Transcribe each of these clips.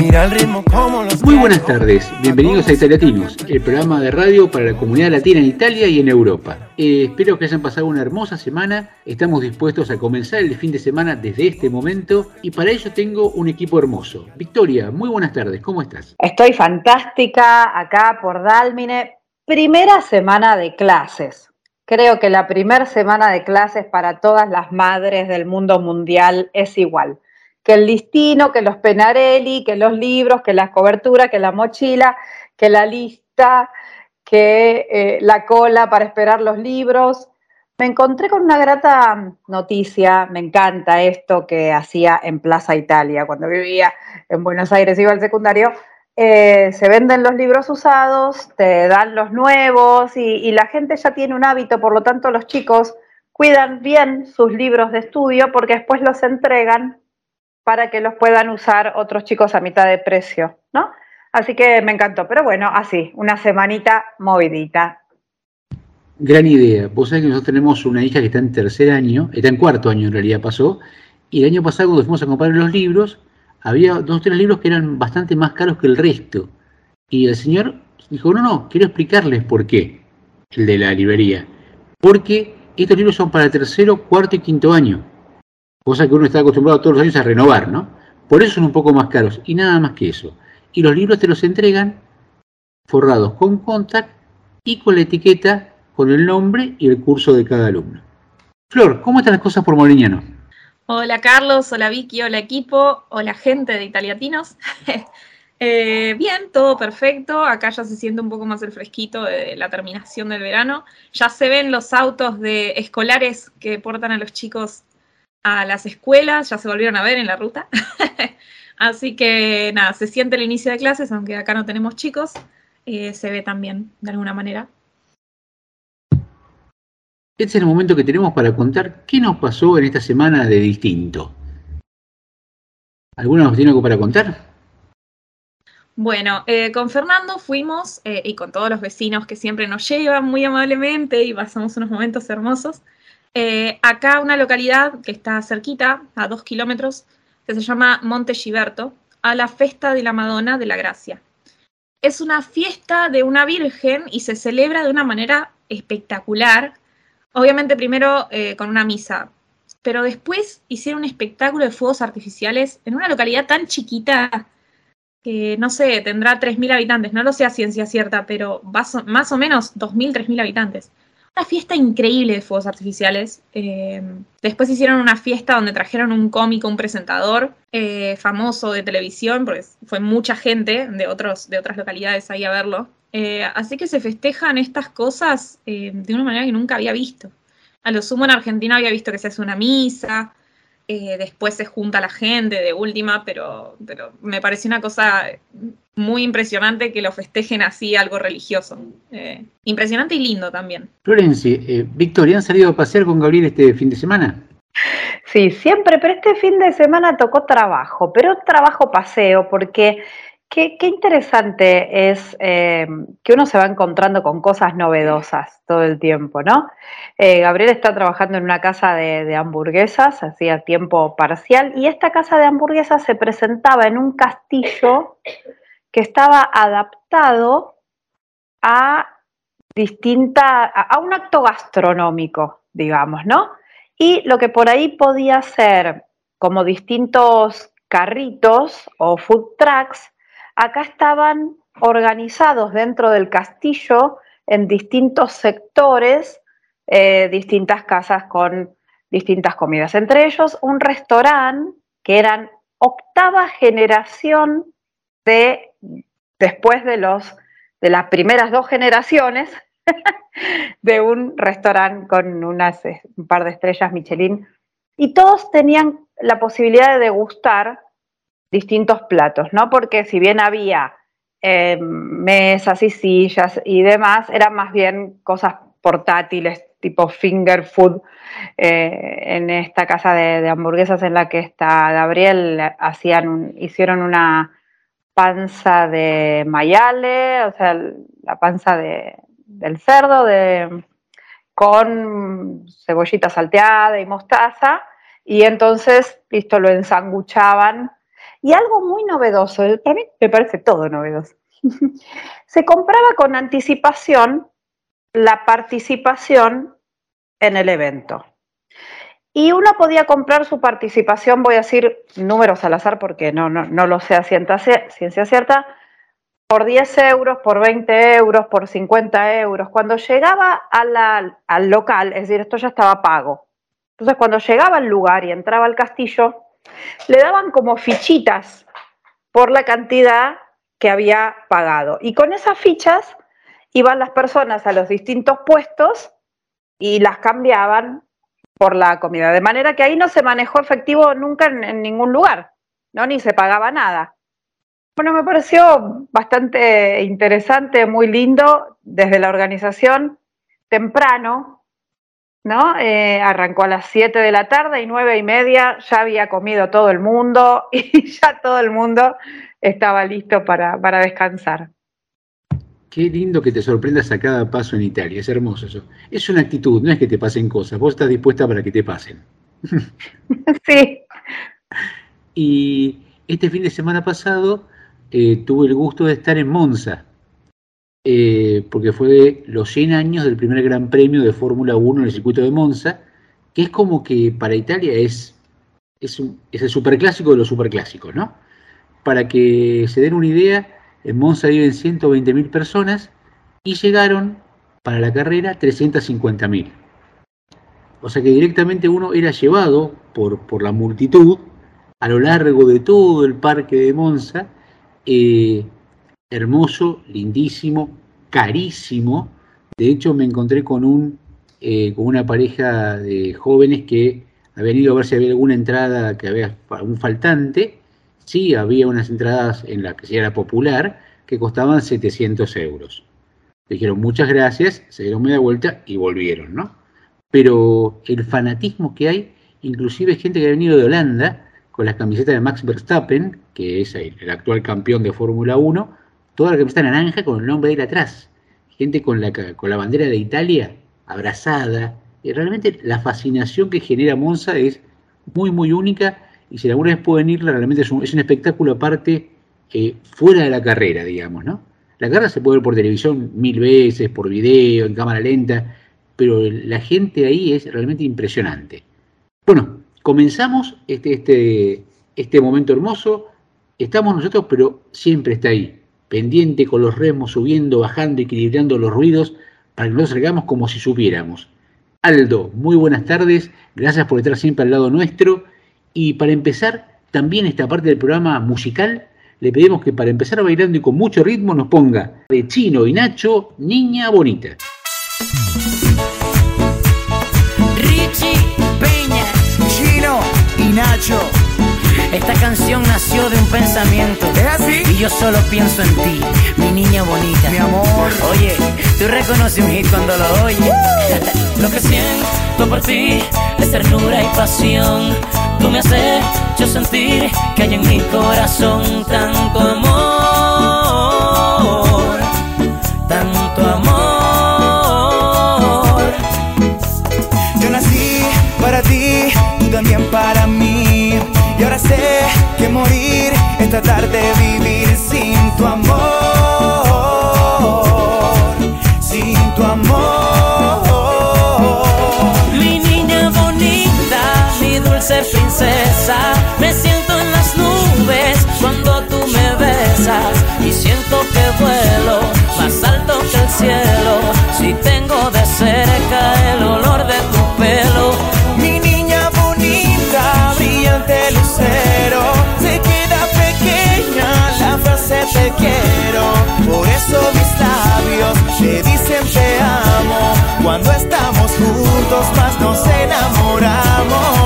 Mira el ritmo como los Muy buenas tardes, bienvenidos a Italiatinos, el programa de radio para la comunidad latina en Italia y en Europa. Eh, espero que hayan pasado una hermosa semana, estamos dispuestos a comenzar el fin de semana desde este momento y para ello tengo un equipo hermoso. Victoria, muy buenas tardes, ¿cómo estás? Estoy fantástica acá por Dalmine. Primera semana de clases. Creo que la primera semana de clases para todas las madres del mundo mundial es igual que el listino, que los penarelli, que los libros, que las coberturas, que la mochila, que la lista, que eh, la cola para esperar los libros. Me encontré con una grata noticia, me encanta esto que hacía en Plaza Italia, cuando vivía en Buenos Aires, iba al secundario, eh, se venden los libros usados, te dan los nuevos y la gente ya tiene un hábito, por lo tanto los chicos cuidan bien sus libros de estudio porque después los entregan para que los puedan usar otros chicos a mitad de precio, ¿no? Así que me encantó, pero bueno, así, una semanita movidita. Gran idea. Vos sabés que nosotros tenemos una hija que está en tercer año, está en cuarto año en realidad pasó, y el año pasado cuando fuimos a comprar los libros, había dos o tres libros que eran bastante más caros que el resto. Y el señor dijo, no, no, quiero explicarles por qué, el de la librería. Porque estos libros son para tercero, cuarto y quinto año cosa que uno está acostumbrado todos los años a renovar, ¿no? Por eso son un poco más caros y nada más que eso. Y los libros te los entregan forrados con contact y con la etiqueta con el nombre y el curso de cada alumno. Flor, ¿cómo están las cosas por Moriñano? Hola Carlos, hola Vicky, hola equipo, hola gente de Italiatinos. eh, bien, todo perfecto. Acá ya se siente un poco más el fresquito de la terminación del verano. Ya se ven los autos de escolares que portan a los chicos a las escuelas, ya se volvieron a ver en la ruta. Así que nada, se siente el inicio de clases, aunque acá no tenemos chicos, eh, se ve también de alguna manera. Este es el momento que tenemos para contar qué nos pasó en esta semana de distinto. ¿Alguno nos tiene algo para contar? Bueno, eh, con Fernando fuimos eh, y con todos los vecinos que siempre nos llevan muy amablemente y pasamos unos momentos hermosos. Eh, acá una localidad que está cerquita, a dos kilómetros, que se llama Monte Giberto, a la Festa de la Madonna de la Gracia. Es una fiesta de una virgen y se celebra de una manera espectacular. Obviamente primero eh, con una misa, pero después hicieron un espectáculo de fuegos artificiales en una localidad tan chiquita que no sé, tendrá 3.000 habitantes, no lo sé a ciencia cierta, pero más o menos 2.000, 3.000 habitantes una fiesta increíble de fuegos artificiales. Eh, después hicieron una fiesta donde trajeron un cómico, un presentador eh, famoso de televisión, porque fue mucha gente de, otros, de otras localidades ahí a verlo. Eh, así que se festejan estas cosas de una manera que nunca había visto. A lo sumo en Argentina había visto que se hace una misa, después se junta la gente de última, pero, pero me pareció una cosa muy impresionante que lo festejen así, algo religioso. Eh, impresionante y lindo también. Florencia, eh, Victoria, ¿han salido a pasear con Gabriel este fin de semana? Sí, siempre, pero este fin de semana tocó trabajo, pero trabajo paseo, porque qué, interesante es eh, que uno se va encontrando con cosas novedosas todo el tiempo, ¿no? Gabriel está trabajando en una casa de, de hamburguesas, hacía tiempo parcial, y esta casa de hamburguesas se presentaba en un castillo que estaba adaptado a distinta, a un acto gastronómico, digamos, ¿no? Y lo que por ahí podía ser como distintos carritos o food trucks, acá estaban organizados dentro del castillo en distintos sectores, eh, distintas casas con distintas comidas. Entre ellos, un restaurante que eran octava generación de después de los de las primeras dos generaciones de un restaurante con unas, un par de estrellas Michelin y todos tenían la posibilidad de degustar distintos platos, ¿no? Porque si bien había eh, mesas y sillas y demás, eran más bien cosas portátiles, tipo finger food. Eh, en esta casa de, hamburguesas en la que está Gabriel, hacían hicieron una panza de mayale, o sea, la panza del cerdo de, con cebollita salteada y mostaza, y entonces, listo, lo ensanguchaban. Y algo muy novedoso, para mí me parece todo novedoso, se compraba con anticipación la participación en el evento. Y uno podía comprar su participación, voy a decir números al azar porque no, no, no lo sé a ciencia cierta, por 10 euros, por 20 euros, por 50 euros. Cuando llegaba al local, es decir, esto ya estaba pago. Entonces, cuando llegaba al lugar y entraba al castillo, le daban como fichitas por la cantidad que había pagado. Y con esas fichas iban las personas a los distintos puestos y las cambiaban por la comida. De manera que ahí no se manejó efectivo nunca en, ningún lugar, ¿no? Ni se pagaba nada. Bueno, me pareció bastante interesante, muy lindo desde la organización, temprano, ¿no? Eh, arrancó a las 7 de la tarde y nueve y media ya había comido todo el mundo y ya todo el mundo estaba listo para, para descansar. Qué lindo que te sorprendas a cada paso en Italia, es hermoso eso. Es una actitud, no es que te pasen cosas, vos estás dispuesta para que te pasen. Sí. Y este fin de semana pasado eh, tuve el gusto de estar en Monza, eh, porque fue los 100 años del primer Gran Premio de Fórmula 1 en el circuito de Monza, que es como que para Italia es, es, el superclásico de los superclásicos, ¿no? Para que se den una idea, en Monza viven 120.000 personas y llegaron para la carrera 350.000. O sea que directamente uno era llevado por, por, la multitud a lo largo de todo el parque de Monza, eh, hermoso, lindísimo, carísimo. De hecho, me encontré con, un, eh, con una pareja de jóvenes que habían ido a ver si había alguna entrada, que había algún faltante, Sí, había unas entradas en la que era popular que costaban 700 euros. Dijeron muchas gracias, se dieron media vuelta y volvieron, ¿no? Pero el fanatismo que hay, inclusive gente que ha venido de Holanda con las camisetas de Max Verstappen, que es el, actual campeón de Fórmula 1, toda la camiseta naranja con el nombre de él atrás. Gente con la, con la bandera de Italia abrazada. Y realmente la fascinación que genera Monza es muy, muy única y si alguna vez pueden ir, realmente es un, espectáculo aparte eh, fuera de la carrera, digamos, ¿no? La carrera se puede ver por televisión mil veces, por video, en cámara lenta, pero la gente ahí es realmente impresionante. Bueno, comenzamos este, este, este momento hermoso. Estamos nosotros, pero siempre está ahí, pendiente con los remos, subiendo, bajando, equilibrando los ruidos, para que nos salgamos como si supiéramos. Aldo, muy buenas tardes, gracias por estar siempre al lado nuestro y para empezar, también esta parte del programa musical, le pedimos que para empezar bailando y con mucho ritmo nos ponga de Chino y Nacho, Niña Bonita. Esta canción nació de un pensamiento. ¿Es así? Y yo solo pienso en ti, mi niña bonita. Mi amor. Oye, tú reconoces un hit cuando lo oyes. lo que siento por ti es ternura y pasión Tú me has hecho sentir que hay en mi corazón tanto amor, tanto amor. Yo nací para ti, tú también para mí. Que morir es tratar de vivir sin tu amor, sin tu amor. Me siento en las nubes cuando tú me besas y siento que vuelo más alto que el cielo. Si tengo de cerca el olor de lucero. Se queda pequeña la frase te quiero. Por eso mis labios te dicen te amo. Cuando estamos juntos más nos enamoramos.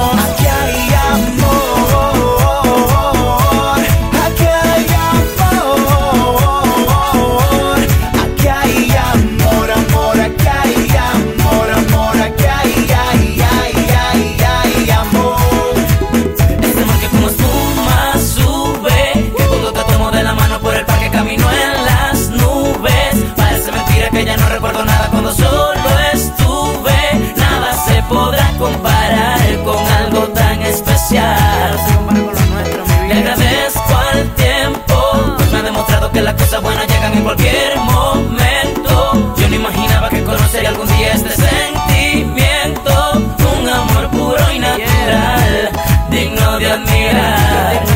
cosas buenas llegan en cualquier momento. Yo no imaginaba que conocería algún día este sentimiento. Un amor puro y natural, digno de admirar.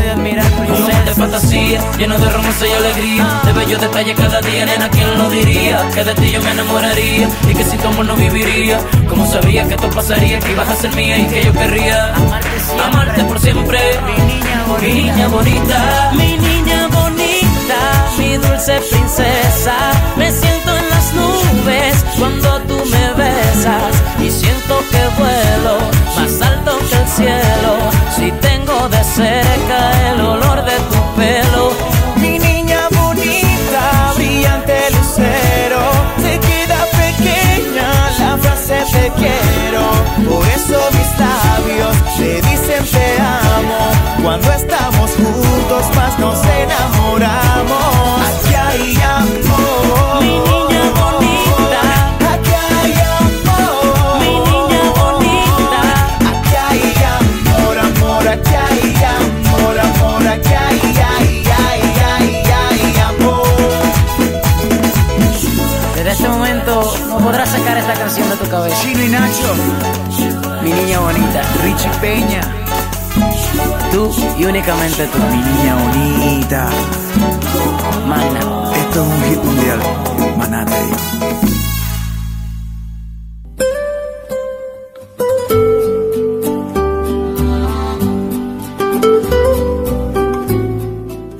Un hombre de fantasía, lleno de romance y alegría. Ah. De bellos detalles cada día, nena, ¿quién lo diría? Que de ti yo me enamoraría y que sin tu amor no viviría. ¿Cómo sabía que esto pasaría, que ibas a ser mía y que yo querría amarte, siempre. por siempre. Mi niña bonita, mi niña bonita mi dulce princesa. Me siento en las nubes cuando tú me besas y siento que vuelo más alto que el cielo. Si tengo de cerca el olor de tu pelo. Mi niña bonita, brillante lucero, te quiero. Por eso mis labios te dicen te amo. Cuando estamos juntos más nos enamoramos. Aquí hay amor. Mi niña bonita, no podrás sacar esta canción de tu cabeza. Chino y Nacho, Mi niña bonita, Richie Peña, tú y únicamente tú. mi niña bonita. Magna. Esto es un hit mundial. Maná te digo.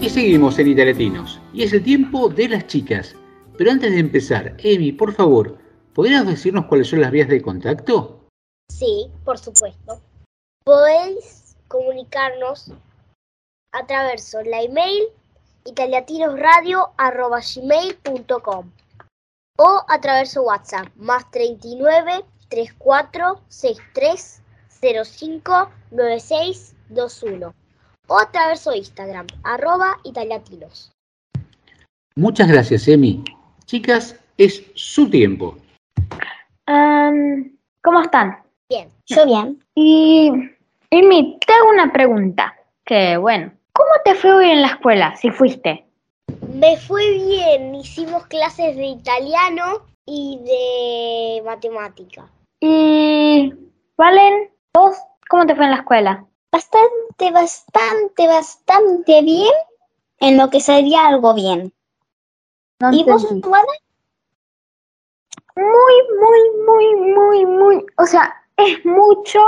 Y seguimos en Italiatinos. Y es el tiempo de las chicas. Pero antes de empezar, Emi, por favor, ¿podrías decirnos cuáles son las vías de contacto? Sí, por supuesto. Podéis comunicarnos a través de la email italiatinosradio.gmail.com o a través de WhatsApp más 39 34 63 05 96 21 o a través de Instagram arroba italiatinos. Muchas gracias, Emi. Chicas, es su tiempo. ¿Cómo están? Bien, yo bien. Y, Amy, te hago una pregunta. Que bueno, ¿cómo te fue hoy en la escuela, si fuiste? Me fue bien, hicimos clases de italiano y de matemática. Y, Valen, ¿vos cómo te fue en la escuela? Bastante, bastante, bastante bien en lo que sería algo bien. No ¿Y vos, entendí. Wanda? Muy, muy, muy, muy, muy, o sea, es mucho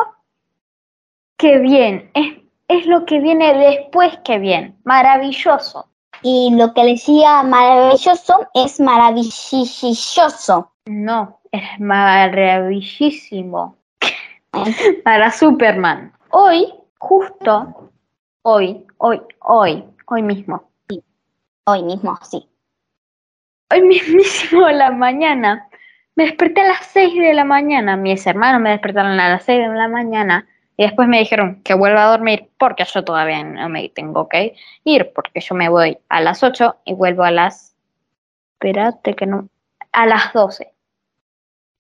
que bien, es, es lo que viene después que bien, maravilloso. Y lo que le decía maravilloso es maravilloso. No, es maravillísimo. Para Superman. Hoy, justo, hoy, hoy, hoy, hoy mismo, Hoy mismo, sí. Hoy mismísimo a la mañana, me desperté a las 6 de la mañana. Mis hermanos me despertaron a las 6 de la mañana y después me dijeron que vuelva a dormir porque yo todavía no me tengo que ir, porque yo me voy a las 8 y vuelvo a las... Espérate que no... A las 12.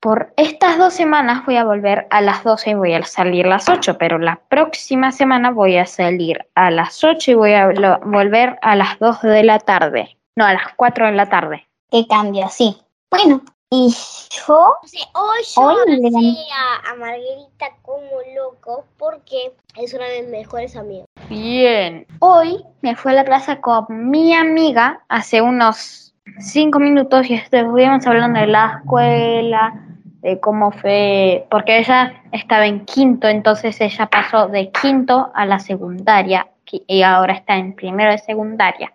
Por estas dos semanas voy a volver a las 12 y voy a salir a las 8, pero la próxima semana voy a salir a las 8 y voy a volver a las 2 de la tarde. No, a las 4 de la tarde. Que cambia, sí. Bueno, y yo, sé, hoy yo Hoy le abracé gané. a, a Margarita como loco porque es una de mis mejores amigas. Bien. Hoy me fui a la plaza con mi amiga hace unos 5 minutos y estuvimos hablando de la escuela, de cómo fue, porque ella estaba en quinto, entonces ella pasó de quinto a la secundaria y ahora está en primero de secundaria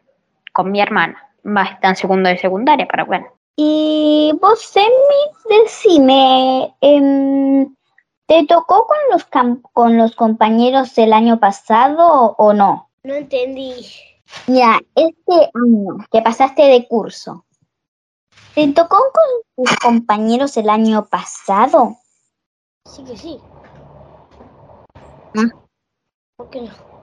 con mi hermana. Va, está en segundo de secundaria, pero bueno. y vos, Emi, decime, em, ¿te tocó con los, con los compañeros el año pasado o no? No entendí. Mira, este año que pasaste de curso, ¿te tocó con tus compañeros el año pasado? Sí que sí. Ah. ¿Por qué no?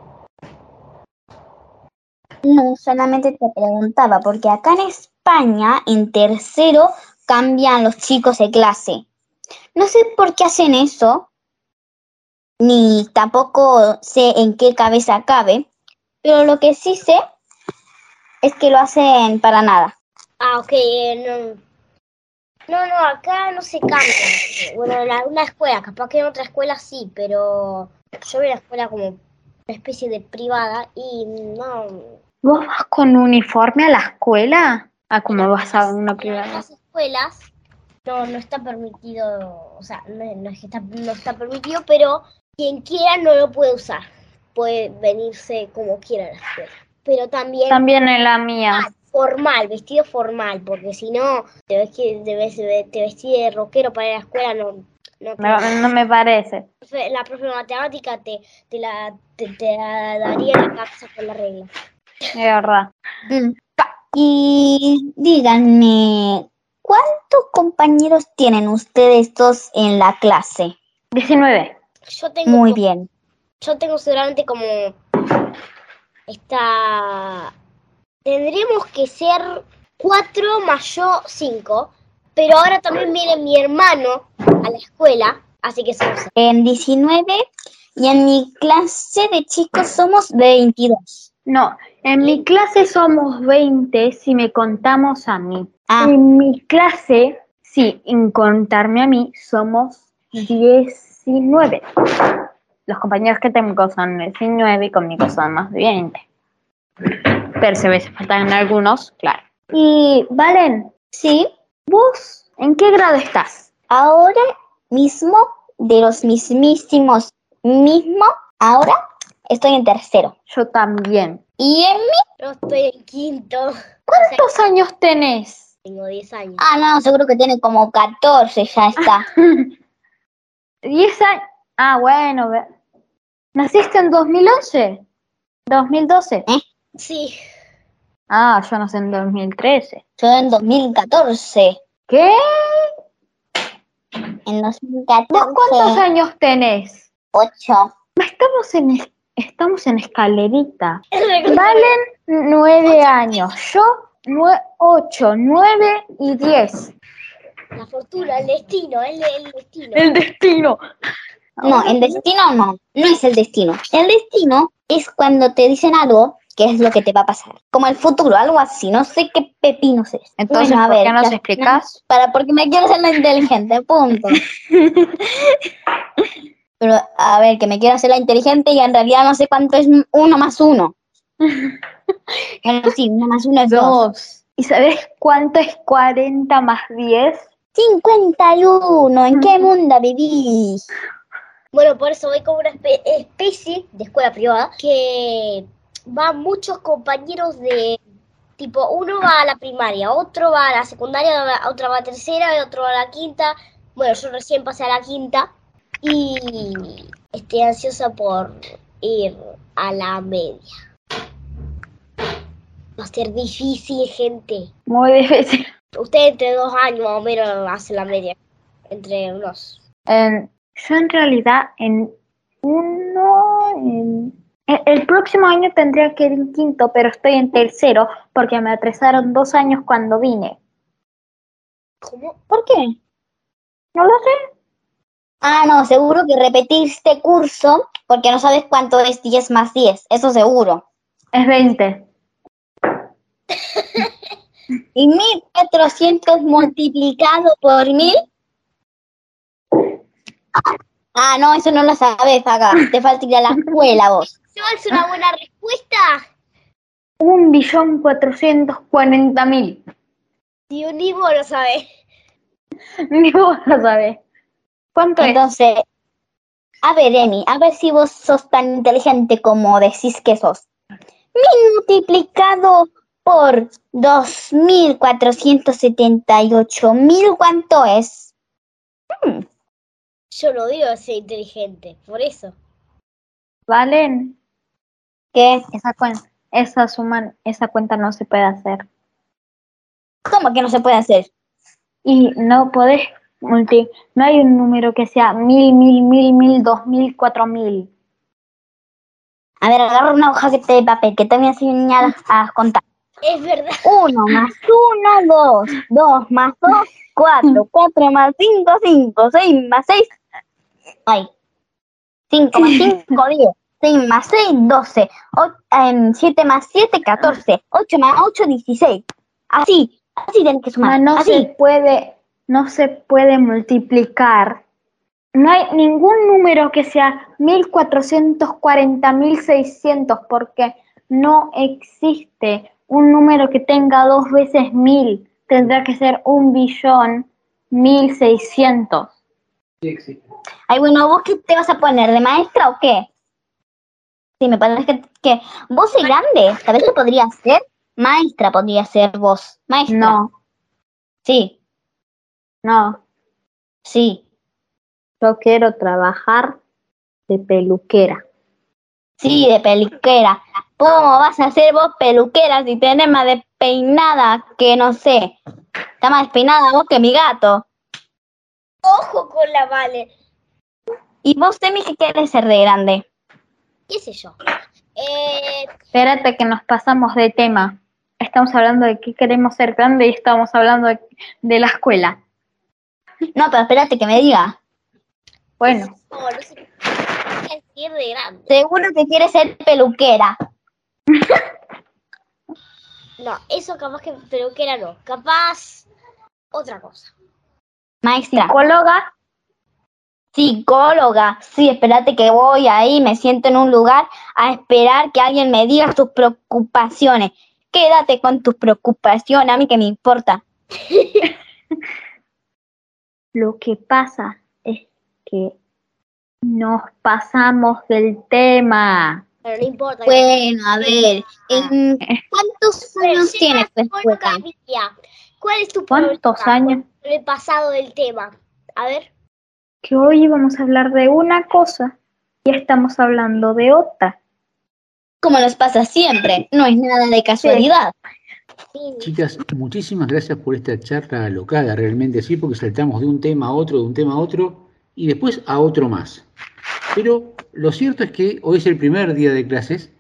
No, solamente te preguntaba, porque acá en España, en tercero, cambian los chicos de clase. No sé por qué hacen eso, ni tampoco sé en qué cabeza cabe, pero lo que sí sé es que lo hacen para nada. Ah, ok, eh, no. No, no, acá no se cambia. Bueno, en alguna escuela, capaz que en otra escuela sí, pero yo voy la escuela como una especie de privada y no. ¿Vos vas con uniforme a la escuela? Ah, como vas a una En privada. las escuelas no, no está permitido, o sea, no, no está, no está permitido, pero quien quiera no lo puede usar. Puede venirse como quiera a la escuela. Pero también También en la mía. ah, formal, vestido formal, porque si no, te ves que te, ves, te vestís de rockero para ir a la escuela, no, no, No, no me parece. la profe de matemática te, te la te, te la daría en la cabeza con la regla. Es verdad. Y díganme, ¿cuántos compañeros tienen ustedes dos en la clase? 19. Yo tengo Muy como- bien. yo tengo seguramente como esta tendremos que ser cuatro más yo cinco pero ahora también viene mi hermano a la escuela así que somos. En 19 y en mi clase de chicos somos 22. No, en mi clase somos 20 si me contamos a mí. Ah, En mi clase, sí, en contarme a mí, somos 19. Los compañeros que tengo son 19 y conmigo son más de 20. Pero a veces faltan algunos, claro. Y, Valen, sí. ¿vos en qué grado estás? Ahora mismo, de los mismísimos mismo, ahora estoy en tercero. Yo también. Y en mi... yo estoy en quinto ¿Cuántos años tenés? tengo 10 años Ah, no, seguro que tiene como 14, ya está. 10 años. Ah, bueno. ¿Naciste en 2011? ¿2012? sí Ah, yo nací en 2013. Yo en 2014. ¿Qué? En 2014. ¿Vos cuántos años tenés? 8. Estamos en, es- estamos en escalerita. Valen nueve años. Yo, nue- ocho, nueve y diez. la fortuna el destino el, el destino El destino. No, el destino no. No es el destino. El destino es cuando te dicen algo que es lo que te va a pasar. Como el futuro, algo así. No sé qué pepinos es. Entonces, Bueno, a ¿por ver. qué nos explicas? Para, porque me quiero ser la inteligente, punto. Pero, a ver, que me quiero hacer la inteligente y en realidad no sé cuánto es uno más uno. Bueno, sí, uno más uno es dos. Dos. ¿Y sabes cuánto es 40 más 10? 51. ¿En qué mundo vivís? Bueno, por eso voy como una espe- especie de escuela privada que van muchos compañeros de tipo, uno va a la primaria, otro va a la secundaria, otro va a la tercera, y otro va a la quinta. Bueno, yo recién pasé a la quinta y estoy ansiosa por ir a la media. Va a ser difícil, gente. Muy difícil. Usted entre dos años más o menos hace la media. Entre unos En- yo en realidad en uno... en- el próximo año tendría que ir en quinto, pero estoy en tercero porque me atrasaron dos años cuando vine. ¿Cómo? ¿Por qué? No lo sé. Ah, no, seguro que repetiste curso porque no sabes cuánto es 10 más 10. Eso seguro. Es 20. ¿Y 1400 multiplicado por 1000? Ah, no, eso no lo sabes acá. Te falta ir a la escuela vos. ¿Eso es una buena respuesta? Un billón cuatrocientos cuarenta mil. Un lo sabe. Ni vos lo sabés. ¿Cuánto es? Entonces, a ver, Emi, a ver si vos sos tan inteligente como decís que sos. 1000 multiplicado por 2478.000, ¿cuánto es? Yo no digo ser inteligente, por eso. Valen. ¿Qué? Esa cuenta, esa suma, esa cuenta no se puede hacer. ¿Cómo que no se puede hacer? Y no podés multi, no hay un número que sea mil, mil, mil, mil, dos mil, cuatro mil. A ver, agarra una hoja de papel que te voy a enseñar a contar. Es verdad. 1 más 1, 2. 2 más 2, 4. 4 más 5, 5. 6 más 6. Ay. 5 más 5, 10. 6 más 6, 12. 7 más 7, 14. 8 más 8, 16. Así. Así tienes que sumar. Ah, no se Así. puede, no se puede multiplicar. No hay ningún número que sea 1440, 1600, porque no existe un número que tenga dos veces mil. Tendrá que ser un billón mil seiscientos. Sí existe. Ay, bueno, ¿vos qué te vas a poner? ¿De maestra o qué? Sí, me parece que, que vos sois grande. Tal vez que podría ser maestra, podría ser vos. Maestra. No, Sí, no, sí, yo quiero trabajar de peluquera. sí, de peluquera. ¿Cómo vas a ser vos peluquera si tenés más despeinada que no sé? Está más despeinada vos que mi gato. Ojo con la Vale. ¿Y vos, Temi, qué querés ser de grande? ¿Qué sé yo? Eh, Espérate que nos pasamos de tema. Estamos hablando de qué queremos ser grande y estamos hablando de, de la escuela. No, pero espérate que me diga. Bueno. Seguro que quieres ser peluquera. No, eso capaz que peluquera no. Capaz otra cosa. Maestra. psicóloga, Psicóloga. Sí, espérate que voy ahí, me siento en un lugar a esperar que alguien me diga sus preocupaciones. Quédate con tus preocupaciones, a mí que me importa. lo que pasa es que nos pasamos del tema. Pero no importa. Bueno, a ver, ¿en ¿cuántos años tienes mía, ¿Cuál es tu ¿Cuántos años? con el pasado del tema? A ver. Que hoy vamos a hablar de una cosa y estamos hablando de otra. Como nos pasa siempre, no es nada de casualidad. sí, Chicas, muchísimas gracias por esta charla alocada, realmente sí, porque saltamos de un tema a otro, de un tema a otro y después a otro más. Pero lo cierto es que hoy es el primer día de clases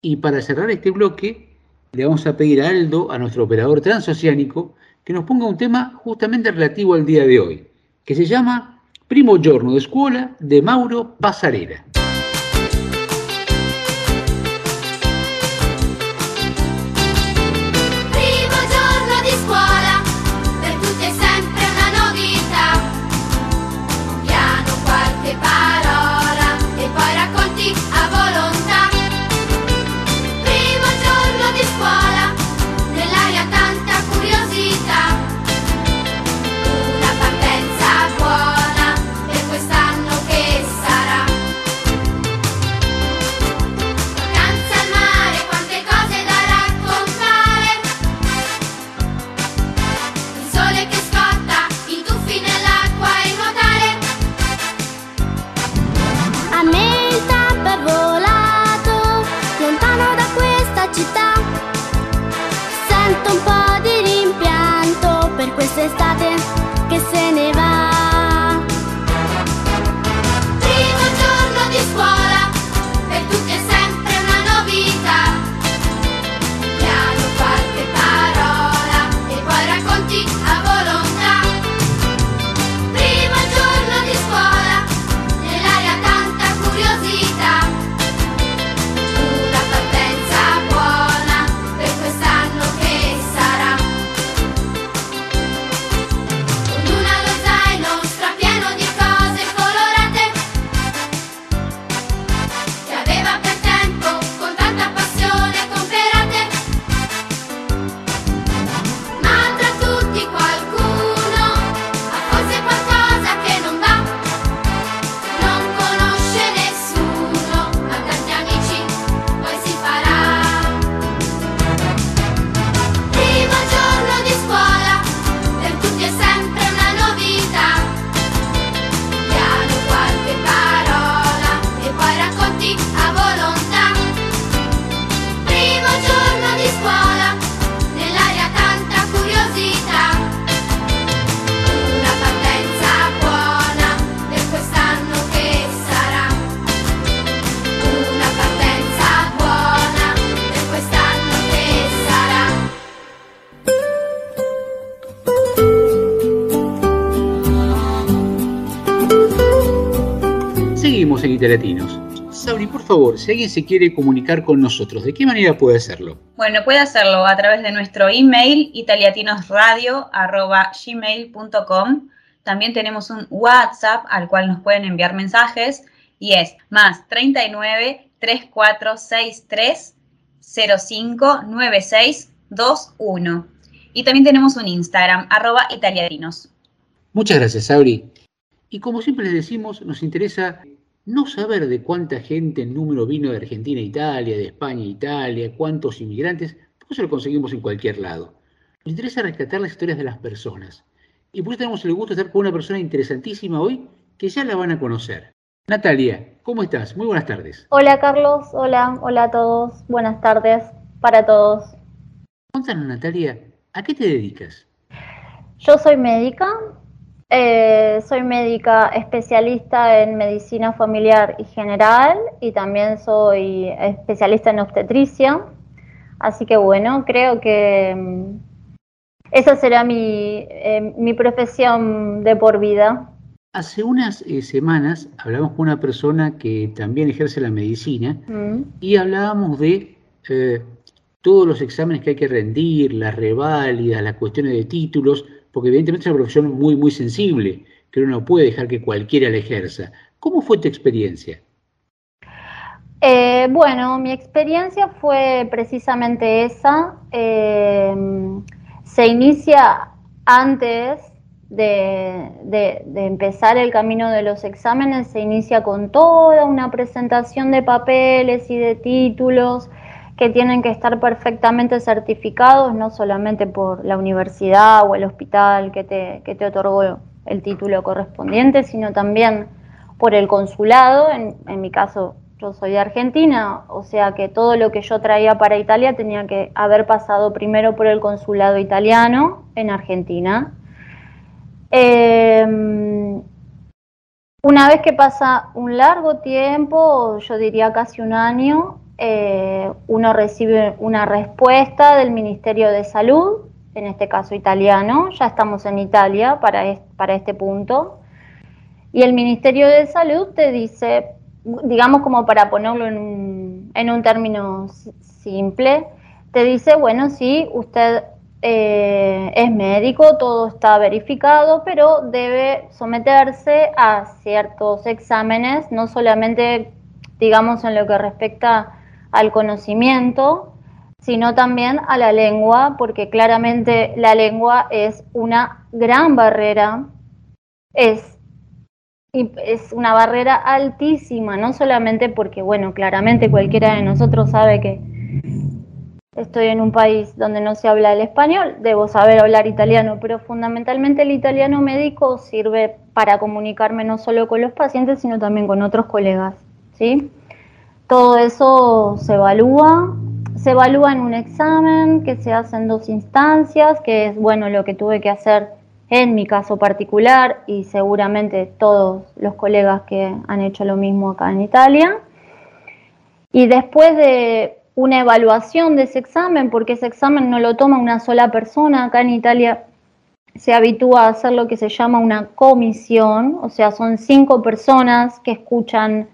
y para cerrar este bloque le vamos a pedir a Aldo, a nuestro operador transoceánico, que nos ponga un tema justamente relativo al día de hoy, que se llama Primo giorno de scuola de Mauro Pasarela. Favor, si alguien se quiere comunicar con nosotros, ¿de qué manera puede hacerlo? Bueno, puede hacerlo a través de nuestro email italiatinosradio.gmail.com. También tenemos un WhatsApp al cual nos pueden enviar mensajes y es más 39 3463 059621. Y también tenemos un Instagram, arroba italiadinos. Muchas gracias, Sabri. Y como siempre les decimos, nos interesa no saber de cuánta gente en número vino de Argentina a Italia, de España a Italia, cuántos inmigrantes, porque eso lo conseguimos en cualquier lado. Nos interesa rescatar las historias de las personas. Y por eso tenemos el gusto de estar con una persona interesantísima hoy que ya la van a conocer. Natalia, ¿cómo estás? Muy buenas tardes. Hola Carlos, hola, hola a todos, buenas tardes para todos. Cuéntanos, Natalia, ¿a qué te dedicas? Yo soy médica, eh, soy médica especialista en medicina familiar y general y también soy especialista en obstetricia. Así que bueno, creo que mm, esa será mi, eh, mi profesión de por vida. Hace unas eh, semanas hablamos con una persona que también ejerce la medicina Mm. y hablábamos de eh, todos los exámenes que hay que rendir, las reválidas, las cuestiones de títulos, porque evidentemente es una profesión muy, muy sensible, que uno no puede dejar que cualquiera la ejerza. ¿Cómo fue tu experiencia? Eh, bueno, mi experiencia fue precisamente esa. Eh, se inicia antes de- de empezar el camino de los exámenes, se inicia con toda una presentación de papeles y de títulos que tienen que estar perfectamente certificados, no solamente por la universidad o el hospital que te, que te otorgó el título correspondiente, sino también por el consulado. En, en mi caso, yo soy de Argentina, o sea que todo lo que yo traía para Italia tenía que haber pasado primero por el consulado italiano en Argentina. Eh, una vez que pasa un largo tiempo, yo diría casi un año, eh, uno recibe una respuesta del Ministerio de Salud, en este caso italiano, ya estamos en Italia para, para este punto, y el Ministerio de Salud te dice, digamos como para ponerlo en un, término si- simple, te dice, bueno, sí, usted eh, es médico, todo está verificado, pero debe someterse a ciertos exámenes, no solamente, digamos, en lo que respecta al conocimiento, sino también a la lengua, porque claramente la lengua es una gran barrera, es, es una barrera altísima, no solamente porque, bueno, claramente cualquiera de nosotros sabe que estoy en un país donde no se habla el español, debo saber hablar italiano, pero fundamentalmente el italiano médico sirve para comunicarme no solo con los pacientes, sino también con otros colegas, ¿sí? Todo eso se evalúa, se evalúa en un examen que se hace en dos instancias, que es bueno lo que tuve que hacer en mi caso particular y seguramente todos los colegas que han hecho lo mismo acá en Italia. Y después de una evaluación de ese examen, porque ese examen no lo toma una sola persona, acá en Italia se habitúa a hacer lo que se llama una comisión, o sea, son cinco personas que escuchan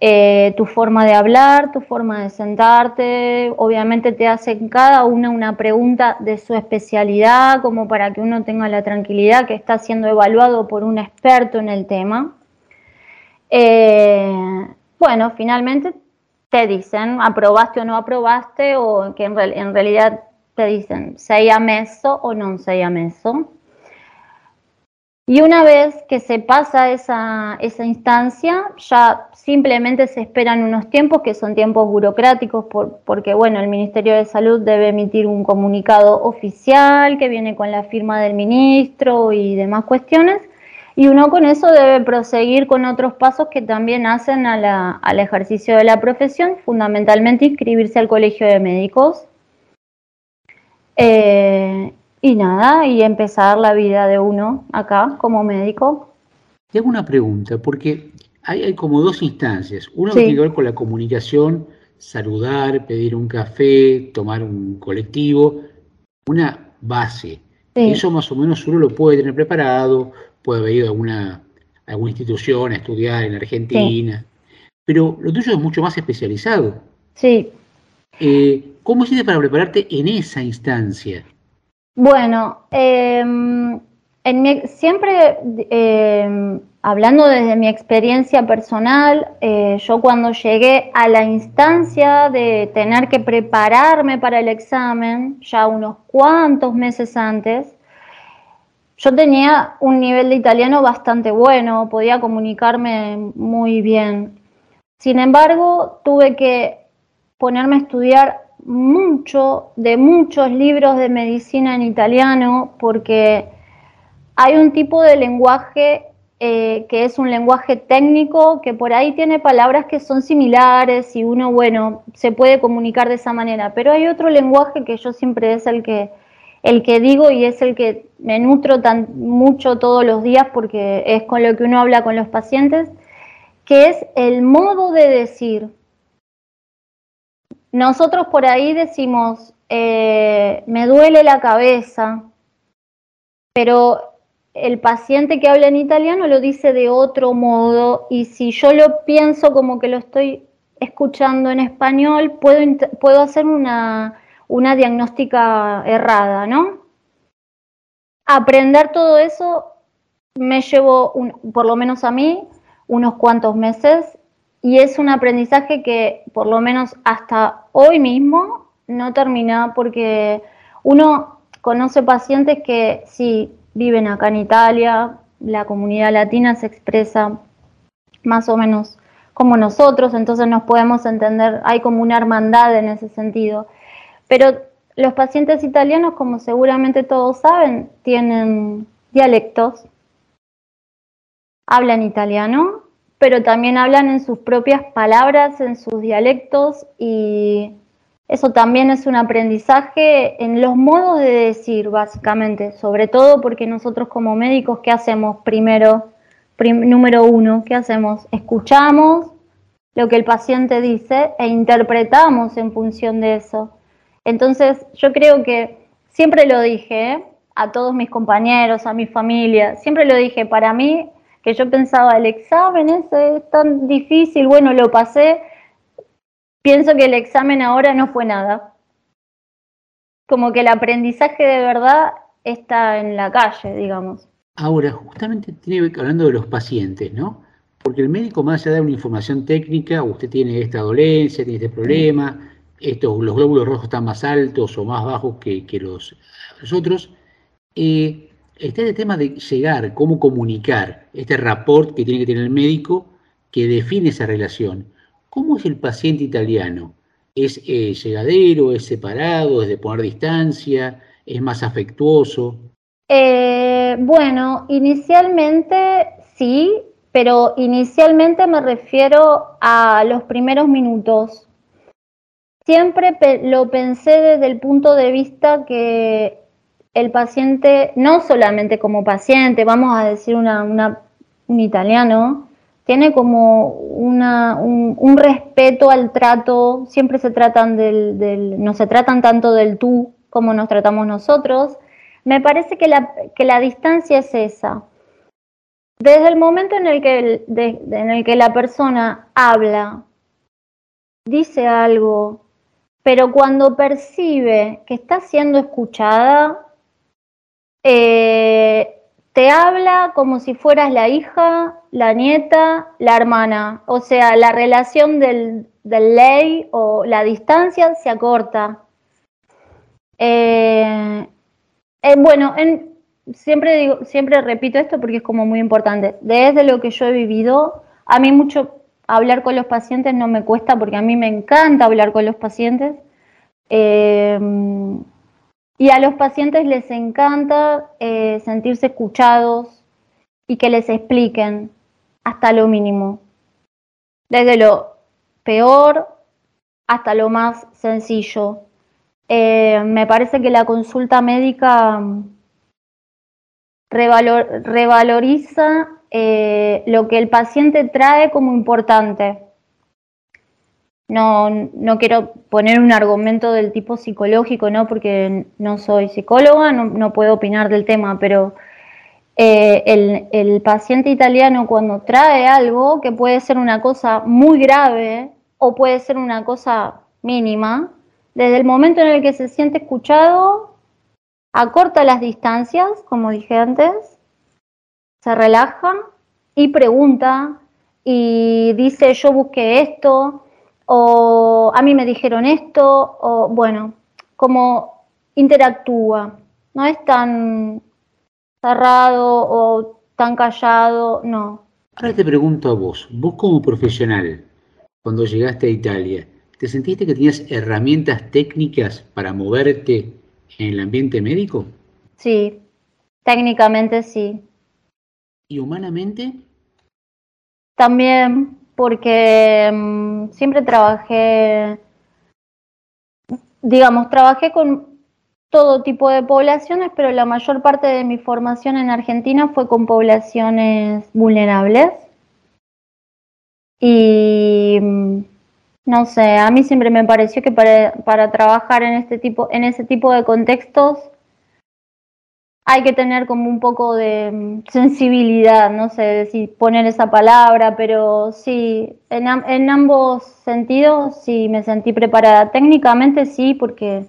eh, tu forma de hablar, tu forma de sentarte, obviamente te hacen cada una una pregunta de su especialidad, como para que uno tenga la tranquilidad que está siendo evaluado por un experto en el tema. Eh, bueno, finalmente te dicen aprobaste o no aprobaste, o que en, real- en realidad te dicen sei ammesso o non sei ammesso. Y una vez que se pasa esa, esa instancia, ya simplemente se esperan unos tiempos que son tiempos burocráticos, por- porque bueno, el Ministerio de Salud debe emitir un comunicado oficial que viene con la firma del ministro y demás cuestiones, y uno con eso debe proseguir con otros pasos que también hacen a al ejercicio de la profesión, fundamentalmente inscribirse al colegio de médicos. Eh, y nada, y empezar la vida de uno acá como médico. Te hago una pregunta, porque hay, hay como dos instancias. Una Sí. que tiene que ver con la comunicación, saludar, pedir un café, tomar un colectivo, una base. Sí. Eso más o menos uno lo puede tener preparado, puede haber ido a alguna, a alguna institución a estudiar en Argentina, pero lo tuyo es mucho más especializado. Sí, Eh, ¿Cómo hiciste para prepararte en esa instancia? Bueno, em, siempre, eh, hablando desde mi experiencia personal, eh, yo cuando llegué a la instancia de tener que prepararme para el examen, ya unos cuantos meses antes, yo tenía un nivel de italiano bastante bueno, podía comunicarme muy bien. Sin embargo, tuve que ponerme a estudiar mucho, de muchos libros de medicina en italiano, porque hay un tipo de lenguaje eh, que es un lenguaje técnico, que por ahí tiene palabras que son similares y uno, bueno, se puede comunicar de esa manera, pero hay otro lenguaje que yo siempre es el que, el que digo y es el que me nutro tan mucho todos los días porque es con lo que uno habla con los pacientes, que es el modo de decir. Nosotros por ahí decimos, eh, me duele la cabeza, pero el paciente que habla en italiano lo dice de otro modo y si yo lo pienso como que lo estoy escuchando en español, puedo, puedo hacer una, una diagnóstica errada, ¿no? Aprender todo eso me llevó, por lo menos a mí, unos cuantos meses y es un aprendizaje que por lo menos hasta hoy mismo no termina porque uno conoce pacientes que sí viven acá en Italia, la comunidad latina se expresa más o menos como nosotros, entonces nos podemos entender, hay como una hermandad en ese sentido. Pero los pacientes italianos, como seguramente todos saben, tienen dialectos, hablan italiano, pero también hablan en sus propias palabras, en sus dialectos y eso también es un aprendizaje en los modos de decir, básicamente, sobre todo porque nosotros como médicos, ¿qué hacemos primero? Prim- número uno, ¿qué hacemos? Escuchamos lo que el paciente dice e interpretamos en función de eso. Entonces, yo creo que siempre lo dije ¿eh? a todos mis compañeros, a mi familia, siempre lo dije, para mí, que yo pensaba, el examen es tan difícil, bueno, lo pasé, pienso que el examen ahora no fue nada. Como que el aprendizaje de verdad está en la calle, digamos. Ahora, justamente tiene que hablando de los pacientes, ¿no? Porque el médico, más allá de una información técnica, usted tiene esta dolencia, tiene este problema, estos, los glóbulos rojos están más altos o más bajos que, que los, los otros. eh, está el tema de llegar, cómo comunicar, este rapport que tiene que tener el médico que define esa relación. ¿Cómo es el paciente italiano? ¿Es eh, llegadero, es separado, es de poner distancia, es más afectuoso? Eh, bueno, inicialmente sí, pero inicialmente me refiero a los primeros minutos. Siempre lo pensé desde el punto de vista que el paciente, no solamente como paciente, vamos a decir un italiano, tiene como una, un, respeto al trato, siempre se tratan del, del- no se tratan tanto del tú como nos tratamos nosotros. Me parece que la, que la distancia es esa. Desde el momento en el que, en el que la persona habla, dice algo, pero cuando percibe que está siendo escuchada, eh, te habla como si fueras la hija, la nieta, la hermana. O sea, la relación del, ley o la distancia se acorta. Eh, eh, bueno, en- siempre digo, siempre repito esto porque es como muy importante. Desde lo que yo he vivido, a mí mucho hablar con los pacientes no me cuesta porque a mí me encanta hablar con los pacientes. Y a los pacientes les encanta eh, sentirse escuchados y que les expliquen hasta lo mínimo, desde lo peor hasta lo más sencillo. Eh, me parece que la consulta médica mm, revalor- revaloriza eh, lo que el paciente trae como importante. No, no quiero poner un argumento del tipo psicológico, ¿no? Porque no soy psicóloga, no, puedo opinar del tema, pero eh, el, el paciente italiano cuando trae algo que puede ser una cosa muy grave o puede ser una cosa mínima, desde el momento en el que se siente escuchado, acorta las distancias, como dije antes, se relaja y pregunta y dice yo busqué esto o a mí me dijeron esto o bueno, como interactúa, no es tan cerrado o tan callado, no. Ahora te pregunto a vos, vos como profesional, cuando llegaste a Italia, ¿te sentiste que tenías herramientas técnicas para moverte en el ambiente médico? Sí, técnicamente sí. ¿Y humanamente? También porque mm, siempre trabajé, digamos, trabajé con todo tipo de poblaciones, pero la mayor parte de mi formación en Argentina fue con poblaciones vulnerables. Y mm, no sé, a mí siempre me pareció que para, para trabajar en este tipo, en ese tipo de contextos, hay que tener como un poco de mm, sensibilidad, no sé si poner esa palabra, pero sí, en, en ambos sentidos sí me sentí preparada. Técnicamente sí, porque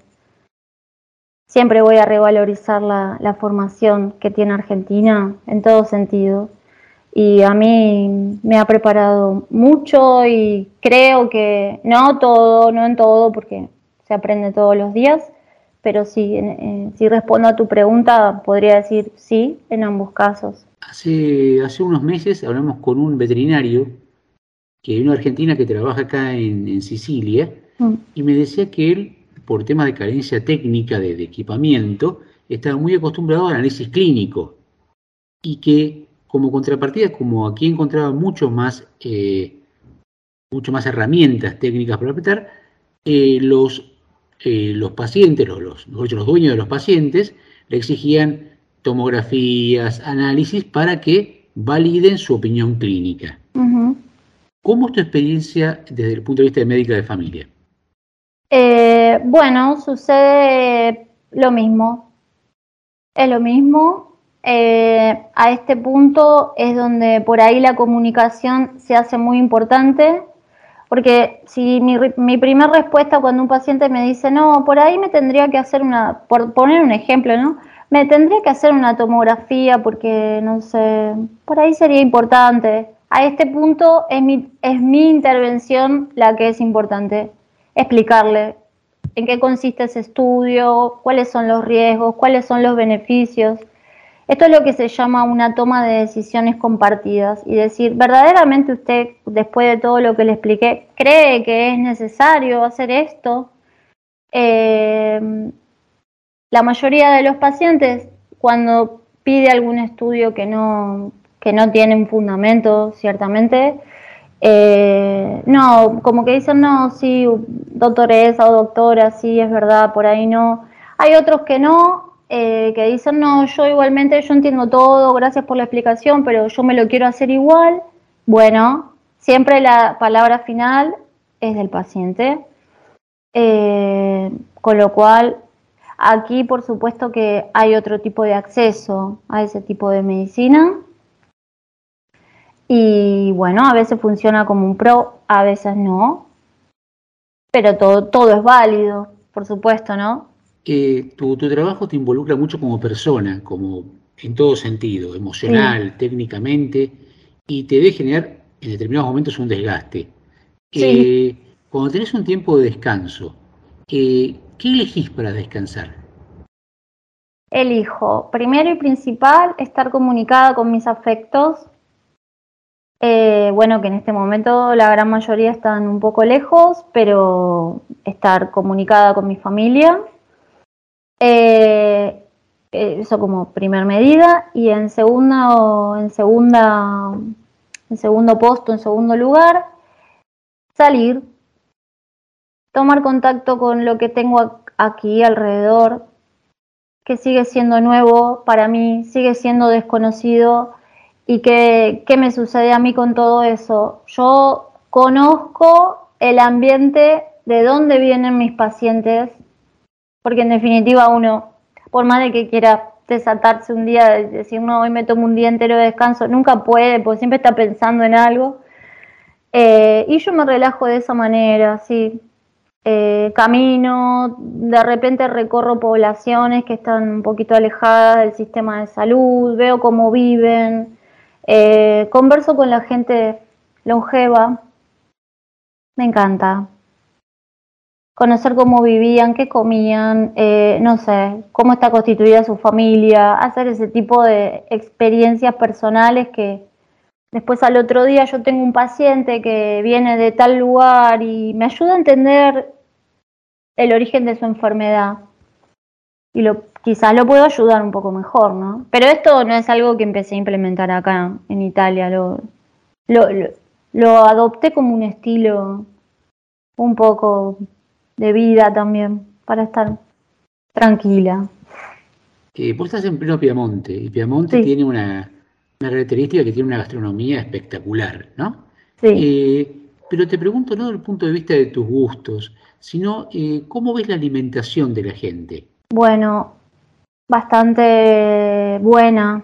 siempre voy a revalorizar la, la formación que tiene Argentina en todo sentido. Y a mí me ha preparado mucho y creo que no todo, no en todo, porque se aprende todos los días, pero en- si respondo a tu pregunta, podría decir sí en ambos casos. Hace, hace unos meses hablamos con un veterinario que vino a Argentina que trabaja acá en, en Sicilia Mm. y me decía que él, por temas de carencia técnica de, de equipamiento, estaba muy acostumbrado al análisis clínico y que como contrapartida, como aquí encontraba mucho más, eh, mucho más herramientas técnicas para apretar, eh, los, eh, los pacientes, los, los, los dueños de los pacientes, le exigían tomografías, análisis para que validen su opinión clínica. ¿Cómo es tu experiencia desde el punto de vista de médica de familia? Eh, bueno, sucede lo mismo. Es lo mismo. Eh, a este punto es donde por ahí la comunicación se hace muy importante, porque si mi, mi primera respuesta cuando un paciente me dice, no, por ahí me tendría que hacer una, por poner un ejemplo, ¿no? Me tendría que hacer una tomografía porque, no sé, por ahí sería importante. A este punto es mi, es mi intervención la que es importante explicarle en qué consiste ese estudio, cuáles son los riesgos, cuáles son los beneficios. Esto es lo que se llama una toma de decisiones compartidas y decir, verdaderamente usted, después de todo lo que le expliqué, cree que es necesario hacer esto. Eh, la mayoría de los pacientes, cuando pide algún estudio que no, que no tiene un fundamento, ciertamente, eh, no, como que dicen, no, sí, doctoresa o doctora, sí, es verdad, por ahí no. Hay otros que no, eh, que dicen, no, yo igualmente, yo entiendo todo, gracias por la explicación, pero yo me lo quiero hacer igual. Bueno, siempre la palabra final es del paciente. Eh, con lo cual, aquí por supuesto que hay otro tipo de acceso a ese tipo de medicina. Y bueno, a veces funciona como un pro, a veces no. Pero todo, todo es válido, por supuesto, ¿no? Eh, tu, tu trabajo te involucra mucho como persona, como en todo sentido, emocional, técnicamente, y te debe generar en determinados momentos un desgaste. Sí. Eh, cuando tenés un tiempo de descanso, eh, ¿qué elegís para descansar? Elijo, primero y principal, estar comunicada con mis afectos. Eh, bueno, que en este momento la gran mayoría están un poco lejos, pero estar comunicada con mi familia. Eh, eso como primer medida. Y en segunda, en segunda, en segundo puesto, en segundo lugar, salir, tomar contacto con lo que tengo aquí alrededor, que sigue siendo nuevo para mí, sigue siendo desconocido y que, qué me sucede a mí con todo eso. Yo conozco el ambiente de dónde vienen mis pacientes, porque en definitiva uno, por más de que quiera desatarse un día, de decir, no, hoy me tomo un día entero de descanso, nunca puede, porque siempre está pensando en algo. Eh, y yo me relajo de esa manera, sí. Eh, camino, de repente recorro poblaciones que están un poquito alejadas del sistema de salud, veo cómo viven, Eh, converso con la gente longeva, me encanta. Conocer cómo vivían, qué comían, eh, no sé, cómo está constituida su familia, hacer ese tipo de experiencias personales que después al otro día yo tengo un paciente que viene de tal lugar y me ayuda a entender el origen de su enfermedad y lo, quizás lo puedo ayudar un poco mejor, ¿no? Pero esto no es algo que empecé a implementar acá en Italia, lo, lo, lo, lo adopté como un estilo un poco de vida también, para estar tranquila. Eh, vos estás en pleno Piamonte, y Piamonte Sí. tiene una, una característica que tiene una gastronomía espectacular, ¿no? Sí. Eh, pero te pregunto no desde el punto de vista de tus gustos, sino eh, cómo ves la alimentación de la gente. Bueno, bastante buena,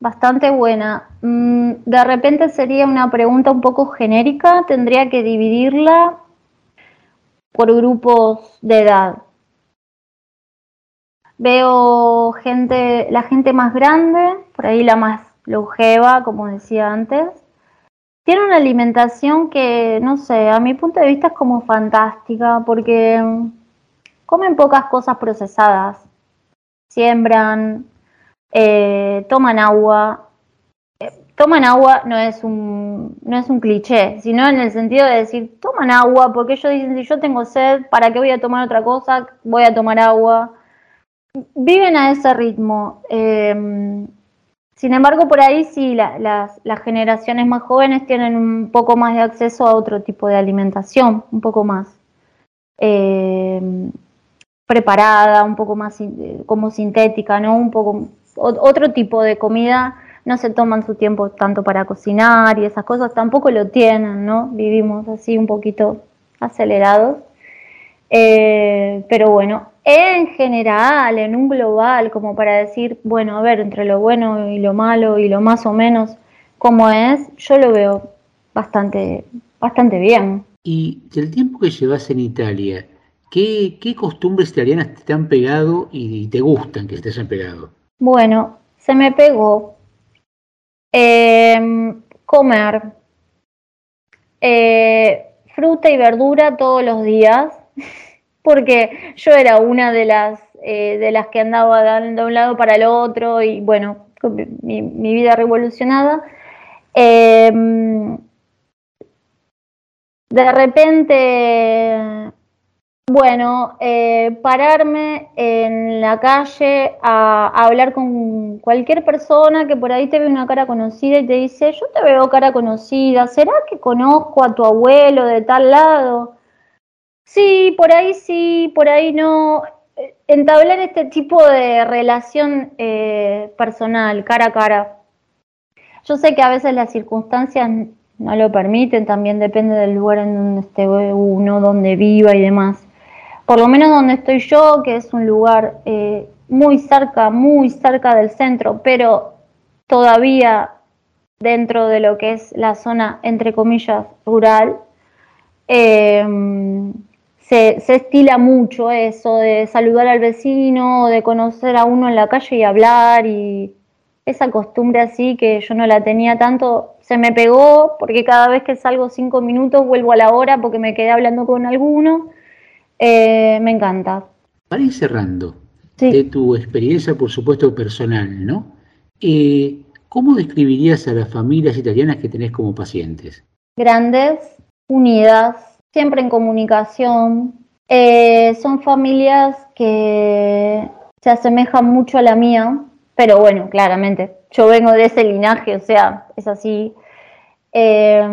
bastante buena. Mm, de repente sería una pregunta un poco genérica, tendría que dividirla por grupos de edad. Veo gente, la gente más grande, por ahí la más longeva, como decía antes. Tiene una alimentación que, no sé, a mi punto de vista es como fantástica, porque comen pocas cosas procesadas. Siembran, eh, toman agua. Toman agua no es un no es un cliché, sino en el sentido de decir, toman agua, porque ellos dicen, si yo tengo sed, ¿para qué voy a tomar otra cosa? Voy a tomar agua. Viven a ese ritmo. Eh, sin embargo, por ahí sí, la- las, las generaciones más jóvenes tienen un poco más de acceso a otro tipo de alimentación, un poco más eh, preparada, un poco más como sintética, ¿no? Un poco otro tipo de comida. No se toman su tiempo tanto para cocinar y esas cosas tampoco lo tienen, ¿no? Vivimos así un poquito acelerados. Eh, pero bueno, en general, en un global, como para decir, bueno, a ver, entre lo bueno y lo malo y lo más o menos, como es, yo lo veo bastante, bastante bien. Y del tiempo que llevas en Italia, ¿qué, qué costumbres italianas te han pegado y te gustan que te hayan pegado? Bueno, se me pegó em, comer eh, fruta y verdura todos los días, porque yo era una de las eh, de las que andaba de un lado para el otro y bueno, mi vida revolucionada. Em, de repente, bueno, eh, pararme en la calle a, hablar con cualquier persona que por ahí te ve una cara conocida y te dice, yo te veo cara conocida, ¿será que conozco a tu abuelo de tal lado? Sí, por ahí sí, por ahí no. Eh, Entablar este tipo de relación eh, personal, cara a cara. Yo sé que a veces las circunstancias no lo permiten, también depende del lugar en donde esté uno, donde viva y demás. Por lo menos donde estoy yo, que es un lugar eh, muy cerca, muy cerca del centro, pero todavía dentro de lo que es la zona, entre comillas, rural, eh, se, se estila mucho eso de saludar al vecino, de conocer a uno en la calle y hablar y esa costumbre así que yo no la tenía tanto, se me pegó porque cada vez que salgo cinco minutos vuelvo a la hora porque me quedé hablando con alguno. Eh, me encanta. Para ir cerrando, de tu experiencia, por supuesto, personal, ¿no? Eh, ¿Cómo describirías a las familias italianas que tenés como pacientes? Grandes, unidas, siempre en comunicación. Eh, son familias que se asemejan mucho a la mía, pero bueno, claramente, yo vengo de ese linaje, o sea, es así. Eh,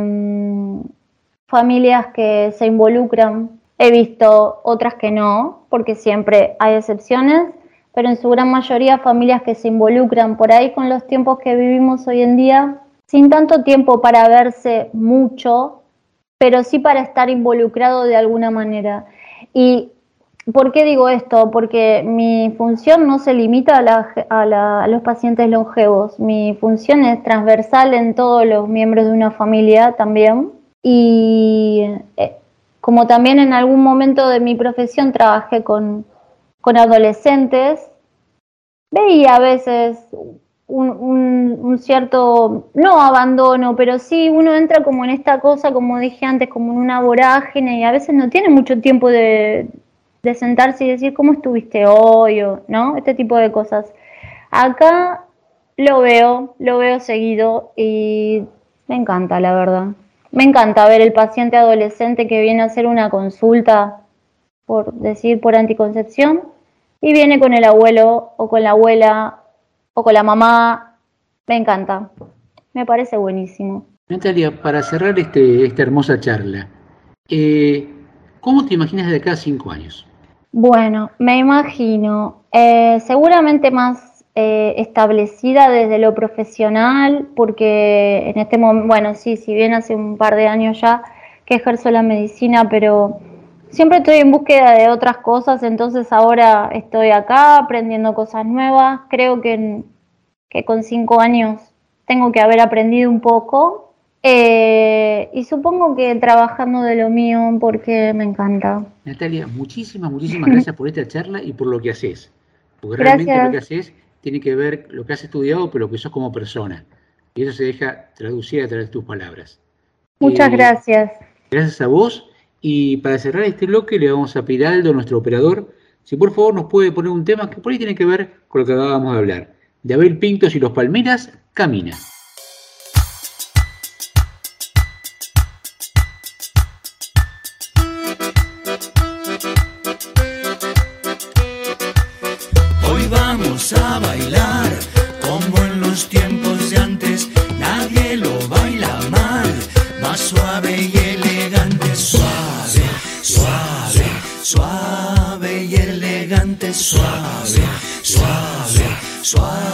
familias que se involucran, he visto otras que no, porque siempre hay excepciones, pero en su gran mayoría familias que se involucran por ahí con los tiempos que vivimos hoy en día, sin tanto tiempo para verse mucho, pero sí para estar involucrado de alguna manera. ¿Y por qué digo esto? Porque mi función no se limita a, la- a la- a los pacientes longevos, mi función es transversal en todos los miembros de una familia también. Y eh, como también en algún momento de mi profesión trabajé con, con adolescentes, veía a veces un, cierto, no abandono, pero sí uno entra como en esta cosa, como dije antes, como en una vorágine y a veces no tiene mucho tiempo de, de sentarse y decir cómo estuviste hoy, o, ¿no? Este tipo de cosas. Acá lo veo, lo veo seguido y me encanta, la verdad. Me encanta ver el paciente adolescente que viene a hacer una consulta, por decir, por anticoncepción, y viene con el abuelo o con la abuela o con la mamá. Me encanta. Me parece buenísimo. Natalia, para cerrar este, esta hermosa charla, eh, ¿cómo te imaginas de acá a cinco años? Bueno, me imagino, eh, seguramente más eh, establecida desde lo profesional, porque en este momento, bueno, sí, si bien hace un par de años ya que ejerzo la medicina, pero siempre estoy en búsqueda de otras cosas, entonces ahora estoy acá aprendiendo cosas nuevas. Creo que, en- que con cinco años tengo que haber aprendido un poco eh, y supongo que trabajando de lo mío porque me encanta. Natalia, muchísimas, muchísimas gracias por esta charla y por lo que haces. Porque realmente lo que haces tiene que ver lo que has estudiado, pero lo que sos como persona. Y eso se deja traducir a través de tus palabras. Muchas Eh, gracias. Gracias a vos. Y para cerrar este bloque le vamos a pedir a Aldo, nuestro operador, si por favor nos puede poner un tema que por ahí tiene que ver con lo que acabamos de hablar. De Abel Pintos y los Palmeras, Camina. Vamos a bailar como en los tiempos de antes. Nadie lo baila mal, más suave y elegante. Suave, suave, suave y elegante. Suave, suave, suave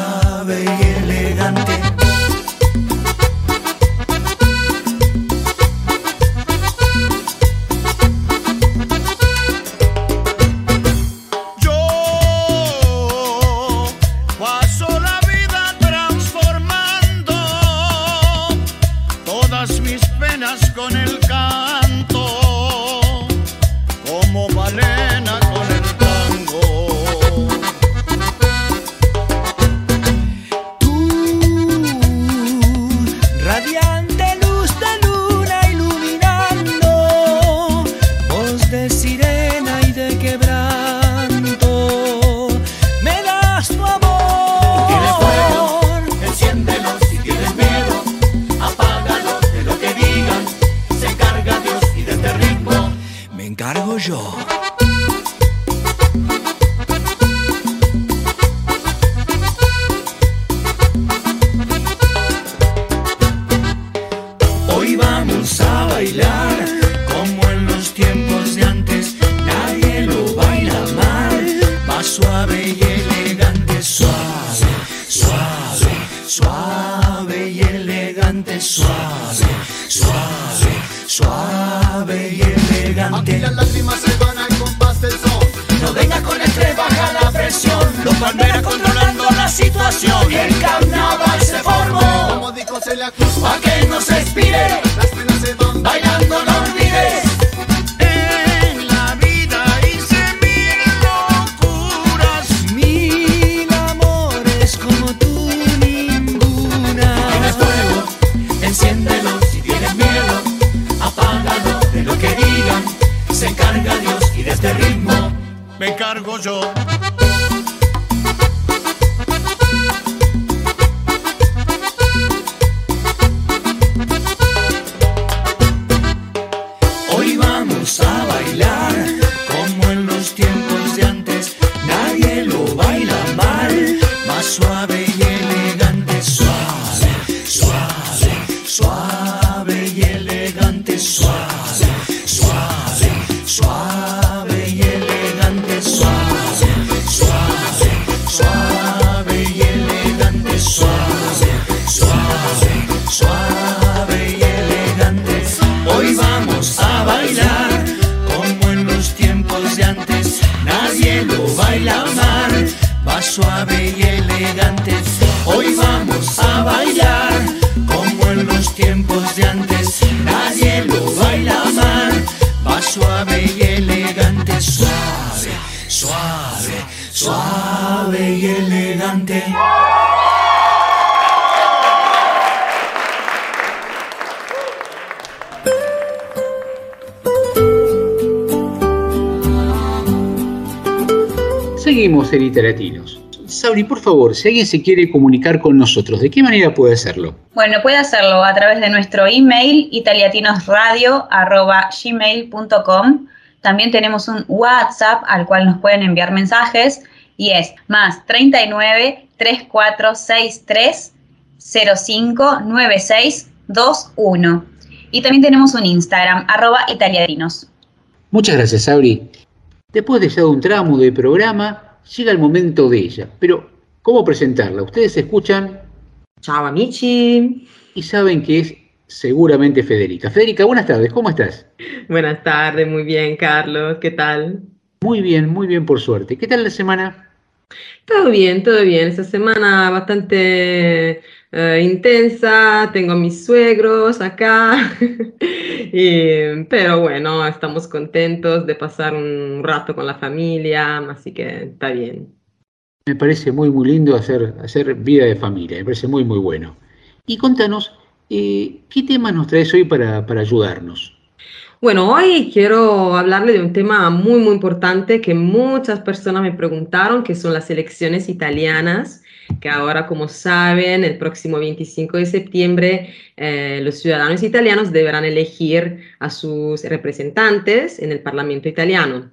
Sabri, por favor, si alguien se quiere comunicar con nosotros, ¿de qué manera puede hacerlo? Bueno, puede hacerlo a través de nuestro email italiatinosradio.gmail.com. También tenemos un WhatsApp al cual nos pueden enviar mensajes y es más 39 3463 05 96 21. Y también tenemos un Instagram, arroba italiatinos. Muchas gracias, Sabri. Después de ya un tramo de programa, llega el momento de ella. Pero, ¿cómo presentarla? Ustedes escuchan. Ciao, amici. Y saben que es seguramente Federica. Federica, buenas tardes, ¿cómo estás? Buenas tardes, muy bien, Carlos. ¿Qué tal? Muy bien, muy bien, por suerte. ¿Qué tal la semana? Todo bien, todo bien. Esta semana bastante eh, intensa. Tengo a mis suegros acá. Y- pero bueno, estamos contentos de pasar un rato con la familia, así que está bien. Me parece muy, muy lindo hacer, hacer vida de familia, me parece muy, muy bueno. Y contanos, eh, ¿qué temas nos traes hoy para, para ayudarnos? Bueno, hoy quiero hablarle de un tema muy, muy importante que muchas personas me preguntaron, que son las elecciones italianas, que ahora, como saben, el próximo 25 de septiembre eh, los ciudadanos italianos deberán elegir a sus representantes en el Parlamento italiano.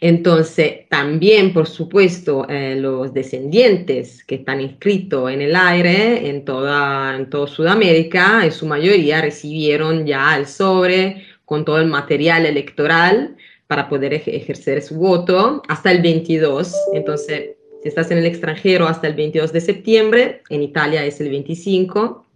Entonces, también, por supuesto, eh, los descendientes que están inscritos en el aire en toda, en toda Sudamérica, en su mayoría recibieron ya el sobre con todo el material electoral para poder ej- ejercer su voto hasta el 22. Entonces, si estás en el extranjero hasta el 22 de septiembre, en Italia es el 25.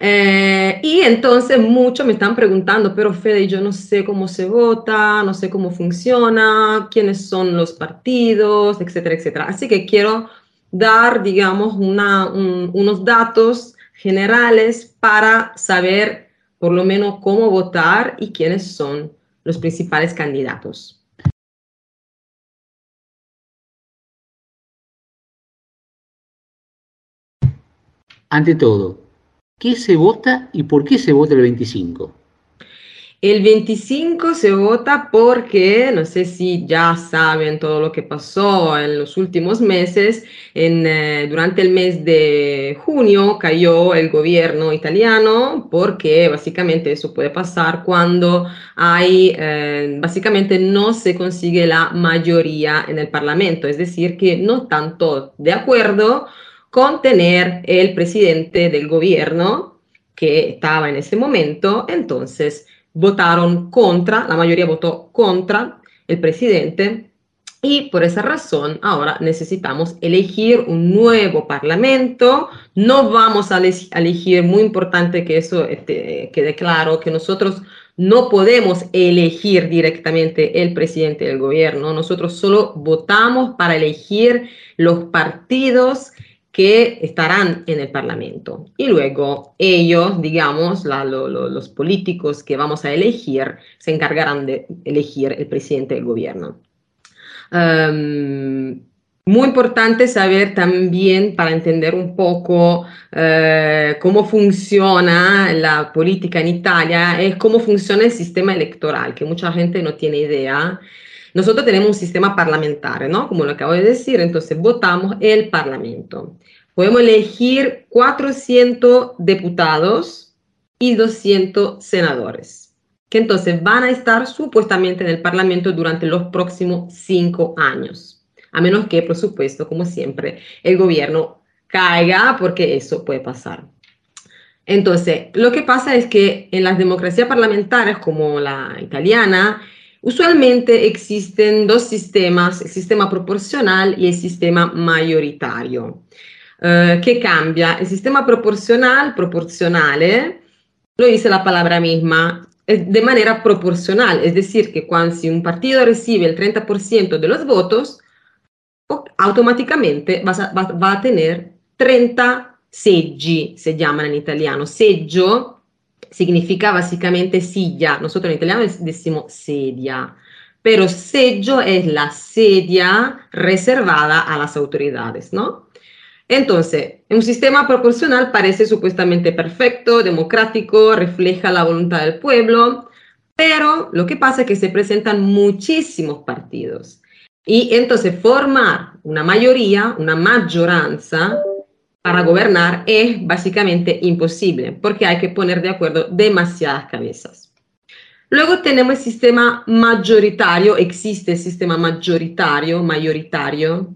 Eh, y entonces muchos me están preguntando, pero Fede, yo no sé cómo se vota, no sé cómo funciona, quiénes son los partidos, etcétera, etcétera. Así que quiero dar, digamos, una- un- unos datos generales para saber por lo menos cómo votar y quiénes son los principales candidatos. Ante todo, ¿qué se vota y por qué se vota el 25? El 25 se vota porque, no sé si ya saben todo lo que pasó en los últimos meses, en, eh, durante el mes de junio cayó el gobierno italiano porque básicamente eso puede pasar cuando hay, eh, básicamente no se consigue la mayoría en el Parlamento, es decir, que no todos de acuerdo con tener el presidente del gobierno que estaba en ese momento, entonces votaron contra, la mayoría votó contra el presidente y por esa razón ahora necesitamos elegir un nuevo parlamento. No vamos a elegir, muy importante que eso este, quede claro, que nosotros no podemos elegir directamente el presidente del gobierno. Nosotros solo votamos para elegir los partidos que estarán en el Parlamento. Y luego ellos, digamos, los políticos que vamos a elegir, se encargarán de elegir el presidente del gobierno. Um, muy importante saber también para entender un poco eh, cómo funciona la política en Italia, es cómo funciona el sistema electoral, que mucha gente no tiene idea. Nosotros tenemos un sistema parlamentario, ¿no? Como lo acabo de decir, entonces votamos el Parlamento. Podemos elegir 400 diputados y 200 senadores, que entonces van a estar supuestamente en el Parlamento durante los próximos cinco años, a menos que, por supuesto, como siempre, el gobierno caiga, porque eso puede pasar. Entonces, lo que pasa es que en las democracias parlamentarias como la italiana, usualmente existen dos sistemas, el sistema proporcional y el sistema mayoritario. Eh, ¿Qué cambia? El sistema proporcional, proporcionale, lo dice la palabra misma, de manera proporcional, es decir, que cuando si un partido recibe el 30% de los votos, automáticamente vas a- va, va a tener 30 seggi, se llaman en italiano. Seggio significa básicamente silla, nosotros en italiano dec- decimos sedia, pero seggio es la sedia reservada a las autoridades, ¿no? Entonces, un sistema proporcional parece supuestamente perfecto, democrático, refleja la voluntad del pueblo, pero lo que pasa es que se presentan muchísimos partidos. Y entonces formar una mayoría, una mayoranza para gobernar es básicamente imposible porque hay que poner de acuerdo demasiadas cabezas. Luego tenemos el sistema mayoritario, existe el sistema mayoritario, mayoritario,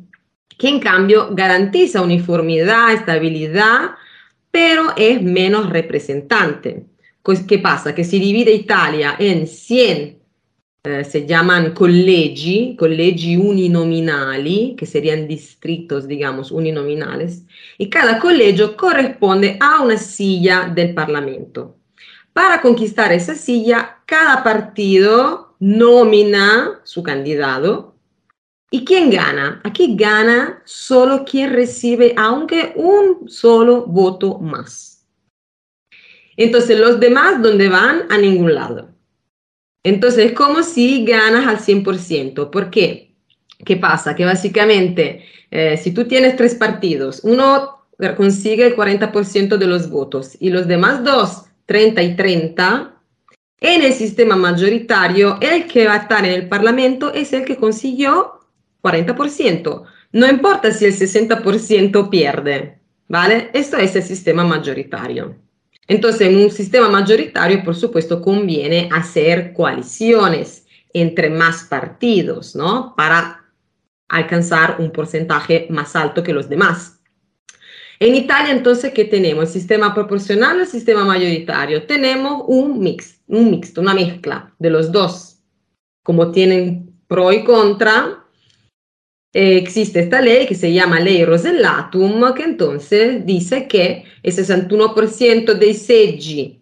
que en cambio garantiza uniformidad, estabilidad, pero es menos representante. Cos- ¿Qué pasa? Que si divide Italia en 100, eh, se llaman collegi, collegi uninominali, que serían distritos, digamos, uninominales, y cada colegio corresponde a una silla del Parlamento. Para conquistar esa silla, cada partido nomina su candidato. ¿Y quién gana? Aquí gana solo quien recibe aunque un solo voto más. Entonces, los demás, ¿dónde van? A ningún lado. Entonces, es como si ganas al 100%. ¿Por qué? ¿Qué pasa? Que básicamente, eh, si tú tienes tres partidos, uno consigue el 40% de los votos y los demás dos, 30 y 30, en el sistema mayoritario, el que va a estar en el Parlamento es el que consiguió 40%. No importa si el 60% pierde, ¿vale? Esto es el sistema mayoritario. Entonces, en un sistema mayoritario, por supuesto, conviene hacer coaliciones entre más partidos, ¿no? Para alcanzar un porcentaje más alto que los demás. En Italia, entonces, ¿qué tenemos? ¿El sistema proporcional o el sistema mayoritario? Tenemos un mix, un mixto, una mezcla de los dos. Como tienen pro y contra, eh, existe esta ley que se llama ley Rosellatum, que entonces dice que el 61% dei seggi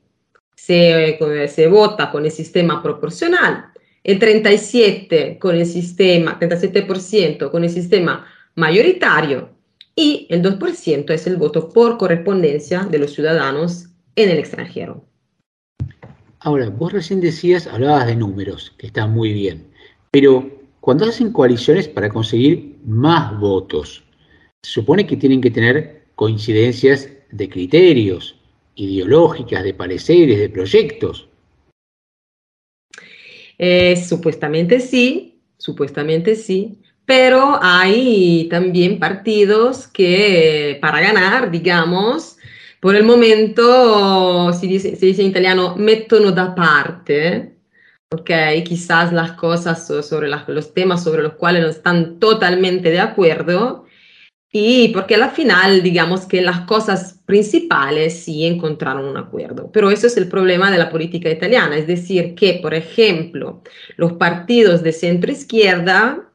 se, eh, se vota con el sistema proporcional, el 37% con el sistema, 37% con el sistema mayoritario. Y el 2% es el voto por correspondencia de los ciudadanos en el extranjero. Ahora, vos recién decías, hablabas de números, que está muy bien, pero cuando hacen coaliciones para conseguir más votos, se supone que tienen que tener coincidencias de criterios, ideológicas, de pareceres, de proyectos. Eh, supuestamente sí, supuestamente sí, pero hay también partidos que para ganar, digamos, por el momento, si dice, se dice en italiano, mettono da parte, ok, quizás las cosas so- sobre las- los temas sobre los cuales no están totalmente de acuerdo, y porque al final, digamos que las cosas principales sí encontraron un acuerdo. Pero eso es el problema de la política italiana, es decir, que, por ejemplo, los partidos de centro izquierda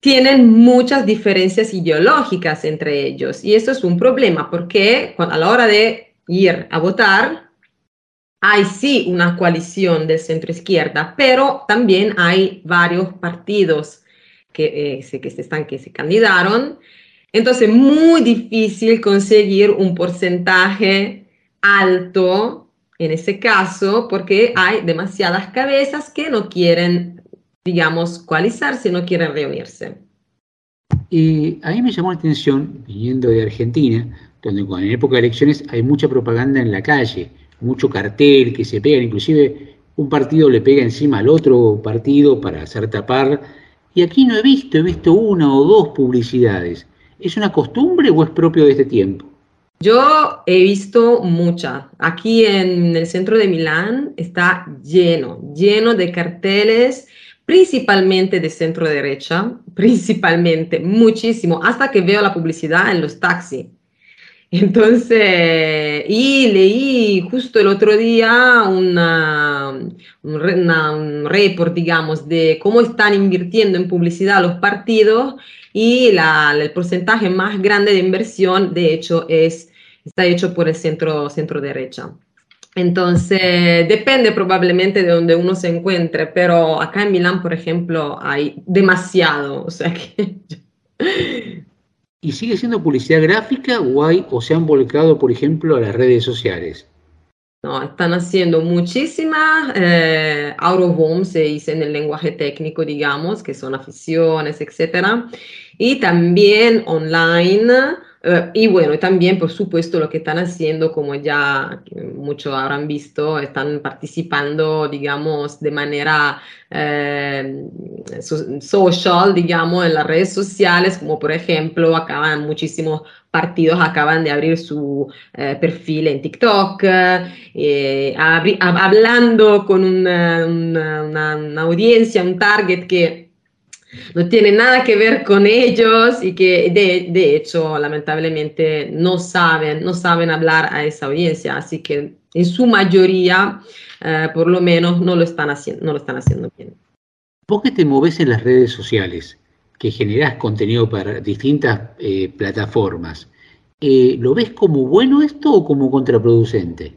tienen muchas diferencias ideológicas entre ellos. Y eso es un problema porque a la hora de ir a votar hay sí una coalición de centro izquierda, pero también hay varios partidos que, eh, que, se están, que se candidaron. Entonces, muy difícil conseguir un porcentaje alto en ese caso porque hay demasiadas cabezas que no quieren, digamos, coalizarse, no quieren reunirse. Y a mí me llamó la atención, viniendo de Argentina, donde en época de elecciones hay mucha propaganda en la calle, mucho cartel que se pegan, inclusive un partido le pega encima al otro partido para hacer tapar. Y aquí no he visto, he visto una o dos publicidades. ¿Es una costumbre o es propio de este tiempo? Yo he visto mucha. Aquí en el centro de Milán está lleno, lleno de carteles, principalmente de centro derecha, principalmente, muchísimo, hasta que veo la publicidad en los taxis. Entonces, y leí justo el otro día una, una- un report, digamos, de cómo están invirtiendo en publicidad los partidos y la- el porcentaje más grande de inversión, de hecho, es, está hecho por el centro, centro derecha. Entonces, depende probablemente de donde uno se encuentre, pero acá en Milán, por ejemplo, hay demasiado, o sea que ¿Y sigue siendo publicidad gráfica o, hay, o se han volcado, por ejemplo, a las redes sociales? No, están haciendo muchísimas eh, out of home, se dice en el lenguaje técnico, digamos, que son aficiones, etcétera. Y también online, Eh, y bueno, también por supuesto lo que están haciendo, como ya muchos habrán visto, están participando, digamos, de manera eh, so- social, digamos, en las redes sociales, como por ejemplo, acaban muchísimos partidos acaban de abrir su eh, perfil en TikTok, eh, hablando con una audiencia, un target que no tiene nada que ver con ellos y que de, de hecho lamentablemente no saben, no saben hablar a esa audiencia, así que en su mayoría eh, por lo menos no lo están haciendo, no lo están haciendo bien. Vos que te moves en las redes sociales, que generás contenido para distintas eh, plataformas, eh, ¿lo ves como bueno esto o como contraproducente?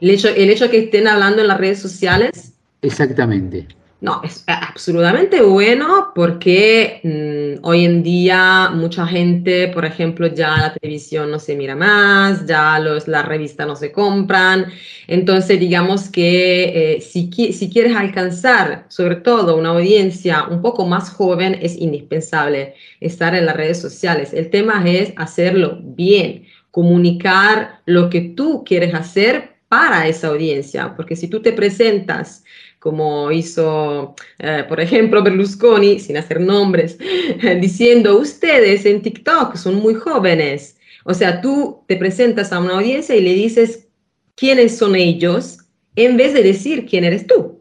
El hecho, el hecho que estén hablando en las redes sociales Exactamente. No, es absolutamente bueno porque mm, hoy en día mucha gente, por ejemplo, ya la televisión no se mira más, ya los, las revistas no se compran. Entonces, digamos que eh, si, si quieres alcanzar sobre todo una audiencia un poco más joven, es indispensable estar en las redes sociales. El tema es hacerlo bien, comunicar lo que tú quieres hacer para esa audiencia, porque si tú te presentas como hizo, eh, por ejemplo, Berlusconi, sin hacer nombres, diciendo, ustedes en TikTok son muy jóvenes. O sea, tú te presentas a una audiencia y le dices quiénes son ellos en vez de decir quién eres tú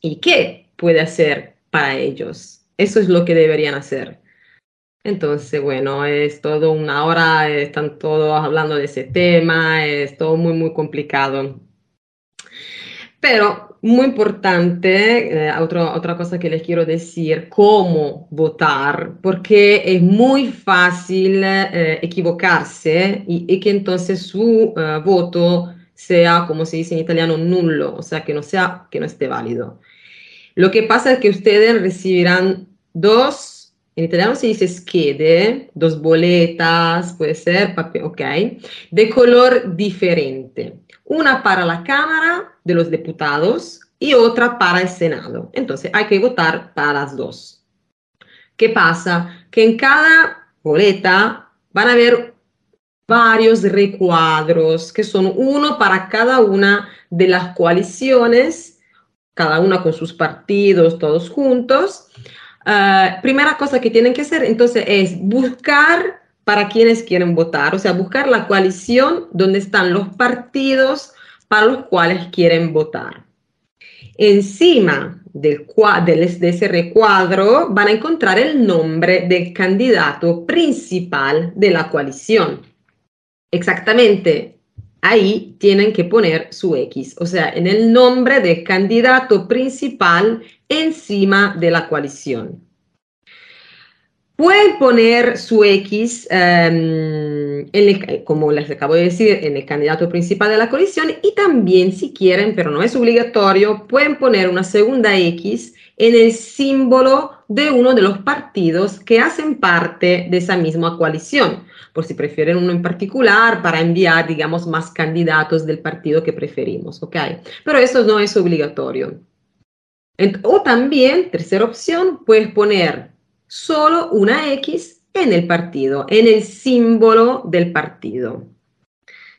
y qué puede hacer para ellos. Eso es lo que deberían hacer. Entonces, bueno, es todo una hora, están todos hablando de ese tema, es todo muy, muy complicado. Pero muy importante, eh, otra cosa que les quiero decir, cómo votar, porque es muy fácil eh, equivocarse y, y que entonces su eh, voto sea, como se dice en italiano, nulo, o sea, que no sea, que no esté válido. Lo que pasa es que ustedes recibirán dos, en italiano se dice schede, dos boletas, puede ser, papel, ok, de color diferente. Una para la Cámara de los Diputados y otra para el Senado. Entonces hay que votar para las dos. ¿Qué pasa? Que en cada boleta van a haber varios recuadros que son uno para cada una de las coaliciones, cada una con sus partidos, todos juntos. Ah, primera cosa que tienen que hacer entonces es buscar para quienes quieren votar, o sea, buscar la coalición donde están los partidos para los cuales quieren votar. Encima del, de ese recuadro van a encontrar el nombre del candidato principal de la coalición. Exactamente, ahí tienen que poner su X, o sea, en el nombre del candidato principal encima de la coalición. Pueden poner su X, em, en el- como les acabo de decir, en el candidato principal de la coalición y también si quieren, pero no es obligatorio, pueden poner una segunda X en el símbolo de uno de los partidos que hacen parte de esa misma coalición, por si prefieren uno en particular para enviar, digamos, más candidatos del partido que preferimos, ¿ok? Pero eso no es obligatorio. O también, tercera opción, puedes poner solo una X en el partido, en el símbolo del partido,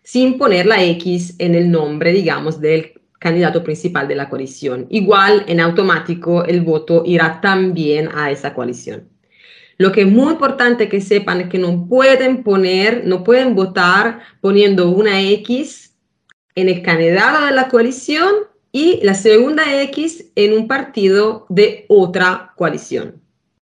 sin poner la X en el nombre, digamos, del candidato principal de la coalición. Igual, en automático, el voto irá también a esa coalición. Lo que es muy importante que sepan es que no pueden poner, no pueden votar poniendo una X en el candidato de la coalición y la segunda X en un partido de otra coalición.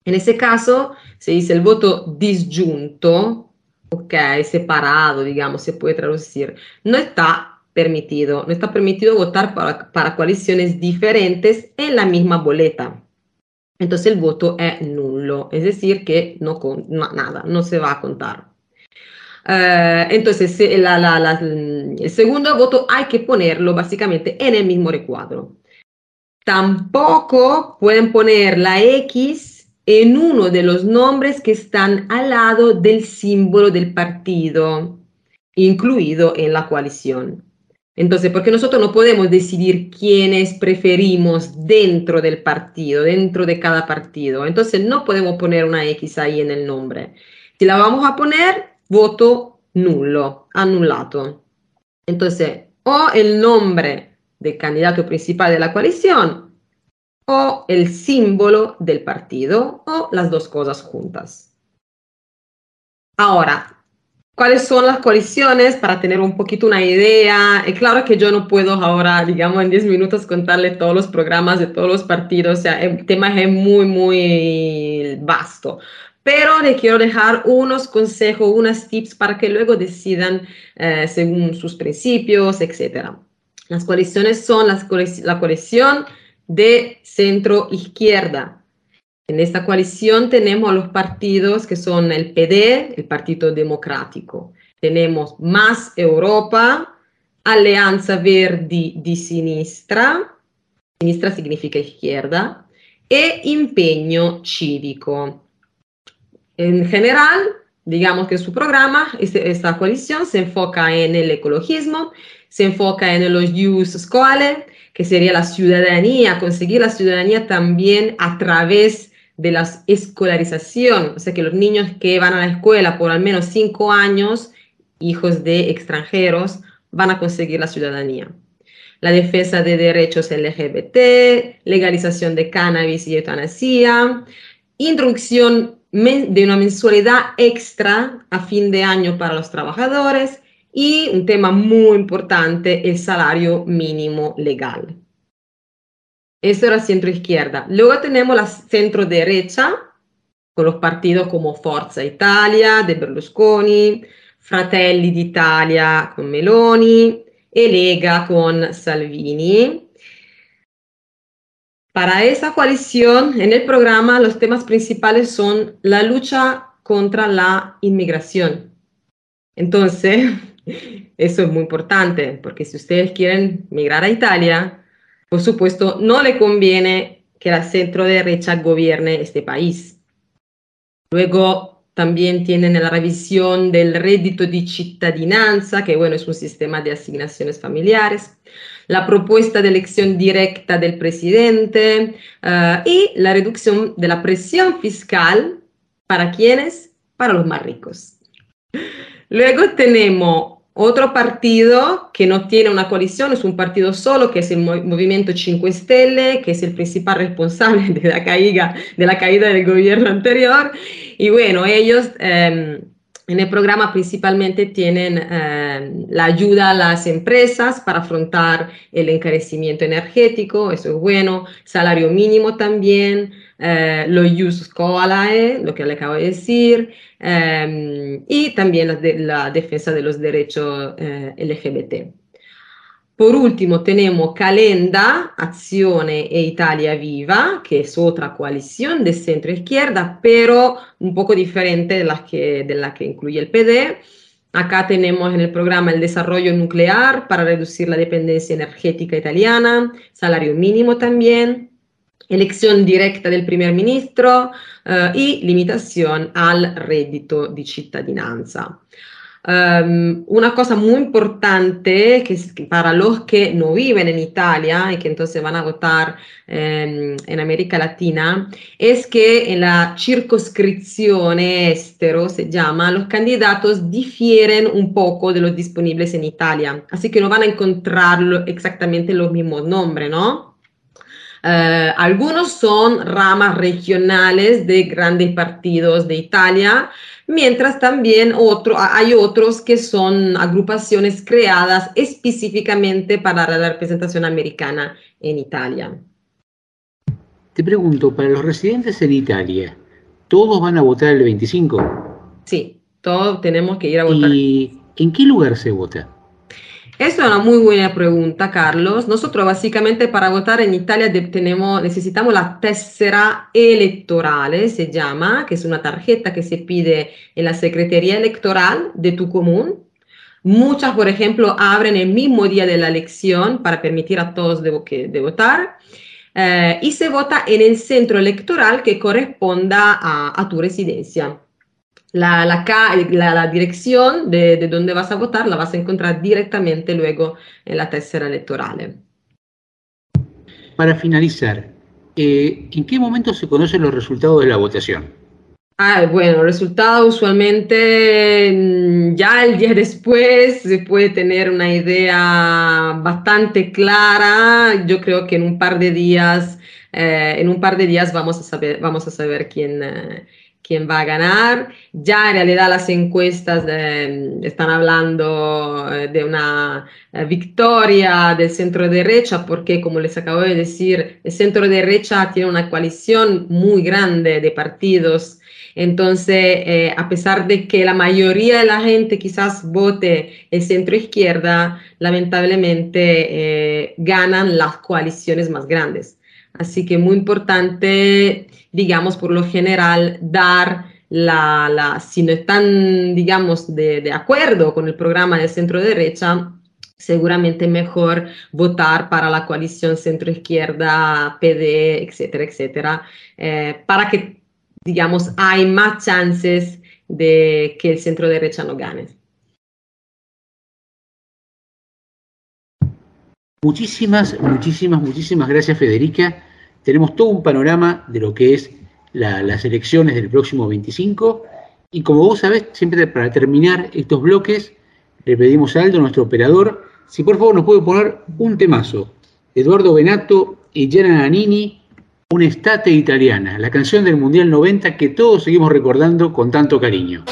En ese caso, se dice el voto disjunto, ok, separado, digamos, se puede traducir. No está permitido, no está permitido votar para, para coaliciones diferentes en la misma boleta. Entonces el voto es nulo, es decir, que no, con, nada, no se va a contar. Eh, entonces, el segundo voto hay que ponerlo básicamente en el mismo recuadro. Tampoco pueden poner la X en uno de los nombres que están al lado del símbolo del partido, incluido en la coalición. Entonces, porque nosotros no podemos decidir quiénes preferimos dentro del partido, dentro de cada partido. Entonces, no podemos poner una X ahí en el nombre. Si la vamos a poner, voto nulo, anulato. Entonces, o el nombre del candidato principal de la coalición o el símbolo del partido o las dos cosas juntas. Ahora, ¿cuáles son las coaliciones? Para tener un poquito una idea. Es claro que yo no puedo ahora, digamos, en 10 minutos contarle todos los programas de todos los partidos. O sea, el tema es muy, muy vasto. Pero le quiero dejar unos consejos, unos tips para que luego decidan eh, según sus principios, etc. Las coaliciones son la coalición de centro izquierda. En esta coalición tenemos los partidos que son el PD, el Partido Democrático. Tenemos Más Europa, Alianza Verdi di Sinistra, sinistra significa izquierda, e Impegno Cívico. En general, digamos que su programa, este, esta coalición se enfoca en el ecologismo, se enfoca en los Jus Scholae, que sería la ciudadanía, conseguir la ciudadanía también a través de la escolarización, o sea, que los niños que van a la escuela por al menos cinco años, hijos de extranjeros, van a conseguir la ciudadanía. La defensa de derechos LGBT, legalización de cannabis y eutanasia, introducción de una mensualidad extra a fin de año para los trabajadores y un tema muy importante, el salario mínimo legal. Eso era centro izquierda. Luego tenemos la centro derecha, con los partidos como Forza Italia de Berlusconi, Fratelli d'Italia con Meloni e Lega con Salvini. Para esa coalición, en el programa los temas principales son la lucha contra la inmigración. Entonces, eso es muy importante, porque si ustedes quieren migrar a Italia, por supuesto, no le conviene que la centro derecha gobierne este país. Luego, también tienen la revisión del reddito de cittadinanza, que bueno, es un sistema de asignaciones familiares la propuesta de elección directa del presidente eh, y la reducción de la presión fiscal para quienes, para los más ricos. Luego tenemos otro partido que no tiene una coalición, es un partido solo, que es el Movimiento 5 Stelle, que es el principal responsable de la caída, de la caída del gobierno anterior. Y bueno, ellos... Eh, en el programa principalmente tienen eh, la ayuda a las empresas para afrontar el encarecimiento energético, eso es bueno, salario mínimo también, eh, los use scolae, lo que le acabo de decir, eh, y también la, la, defensa de los derechos LGBT. Por último, tenemos Calenda, Accione e Italia Viva, que es otra coalición de centro-izquierda, pero un poco diferente de la, que, de la que incluye el PD. Acá tenemos en el programa el desarrollo nuclear para reducir la dependencia energética italiana, salario mínimo también, elección directa del primer ministro eh, y limitación al reddito di cittadinanza. Um, una cosa muy importante que, para los que no viven en Italia y que entonces van a votar um, en América Latina es que en la circunscripción estero se llama, los candidatos difieren un poco de los disponibles en Italia, así que no van a encontrar exactamente los mismos nombres, ¿no? Uh, algunos son ramas regionales de grandes partidos de Italia, mientras también otro, hay otros que son agrupaciones creadas específicamente para la representación americana en Italia. Te pregunto, para los residentes en Italia, ¿todos van a votar el 25? Sí, todos tenemos que ir a votar. ¿Y en qué lugar se vota? Esa es una muy buena pregunta, Carlos. Nosotros básicamente para votar en Italia tenemos, necesitamos la tessera electoral, se llama, que es una tarjeta que se pide en la Secretaría Electoral de tu común. Muchas, por ejemplo, abren el mismo día de la elección para permitir a todos de, de votar. Eh, y se vota en el centro electoral que corresponda a tu residencia la, la, la, dirección de, de, donde vas a votar la vas a encontrar directamente luego en la tercera electoral. Para finalizar, eh, ¿en qué momento se conocen los resultados de la votación? Ah, bueno, el resultado usualmente mm, ya el día después se puede tener una idea bastante clara. Yo creo que en un par de días, eh, en un par de días vamos a saber, vamos a saber quién, eh, quién va a ganar. Ya en realidad las encuestas eh, están hablando eh, de una eh, victoria del centro derecha porque, como les acabo de decir, el centro derecha tiene una coalición muy grande de partidos. Entonces, a pesar de que la mayoría de la gente quizás vote el centro izquierda, lamentablemente ganan las coaliciones más grandes. Así que muy importante, digamos, por lo general, dar la, la si no están, digamos, de, de acuerdo con el programa del centro derecha, seguramente mejor votar para la coalición centro-izquierda, PD, etcétera, etcétera, eh, para que, digamos, hay más chances de que el centro derecha no gane. Muchísimas, muchísimas, muchísimas gracias, Federica. Tenemos todo un panorama de lo que es la- las elecciones del próximo 25. Y como vos sabés, siempre para terminar estos bloques, le pedimos a Aldo, nuestro operador, si por favor nos puede poner un temazo. Eduardo Benato y Gianna Nannini, una estate italiana, la canción del Mundial 90 que todos seguimos recordando con tanto cariño.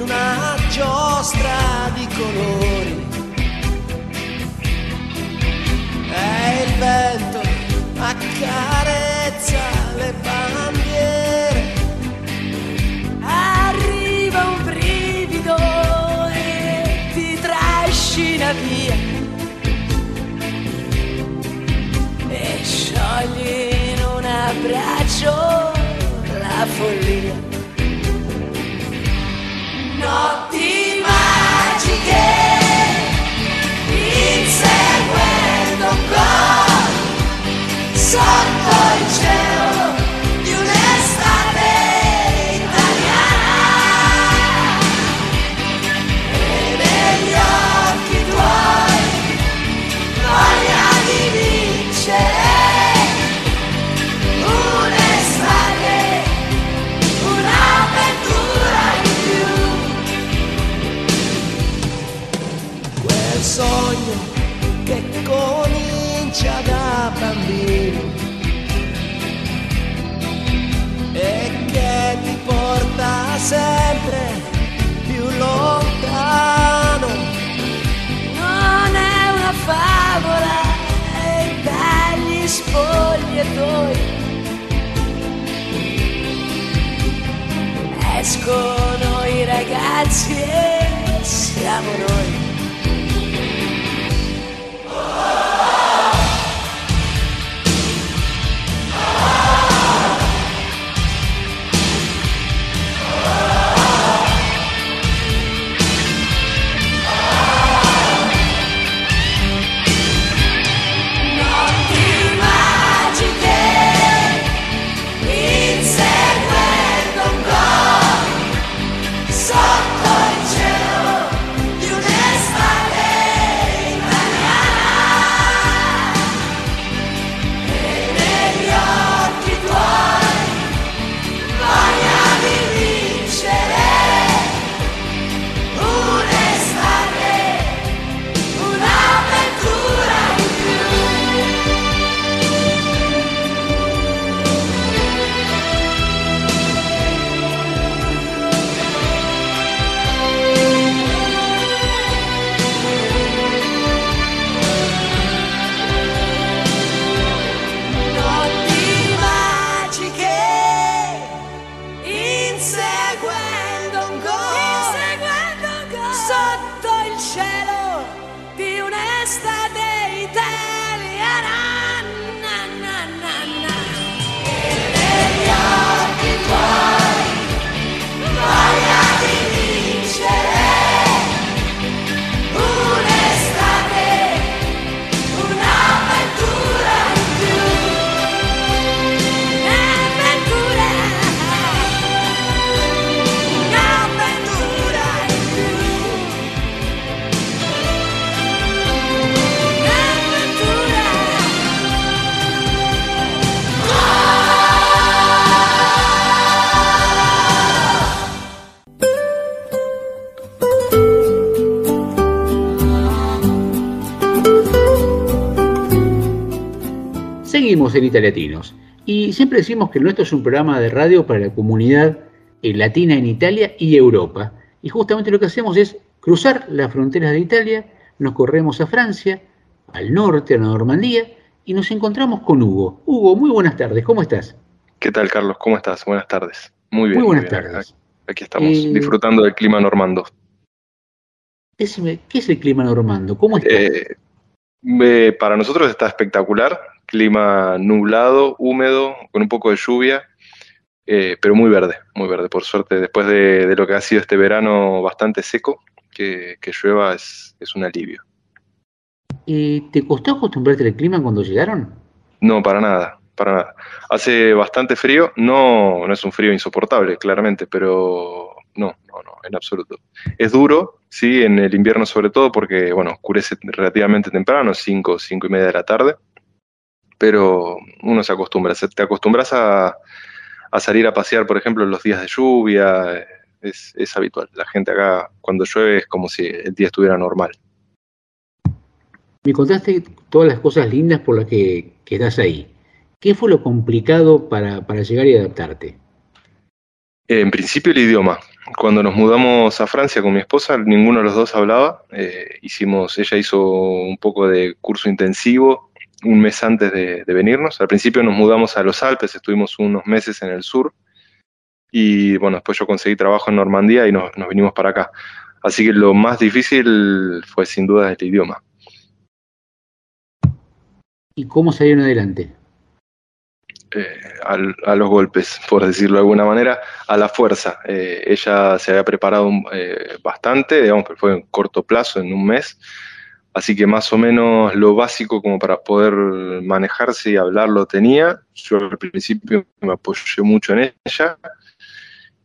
In una giostra di colori. E il vento accarezza le bandiere. Arriva un brivido e ti trascina via. E sciogli in un abbraccio la follia. Sotto il cielo escono i ragazzi e siamo noi. Seguimos en Italiatinos y siempre decimos que el nuestro es un programa de radio para la comunidad eh, latina en Italia y Europa. Y justamente lo que hacemos es cruzar las fronteras de Italia, nos corremos a Francia, al norte, a la Normandía, y nos encontramos con Hugo. Hugo, muy buenas tardes, ¿cómo estás? ¿Qué tal, Carlos? ¿Cómo estás? Buenas tardes. Muy bien. Muy buenas bien. tardes. Aquí estamos, Eh, disfrutando del clima normando. Decime, ¿qué es el clima normando? ¿Cómo está? Eh, eh, para nosotros está espectacular. Clima nublado, húmedo, con un poco de lluvia, eh, pero muy verde, muy verde. Por suerte, después de, de lo que ha sido este verano bastante seco, que, que llueva es, es un alivio. Eh, ¿Te costó acostumbrarte al clima cuando llegaron? No, para nada, para nada. Hace bastante frío, no, no es un frío insoportable, claramente, pero no, no, no, en absoluto. Es duro, sí, en el invierno sobre todo, porque, bueno, oscurece relativamente temprano, 5, 5 y media de la tarde, pero uno se acostumbra, se- te acostumbras a, a salir a pasear, por ejemplo, en los días de lluvia, eh, es, es habitual. La gente acá, cuando llueve, es como si el día estuviera normal. Me contaste todas las cosas lindas por las que, que estás ahí. ¿Qué fue lo complicado para, para llegar y adaptarte? En principio el idioma. Cuando nos mudamos a Francia con mi esposa, ninguno de los dos hablaba. Eh, hicimos, ella hizo un poco de curso intensivo un mes antes de, de venirnos. Al principio nos mudamos a los Alpes, estuvimos unos meses en el sur. Y bueno, después yo conseguí trabajo en Normandía y nos, nos vinimos para acá. Así que lo más difícil fue sin duda el idioma. ¿Y cómo salieron adelante? eh, al- a los golpes, por decirlo de alguna manera, a la fuerza. Eh, ella se había preparado eh, bastante, digamos, pero fue en corto plazo, en un mes, así que más o menos lo básico como para poder manejarse y hablar lo tenía. Yo al principio me apoyé mucho en ella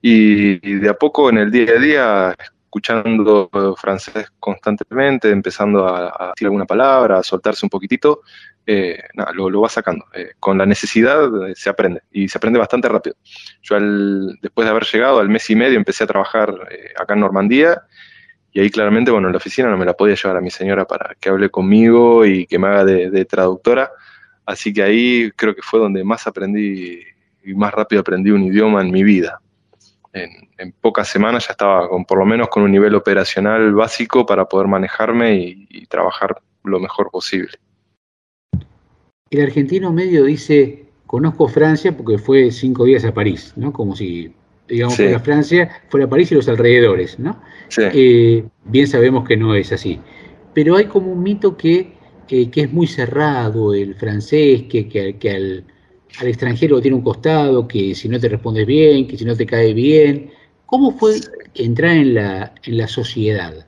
y, de a poco en el día a día, escuchando francés constantemente, empezando a, decir alguna palabra, a soltarse un poquitito, eh, nada, lo, lo va sacando. Eh, con la necesidad eh, se aprende y se aprende bastante rápido. Yo al- después de haber llegado al mes y medio empecé a trabajar eh, acá en Normandía y ahí claramente, bueno, en la oficina no me la podía llevar a mi señora para que hable conmigo y que me haga de, traductora. Así que ahí creo que fue donde más aprendí y más rápido aprendí un idioma en mi vida. En, pocas semanas ya estaba con, por lo menos con un nivel operacional básico para poder manejarme y trabajar lo mejor posible. El argentino medio dice, conozco Francia porque fue cinco días a París, ¿no? Como si, digamos, fuera Francia, fuera París y los alrededores, ¿no? Sí. Eh, bien sabemos que no es así. Pero hay como un mito que, eh, que es muy cerrado el francés, que, que- que al, al extranjero tiene un costado, que si no te respondes bien, que si no te cae bien. ¿Cómo fue entrar en la, en la sociedad?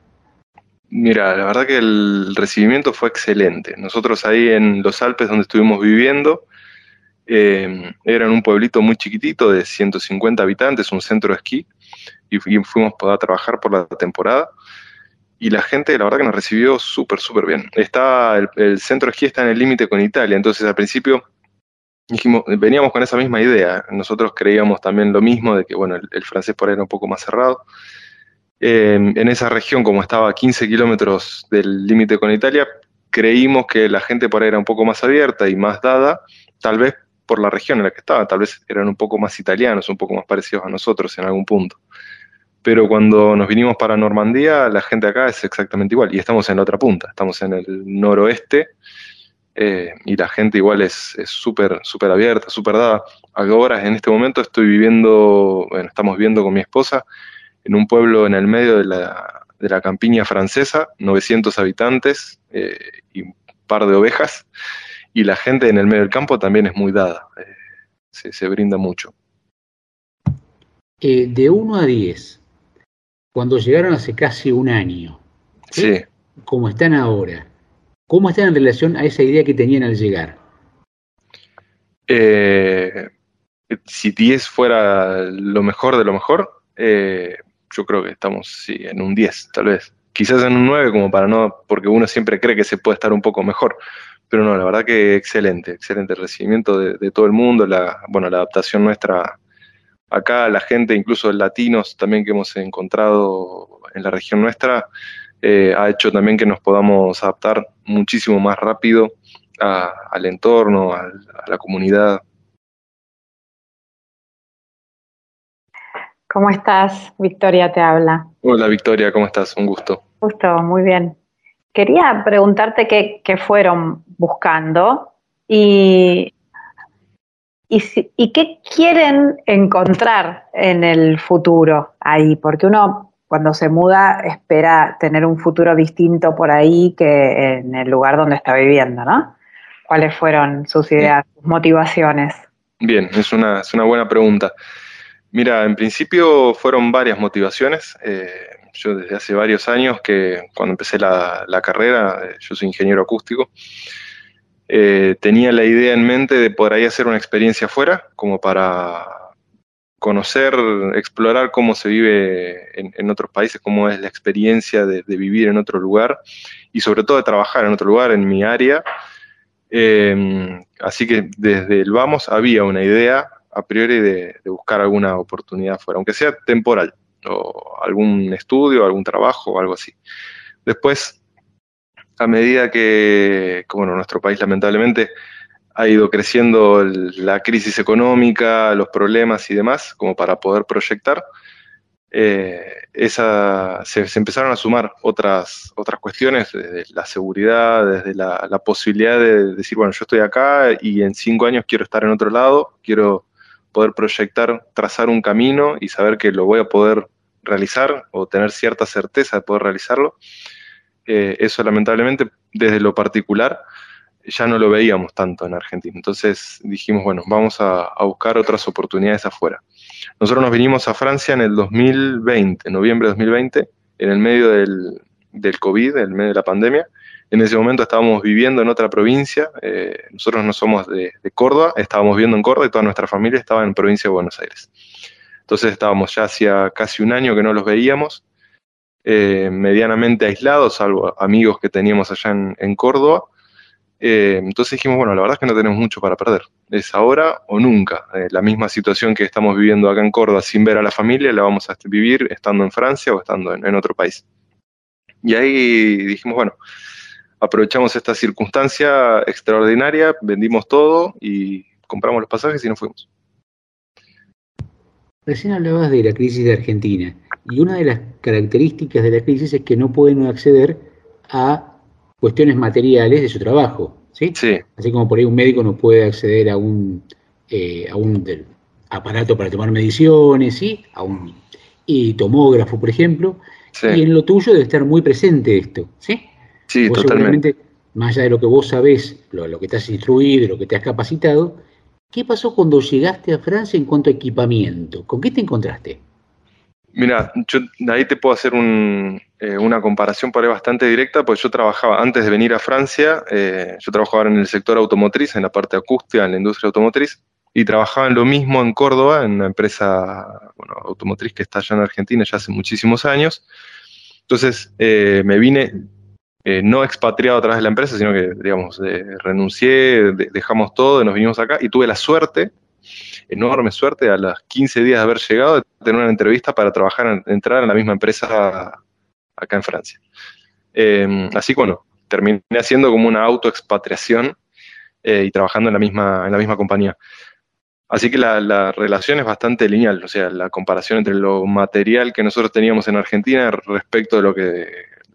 Mira, la verdad que el recibimiento fue excelente. Nosotros ahí en los Alpes donde estuvimos viviendo, eh, era en un pueblito muy chiquitito de 150 habitantes, un centro de esquí, y, fu- y fuimos a trabajar por la temporada. Y la gente, la verdad que nos recibió súper, súper bien. Está, el, centro de esquí está en el límite con Italia, entonces al principio dijimos, veníamos con esa misma idea. Nosotros creíamos también lo mismo, de que bueno, el, el francés por ahí era un poco más cerrado. Eh, en esa región, como estaba a 15 kilómetros del límite con Italia, creímos que la gente por ahí era un poco más abierta y más dada, tal vez por la región en la que estaba, tal vez eran un poco más italianos, un poco más parecidos a nosotros en algún punto. Pero cuando nos vinimos para Normandía, la gente acá es exactamente igual, y estamos en la otra punta, estamos en el noroeste, eh, y la gente igual es súper, súper abierta, súper dada. Ahora, en este momento, estoy viviendo, bueno, estamos viviendo con mi esposa en un pueblo en el medio de la, de la campiña francesa, 900 habitantes eh, y un par de ovejas, y la gente en el medio del campo también es muy dada, eh, se, se brinda mucho. Eh, de 1 a 10, cuando llegaron hace casi un año, Sí, como están ahora, ¿cómo están en relación a esa idea que tenían al llegar? Eh, si 10 fuera lo mejor de lo mejor, eh, yo creo que estamos sí, en un 10, tal vez. Quizás en un 9, como para no, porque uno siempre cree que se puede estar un poco mejor. Pero no, la verdad que excelente, excelente recibimiento de, de todo el mundo, la, bueno, la adaptación nuestra acá, la gente, incluso latinos también que hemos encontrado en la región nuestra, eh, ha hecho también que nos podamos adaptar muchísimo más rápido a- al entorno, al- a la comunidad. ¿Cómo estás? Victoria te habla. Hola Victoria, ¿cómo estás? Un gusto. Justo, muy bien. Quería preguntarte qué, qué fueron buscando y, y, si- y qué quieren encontrar en el futuro ahí, porque uno cuando se muda espera tener un futuro distinto por ahí que en el lugar donde está viviendo, ¿no? ¿Cuáles fueron sus ideas, sus motivaciones? Bien, es una, es una buena pregunta. Mira, en principio fueron varias motivaciones. Eh, yo desde hace varios años que cuando empecé la, la carrera, eh, yo soy ingeniero acústico, eh, tenía la idea en mente de por ahí hacer una experiencia afuera, como para conocer, explorar cómo se vive en, en otros países, cómo es la experiencia de, de vivir en otro lugar y sobre todo de trabajar en otro lugar, en mi área. Eh, así que desde el vamos había una idea a priori de, de buscar alguna oportunidad fuera, aunque sea temporal, o algún estudio, algún trabajo o algo así. Después, a medida que, bueno, nuestro país lamentablemente ha ido creciendo la crisis económica, los problemas y demás, como para poder proyectar, eh, se, se empezaron a sumar otras, otras cuestiones, desde la seguridad, desde la, la posibilidad de decir, bueno, yo estoy acá y en cinco años quiero estar en otro lado, quiero poder proyectar, trazar un camino y saber que lo voy a poder realizar o tener cierta certeza de poder realizarlo. Eh, eso lamentablemente desde lo particular ya no lo veíamos tanto en Argentina. Entonces dijimos, bueno, vamos a, buscar otras oportunidades afuera. Nosotros nos vinimos a Francia en el 2020, noviembre de 2020, en el medio del, del COVID, en el medio de la pandemia. En ese momento estábamos viviendo en otra provincia. eh, nosotros no somos de, Córdoba, estábamos viviendo en Córdoba y toda nuestra familia estaba en provincia de Buenos Aires. Entonces estábamos ya hacía casi un año que no los veíamos, eh, medianamente aislados, salvo amigos que teníamos allá en, Córdoba. Eh, entonces dijimos, bueno, la verdad es que no tenemos mucho para perder. Es ahora o nunca. La misma situación que estamos viviendo acá en Córdoba sin ver a la familia, la vamos a vivir estando en Francia o estando en, en otro país. Y ahí dijimos, bueno, aprovechamos esta circunstancia extraordinaria, vendimos todo y compramos los pasajes y nos fuimos. Recién hablabas de la crisis de Argentina y una de las características de la crisis es que no pueden acceder a cuestiones materiales de su trabajo, ¿sí? Sí. Así como por ahí un médico no puede acceder a un, eh, a un aparato para tomar mediciones, ¿sí? A un y tomógrafo, por ejemplo. Sí. Y en lo tuyo debe estar muy presente esto, ¿sí? Sí, Vos totalmente. más allá de lo que vos sabés, lo, lo que te has instruido, lo que te has capacitado, ¿qué pasó cuando llegaste a Francia en cuanto a equipamiento? ¿Con qué te encontraste? Mira, yo ahí te puedo hacer un, eh, una comparación por ahí bastante directa, porque yo trabajaba, antes de venir a Francia, eh, yo trabajaba en el sector automotriz, en la parte acústica, en la industria automotriz, y trabajaba en lo mismo en Córdoba, en una empresa bueno, automotriz que está allá en Argentina ya hace muchísimos años. Entonces, eh, me vine eh, no expatriado a través de la empresa, sino que, digamos, eh, renuncié, de- dejamos todo, nos vinimos acá, y tuve la suerte enorme suerte a los 15 días de haber llegado de tener una entrevista para trabajar, en- entrar en la misma empresa acá en Francia. Eh, así que bueno, terminé haciendo como una autoexpatriación eh, y trabajando en la misma, en la misma compañía. Así que la, la relación es bastante lineal, o sea, la comparación entre lo material que nosotros teníamos en Argentina respecto de lo que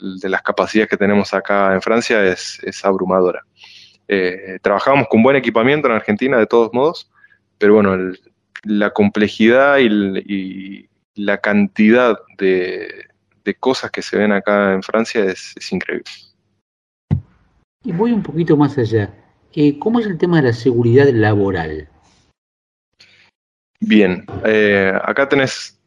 de las capacidades que tenemos acá en Francia es, es abrumadora. Eh, trabajábamos con buen equipamiento en Argentina de todos modos, pero bueno, el- la complejidad y, el- y la cantidad de, de cosas que se ven acá en Francia es, es increíble. Y voy un poquito más allá. Eh, ¿Cómo es el tema de la seguridad laboral? Bien, eh, acá tenés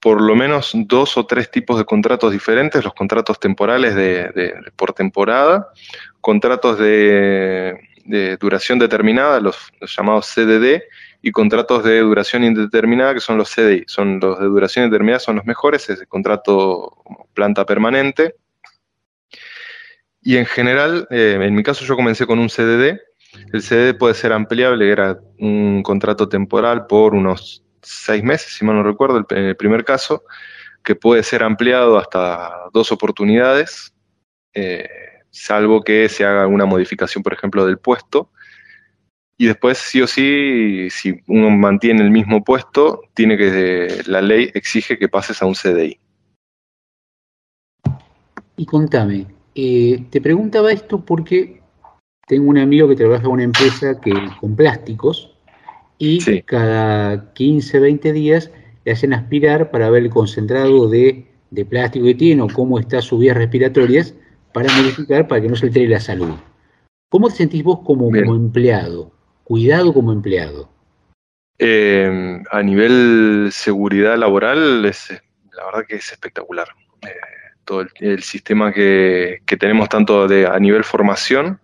por lo menos dos o tres tipos de contratos diferentes, los contratos temporales de, de- por temporada, contratos de, duración determinada, los, llamados CDD, y contratos de duración indeterminada, que son los CDI. Son los de duración indeterminada, son los mejores, es el contrato planta permanente. Y en general, eh, en mi caso yo comencé con un CDD. El CDD puede ser ampliable, era un contrato temporal por unos seis meses, si mal no recuerdo, el, en el primer caso, que puede ser ampliado hasta dos oportunidades, eh, salvo que se haga alguna modificación, por ejemplo, del puesto. Y después, sí o sí, si uno mantiene el mismo puesto, tiene que la ley exige que pases a un CDI. Y contame, eh, te preguntaba esto porque tengo un amigo que trabaja en una empresa que, con plásticos y cada 15, 20 días le hacen aspirar para ver el concentrado de, de plástico que tiene o cómo está sus vías respiratorias para modificar para que no se altere la salud. ¿Cómo te sentís vos como, como empleado? Cuidado como empleado. Eh, a nivel seguridad laboral, es, la verdad que es espectacular. Eh, todo el, el sistema que, que tenemos tanto de, a nivel formación,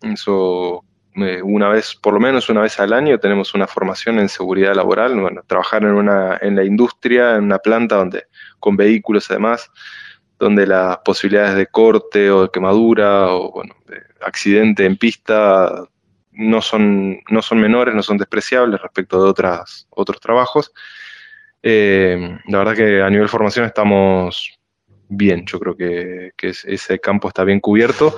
eso eh, una vez, por lo menos una vez al año, tenemos una formación en seguridad laboral, bueno, trabajar en, una, en la industria, en una planta donde, con vehículos además, donde las posibilidades de corte o de quemadura o bueno, de accidente en pista no son, no son menores, no son despreciables respecto de otras, otros trabajos. Eh, la verdad que a nivel formación estamos bien, yo creo que, que es- ese campo está bien cubierto.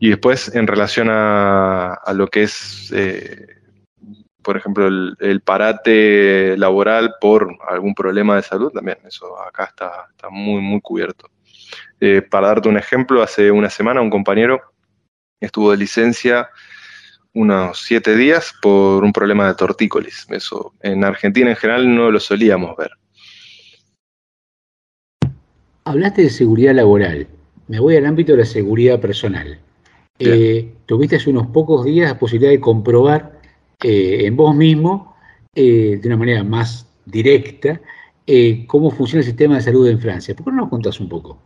Y después, en relación a, lo que es, eh, por ejemplo, el, parate laboral por algún problema de salud, también eso acá está, está muy, muy cubierto. Eh, para darte un ejemplo, hace una semana un compañero estuvo de licencia unos siete días por un problema de tortícolis. Eso en Argentina en general no lo solíamos ver. Hablaste de seguridad laboral. Me voy al ámbito de la seguridad personal. Eh, tuviste hace unos pocos días la posibilidad de comprobar eh, en vos mismo, eh, de una manera más directa, eh, cómo funciona el sistema de salud en Francia. ¿Por qué no nos contás un poco?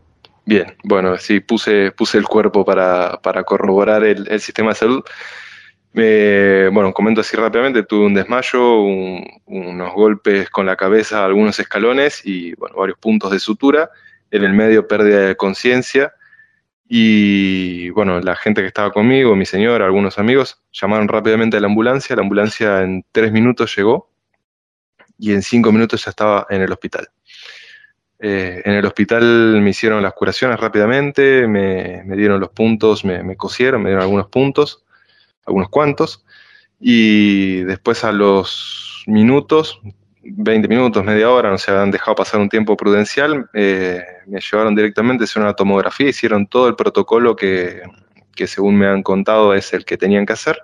Bien, bueno, sí, puse, puse el cuerpo para, para corroborar el, el sistema de salud. Eh, bueno, comento así rápidamente, tuve un desmayo, un- unos golpes con la cabeza, algunos escalones y bueno, varios puntos de sutura. En el medio pérdida de conciencia. Y bueno, la gente que estaba conmigo, mi señora, algunos amigos, llamaron rápidamente a la ambulancia. La ambulancia en tres minutos llegó y en cinco minutos ya estaba en el hospital. Eh, en el hospital me hicieron las curaciones rápidamente, me, dieron los puntos, me cosieron, me dieron algunos puntos, algunos cuantos, y después a los minutos, 20 minutos, media hora, no se habían dejado pasar un tiempo prudencial, eh, me llevaron directamente, hicieron una tomografía, hicieron todo el protocolo que, que según me han contado es el que tenían que hacer,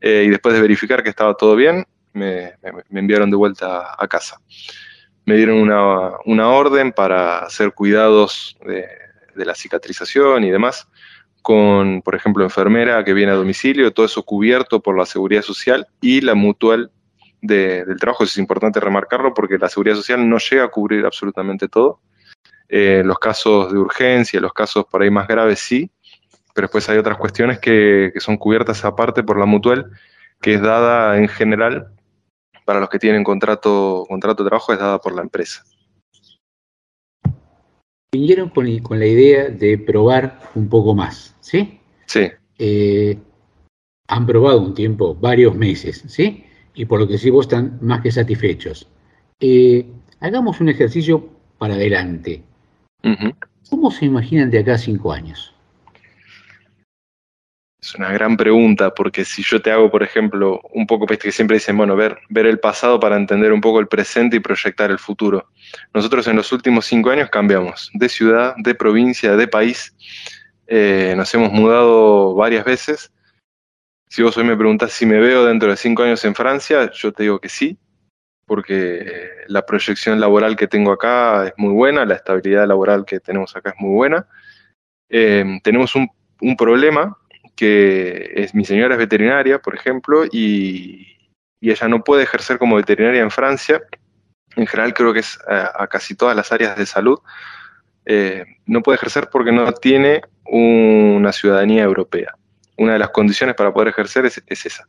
eh, y después de verificar que estaba todo bien, me, enviaron de vuelta a casa. Me dieron una, una orden para hacer cuidados de, de la cicatrización y demás, con, por ejemplo, enfermera que viene a domicilio, todo eso cubierto por la seguridad social y la mutual de- del trabajo. Eso es importante remarcarlo porque la seguridad social no llega a cubrir absolutamente todo. Eh, los casos de urgencia, los casos por ahí más graves sí, pero después hay otras cuestiones que, que son cubiertas aparte por la mutual, que es dada en general para los que tienen contrato, contrato de trabajo, es dada por la empresa. Vinieron con la idea de probar un poco más, ¿sí? Sí. Eh, han probado un tiempo, varios meses, ¿sí? Y por lo que sí vos están más que satisfechos. Eh, hagamos un ejercicio para adelante. ¿Cómo se imaginan de acá a cinco años? Es una gran pregunta, porque si yo te hago, por ejemplo, un poco, que siempre dicen, bueno, ver, ver el pasado para entender un poco el presente y proyectar el futuro. Nosotros en los últimos cinco años cambiamos de ciudad, de provincia, de país. Eh, nos hemos mudado varias veces. Si vos hoy me preguntás si me veo dentro de cinco años en Francia, yo te digo que sí. porque eh, la proyección laboral que tengo acá es muy buena, la estabilidad laboral que tenemos acá es muy buena. Eh, tenemos un, un problema que es mi señora es veterinaria, por ejemplo, y, y ella no puede ejercer como veterinaria en Francia. En general creo que es a, casi todas las áreas de salud. Eh, no puede ejercer porque no tiene una ciudadanía europea. Una de las condiciones para poder ejercer es, es esa.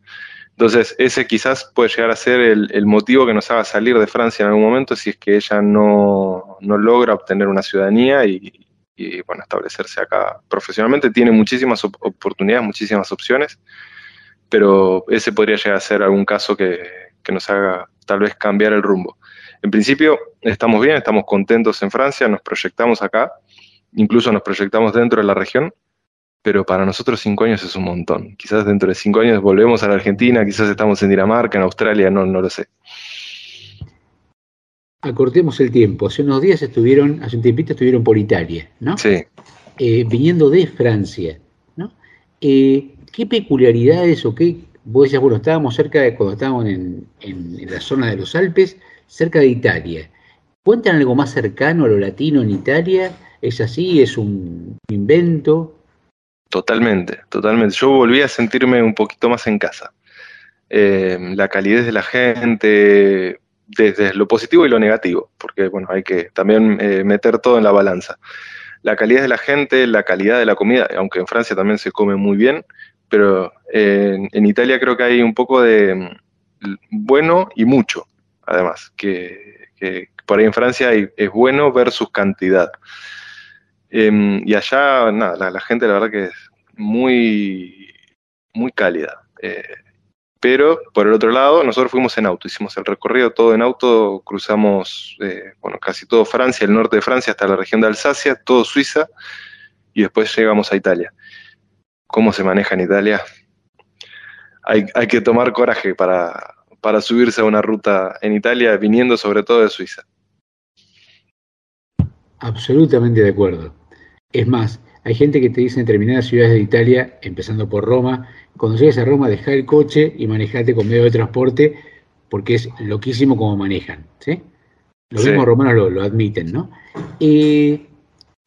Entonces, ese quizás puede llegar a ser el, el, motivo que nos haga salir de Francia en algún momento si es que ella no, no logra obtener una ciudadanía y, y, bueno, establecerse acá profesionalmente. Tiene muchísimas op oportunidades, muchísimas opciones, pero ese podría llegar a ser algún caso que, que nos haga tal vez cambiar el rumbo. En principio estamos bien, estamos contentos en Francia, nos proyectamos acá, incluso nos proyectamos dentro de la región, pero para nosotros cinco años es un montón. Quizás dentro de cinco años volvemos a la Argentina, quizás estamos en Dinamarca, en Australia, no, no lo sé. Acortemos el tiempo. Hace unos días estuvieron, hace un tiempito estuvieron por Italia, ¿no? Sí. Eh, viniendo de Francia, ¿no? Eh, ¿Qué peculiaridades o qué, vos decías, bueno, estábamos cerca de, cuando estábamos en, en, en la zona de los Alpes, cerca de Italia. ¿Cuentan algo más cercano a lo latino en Italia? ¿Es así? ¿Es un invento? Totalmente, totalmente. Yo volví a sentirme un poquito más en casa. Eh, la calidez de la gente, desde lo positivo y lo negativo, porque bueno, hay que también eh, meter todo en la balanza. La calidez de la gente, la calidad de la comida, aunque en Francia también se come muy bien, pero eh, en, Italia creo que hay un poco de mm, bueno y mucho, además, que, por ahí en Francia es bueno versus cantidad. Eh, y allá, nada, la, la, gente la verdad que es muy, muy cálida. Eh, pero por el otro lado, nosotros fuimos en auto, hicimos el recorrido todo en auto, cruzamos, eh, bueno, casi todo Francia, el norte de Francia hasta la región de Alsacia, todo Suiza, y después llegamos a Italia. ¿Cómo se maneja en Italia? Hay, hay que tomar coraje para, para subirse a una ruta en Italia, viniendo sobre todo de Suiza. Absolutamente de acuerdo. Es más, hay gente que te dice en determinadas ciudades de Italia, empezando por Roma, cuando llegues a Roma, deja el coche y manejate con medio de transporte, porque es loquísimo como manejan. ¿sí? Los sí. mismos romanos lo, lo admiten, ¿no? Eh,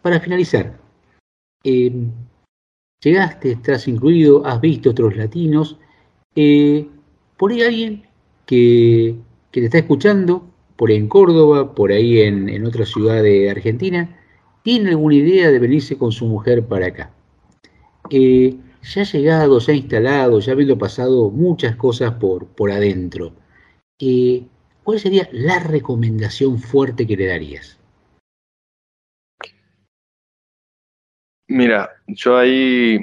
para finalizar, eh, llegaste, estás incluido, has visto otros latinos, eh, por ahí alguien que, que, te está escuchando, por ahí en Córdoba, por ahí en, en otra ciudad de Argentina, tiene alguna idea de venirse con su mujer para acá. Eh, ya ha llegado, se ha instalado, ya habiendo pasado muchas cosas por, por adentro. Eh, ¿Cuál sería la recomendación fuerte que le darías? Mira, yo ahí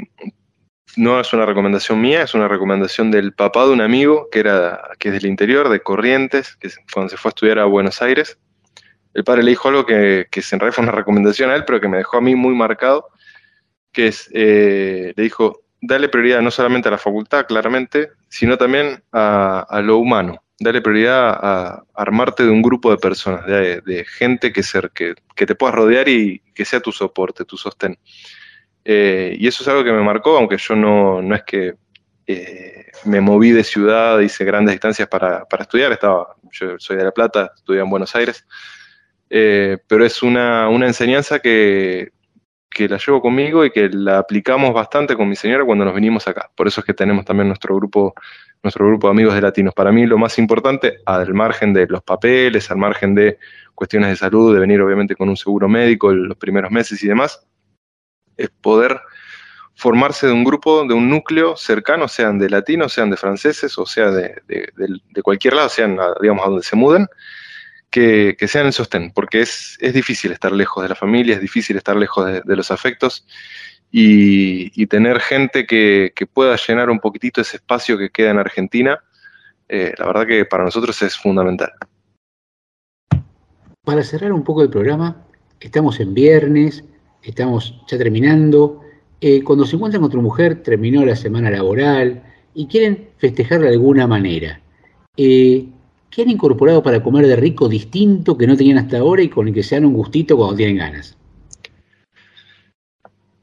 no es una recomendación mía, es una recomendación del papá de un amigo que era que es del interior, de Corrientes, que cuando se fue a estudiar a Buenos Aires, el padre le dijo algo que, que en realidad fue una recomendación a él, pero que me dejó a mí muy marcado, que es, eh, le dijo, dale prioridad no solamente a la facultad, claramente, sino también a, a lo humano. Dale prioridad a, armarte de un grupo de personas, de, de gente que, ser, que, que, te puedas rodear y que sea tu soporte, tu sostén. Eh, y eso es algo que me marcó, aunque yo no, no es que eh, me moví de ciudad, hice grandes distancias para, para, estudiar, estaba, yo soy de La Plata, estudié en Buenos Aires, eh, pero es una, una enseñanza que, que la llevo conmigo y que la aplicamos bastante con mi señora cuando nos vinimos acá. Por eso es que tenemos también nuestro grupo, nuestro grupo de amigos de latinos. Para mí lo más importante, al margen de los papeles, al margen de cuestiones de salud, de venir obviamente con un seguro médico los primeros meses y demás, es poder formarse de un grupo, de un núcleo cercano, sean de latinos, sean de franceses, o sea de, de, de, de cualquier lado, sean, digamos, a donde se muden, que, sean el sostén, porque es, es, difícil estar lejos de la familia, es difícil estar lejos de, los afectos y, tener gente que, que, pueda llenar un poquitito ese espacio que queda en Argentina, eh, la verdad que para nosotros es fundamental. Para cerrar un poco el programa, estamos en viernes, estamos ya terminando. Eh, cuando se encuentran con tu mujer, terminó la semana laboral y quieren festejar de alguna manera. Eh, ¿Qué han incorporado para comer de rico distinto que no tenían hasta ahora y con el que se dan un gustito cuando tienen ganas?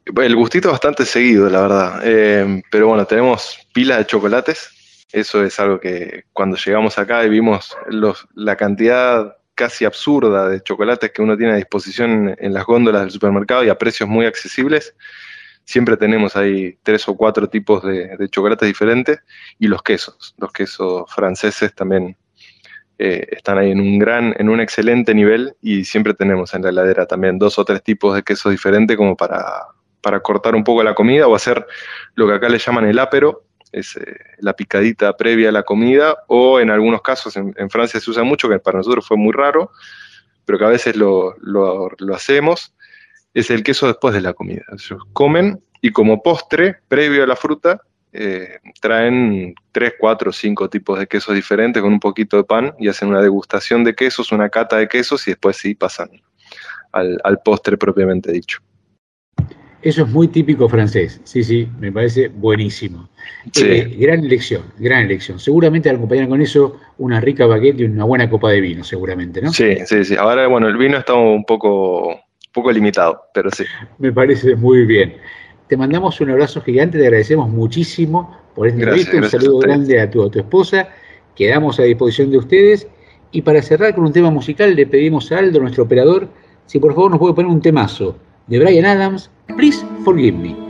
El gustito bastante seguido, la verdad. Eh, pero bueno, tenemos pilas de chocolates. Eso es algo que cuando llegamos acá y vimos la cantidad casi absurda de chocolates que uno tiene a disposición en, las góndolas del supermercado y a precios muy accesibles, siempre tenemos ahí tres o cuatro tipos de chocolates diferentes y los quesos. Los quesos franceses también eh, están ahí en un gran, en un excelente nivel y siempre tenemos en la heladera también dos o tres tipos de quesos diferentes como para, para cortar un poco la comida o hacer lo que acá le llaman el ápero, es eh, la picadita previa a la comida, o en algunos casos en, Francia se usa mucho, que para nosotros fue muy raro, pero que a veces lo, lo- lo hacemos, es el queso después de la comida. Ellos comen y como postre, previo a la fruta, eh, traen tres, cuatro, cinco tipos de quesos diferentes con un poquito de pan y hacen una degustación de quesos, una cata de quesos y después sí pasan al, al postre propiamente dicho. Eso es muy típico francés. Sí, sí, me parece buenísimo. Sí. Eh, gran elección, gran elección. Seguramente acompañan con eso una rica baguette y una buena copa de vino, seguramente, ¿no? Sí, sí, sí. Ahora, bueno, el vino está un poco, un poco limitado, pero sí. Me parece muy bien. Te mandamos un abrazo gigante, te agradecemos muchísimo por esta Gracias, entrevista. Un gracias saludo grande a tu, a tu esposa. Quedamos a disposición de ustedes. Y para cerrar con un tema musical, le pedimos a Aldo, nuestro operador, si por favor nos puede poner un temazo de Brian Adams, Please Forgive Me.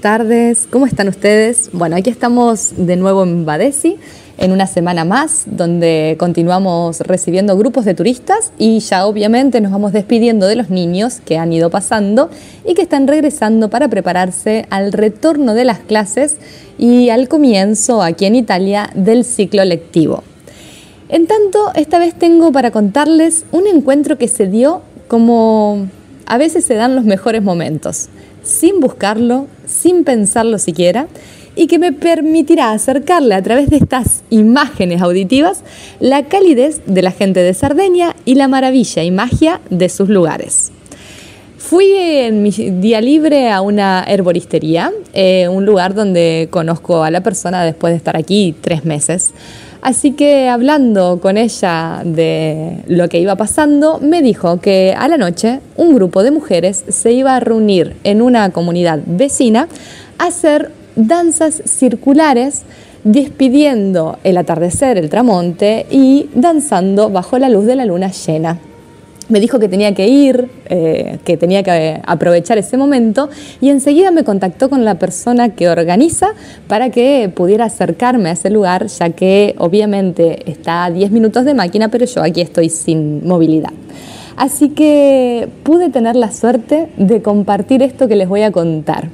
Tardes, ¿cómo están ustedes? Bueno, aquí estamos de nuevo en Badesi, en una semana más, donde continuamos recibiendo grupos de turistas y ya obviamente nos vamos despidiendo de los niños que han ido pasando y que están regresando para prepararse al retorno de las clases y al comienzo aquí en Italia del ciclo lectivo. En tanto, esta vez tengo para contarles un encuentro que se dio como a veces se dan los mejores momentos, sin buscarlo, sin pensarlo siquiera, y que me permitirá acercarle a través de estas imágenes auditivas la calidez de la gente de Sardeña y la maravilla y magia de sus lugares. Fui en mi día libre a una herboristería, eh, un lugar donde conozco a la persona después de estar aquí tres meses. Así que hablando con ella de lo que iba pasando, me dijo que a la noche un grupo de mujeres se iba a reunir en una comunidad vecina a hacer danzas circulares despidiendo el atardecer, el tramonte y danzando bajo la luz de la luna llena. Me dijo que tenía que ir, eh, que tenía que aprovechar ese momento y enseguida me contactó con la persona que organiza para que pudiera acercarme a ese lugar, ya que obviamente está a 10 minutos de máquina, pero yo aquí estoy sin movilidad. Así que pude tener la suerte de compartir esto que les voy a contar.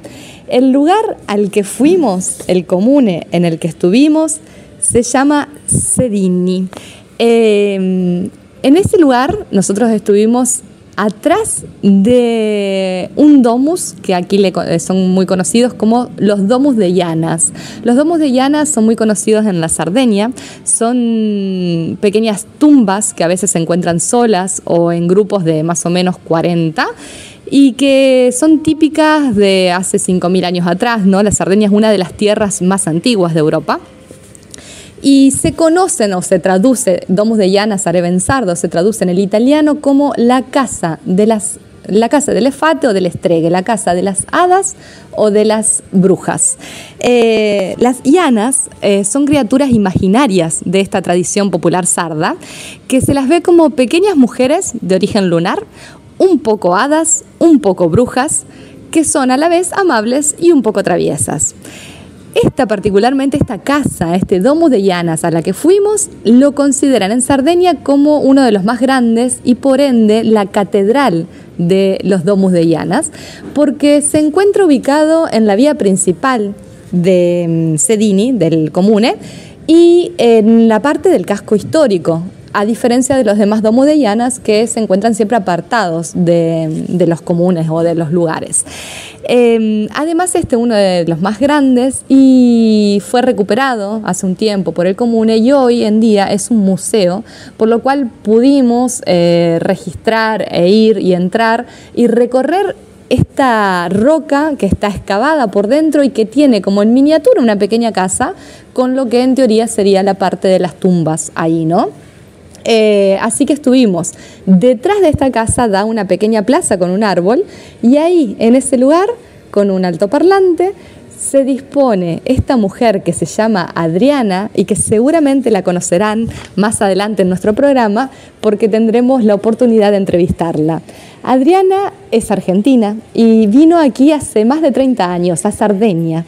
El lugar al que fuimos, el comune en el que estuvimos, se llama Sedini. Eh, en ese lugar nosotros estuvimos atrás de un domus que aquí le, son muy conocidos como los domus de Llanas. Los domus de Llanas son muy conocidos en la Sardeña, son pequeñas tumbas que a veces se encuentran solas o en grupos de más o menos 40 y que son típicas de hace 5.000 años atrás. ¿no? La Sardeña es una de las tierras más antiguas de Europa y se conocen o se traduce, Domus de Llana Sarevensardo, se traduce en el italiano como la casa de las la casa del efate o del estregue, la casa de las hadas o de las brujas. Eh, las llanas eh, son criaturas imaginarias de esta tradición popular sarda, que se las ve como pequeñas mujeres de origen lunar, un poco hadas, un poco brujas, que son a la vez amables y un poco traviesas. Esta particularmente, esta casa, este domus de Llanas a la que fuimos, lo consideran en Sardeña como uno de los más grandes y por ende la catedral de los domus de Llanas, porque se encuentra ubicado en la vía principal de mm, Sedini, del comune, y en la parte del casco histórico, a diferencia de los demás domos de llanas que se encuentran siempre apartados de, los comunes o de los lugares. Em, además, este es uno de los más grandes y fue recuperado hace un tiempo por el comune y hoy en día es un museo, por lo cual pudimos eh, registrar e ir y entrar y recorrer esta roca que está excavada por dentro y que tiene como en miniatura una pequeña casa con lo que en teoría sería la parte de las tumbas ahí, ¿no? Eh, así que estuvimos. Detrás de esta casa da una pequeña plaza con un árbol y ahí, en ese lugar, con un altoparlante, se dispone esta mujer que se llama Adriana y que seguramente la conocerán más adelante en nuestro programa porque tendremos la oportunidad de entrevistarla. Adriana es argentina y vino aquí hace más de 30 años, a Sardeña.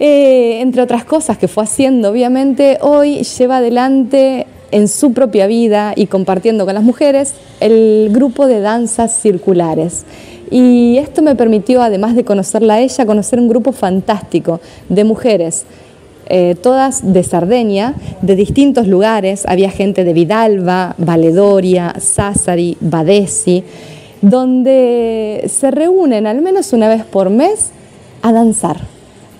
Eh, entre otras cosas que fue haciendo, obviamente, hoy lleva adelante en su propia vida y compartiendo con las mujeres el grupo de danzas circulares. Y esto me permitió, además de conocerla a ella, conocer un grupo fantástico de mujeres, eh, todas de Sardeña, de distintos lugares. Había gente de Vidalba, Valedoria, Sassari, Badesi, donde se reúnen al menos una vez por mes a danzar,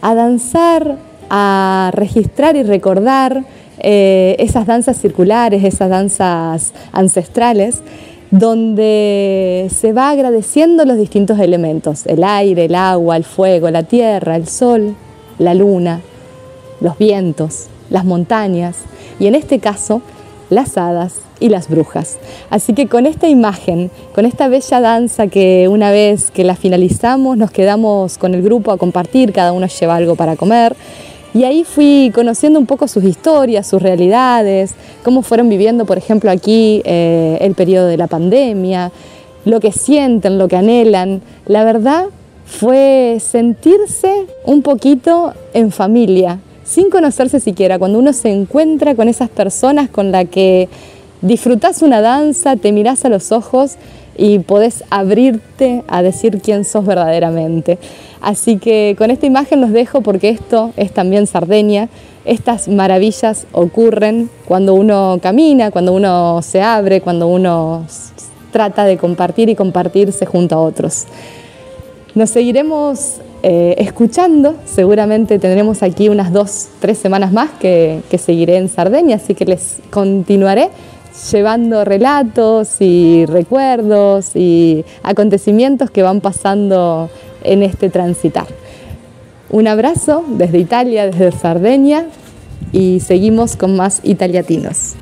a danzar, a registrar y recordar eh, esas danzas circulares, esas danzas ancestrales, donde se va agradeciendo los distintos elementos, el aire, el agua, el fuego, la tierra, el sol, la luna, los vientos, las montañas y en este caso las hadas y las brujas. Así que con esta imagen, con esta bella danza que una vez que la finalizamos nos quedamos con el grupo a compartir, cada uno lleva algo para comer y ahí fui conociendo un poco sus historias, sus realidades, cómo fueron viviendo, por ejemplo, aquí eh, el periodo de la pandemia, lo que sienten, lo que anhelan. La verdad fue sentirse un poquito en familia, sin conocerse siquiera, cuando uno se encuentra con esas personas con las que disfrutás una danza, te mirás a los ojos y podés abrirte a decir quién sos verdaderamente. Así que con esta imagen los dejo porque esto es también Sardeña. Estas maravillas ocurren cuando uno camina, cuando uno se abre, cuando uno trata de compartir y compartirse junto a otros. Nos seguiremos eh, escuchando, seguramente tendremos aquí unas dos, tres semanas más que, que seguiré en Sardeña, así que les continuaré llevando relatos y recuerdos y acontecimientos que van pasando en este transitar. Un abrazo desde Italia, desde Sardeña y seguimos con más italiatinos.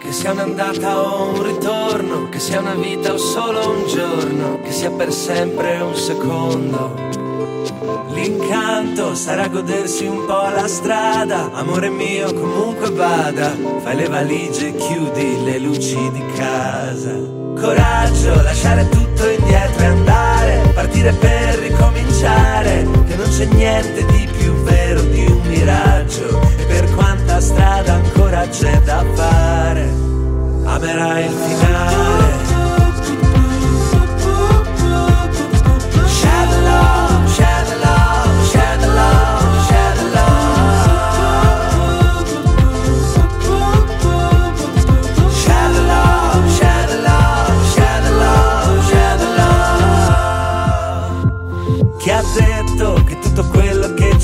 Che sia un'andata o un ritorno, che sia una vita o solo un giorno, che sia per sempre un secondo. L'incanto sarà godersi un po' la strada, amore mio comunque vada, fai le valigie e chiudi le luci di casa. Coraggio, lasciare tutto indietro e andare, partire per ricominciare, che non c'è niente di più vero di un miraggio, e per quanta strada ancora c'è da fare, amerai il finale.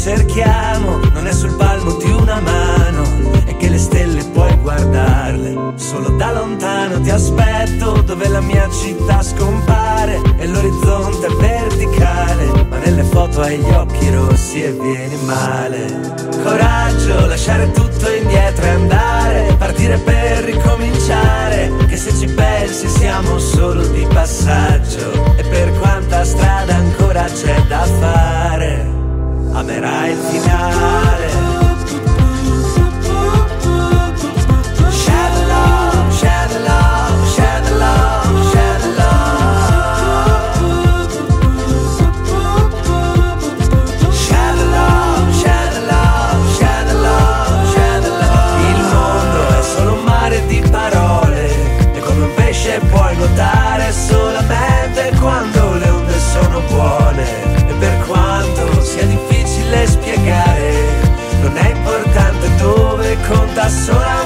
Cerchiamo non è sul palmo di una mano e che le stelle puoi guardarle. Solo da lontano ti aspetto dove la mia città scompare e l'orizzonte è verticale ma nelle foto hai gli occhi rossi e vieni male. Coraggio lasciare tutto indietro e andare partire per ricominciare che se ci pensi siamo solo di passaggio e per quanta strada ancora c'è da fare amerai il finale. Share the love, share the love,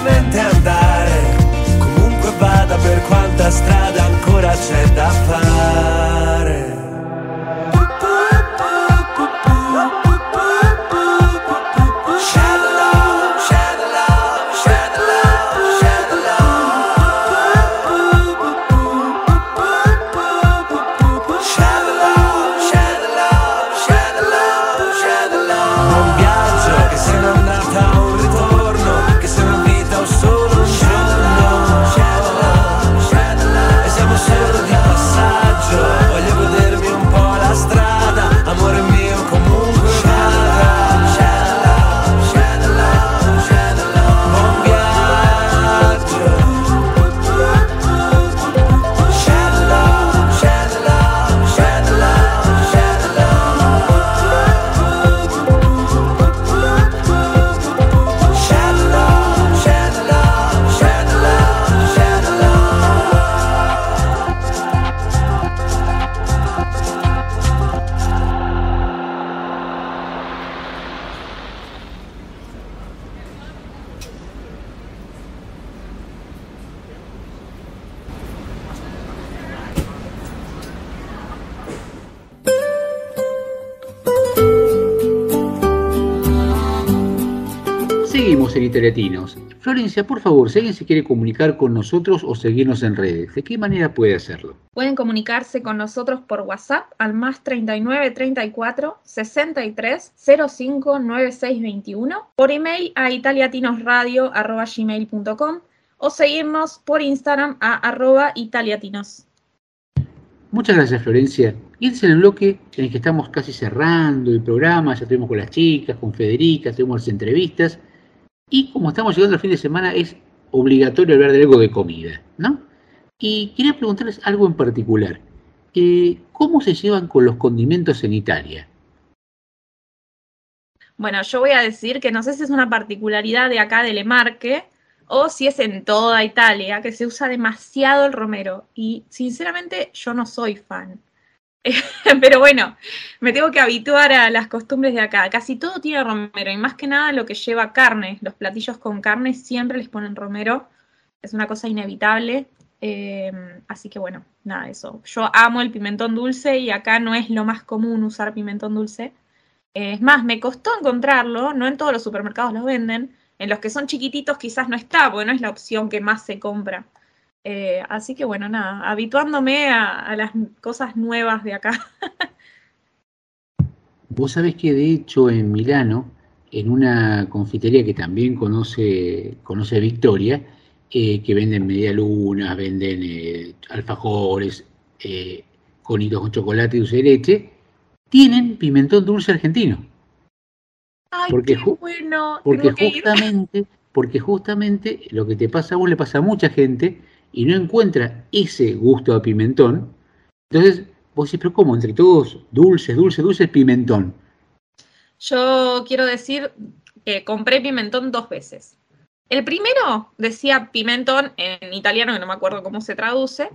solamente andare. Comunque vada per quanta strada ancora c'è da fare Italiatinos. Florencia, por favor, si alguien se quiere comunicar con nosotros o seguirnos en redes, ¿de qué manera puede hacerlo? Pueden comunicarse con nosotros por WhatsApp al más 39 34 63 05 96 21, por email a italiatinosradio.gmail.com o seguirnos por Instagram a arroba italiatinos. Muchas gracias, Florencia. Y este es el bloque en el que estamos casi cerrando el programa, ya estuvimos con las chicas, con Federica, tuvimos las entrevistas. Y como estamos llegando al fin de semana, es obligatorio hablar de algo de comida, ¿no? Y quería preguntarles algo en particular. Eh, ¿Cómo se llevan con los condimentos en Italia? Bueno, yo voy a decir que no sé si es una particularidad de acá de Lemarque o si es en toda Italia, que se usa demasiado el romero. Y sinceramente yo no soy fan. Pero bueno, me tengo que habituar a las costumbres de acá. Casi todo tiene romero y más que nada lo que lleva carne. Los platillos con carne siempre les ponen romero. Es una cosa inevitable. Eh, así que bueno, nada, eso. Yo amo el pimentón dulce y acá no es lo más común usar pimentón dulce. Eh, es más, me costó encontrarlo, no en todos los supermercados lo venden. En los que son chiquititos quizás no está, porque no es la opción que más se compra. Eh, así que bueno, nada, habituándome a, a las cosas nuevas de acá. Vos sabés que de hecho en Milano, en una confitería que también conoce, conoce Victoria, eh, que venden medialunas, venden eh, alfajores, eh, conitos con chocolate y dulce de leche, tienen pimentón dulce argentino. Ay, Porque qué bueno. Porque justamente, porque justamente lo que te pasa a vos le pasa a mucha gente y no encuentra ese gusto a pimentón. Entonces, vos decís, pero ¿cómo? Entre todos, dulces, dulces, dulces, pimentón. Yo quiero decir que compré pimentón dos veces. El primero decía pimentón en italiano, que no me acuerdo cómo se traduce.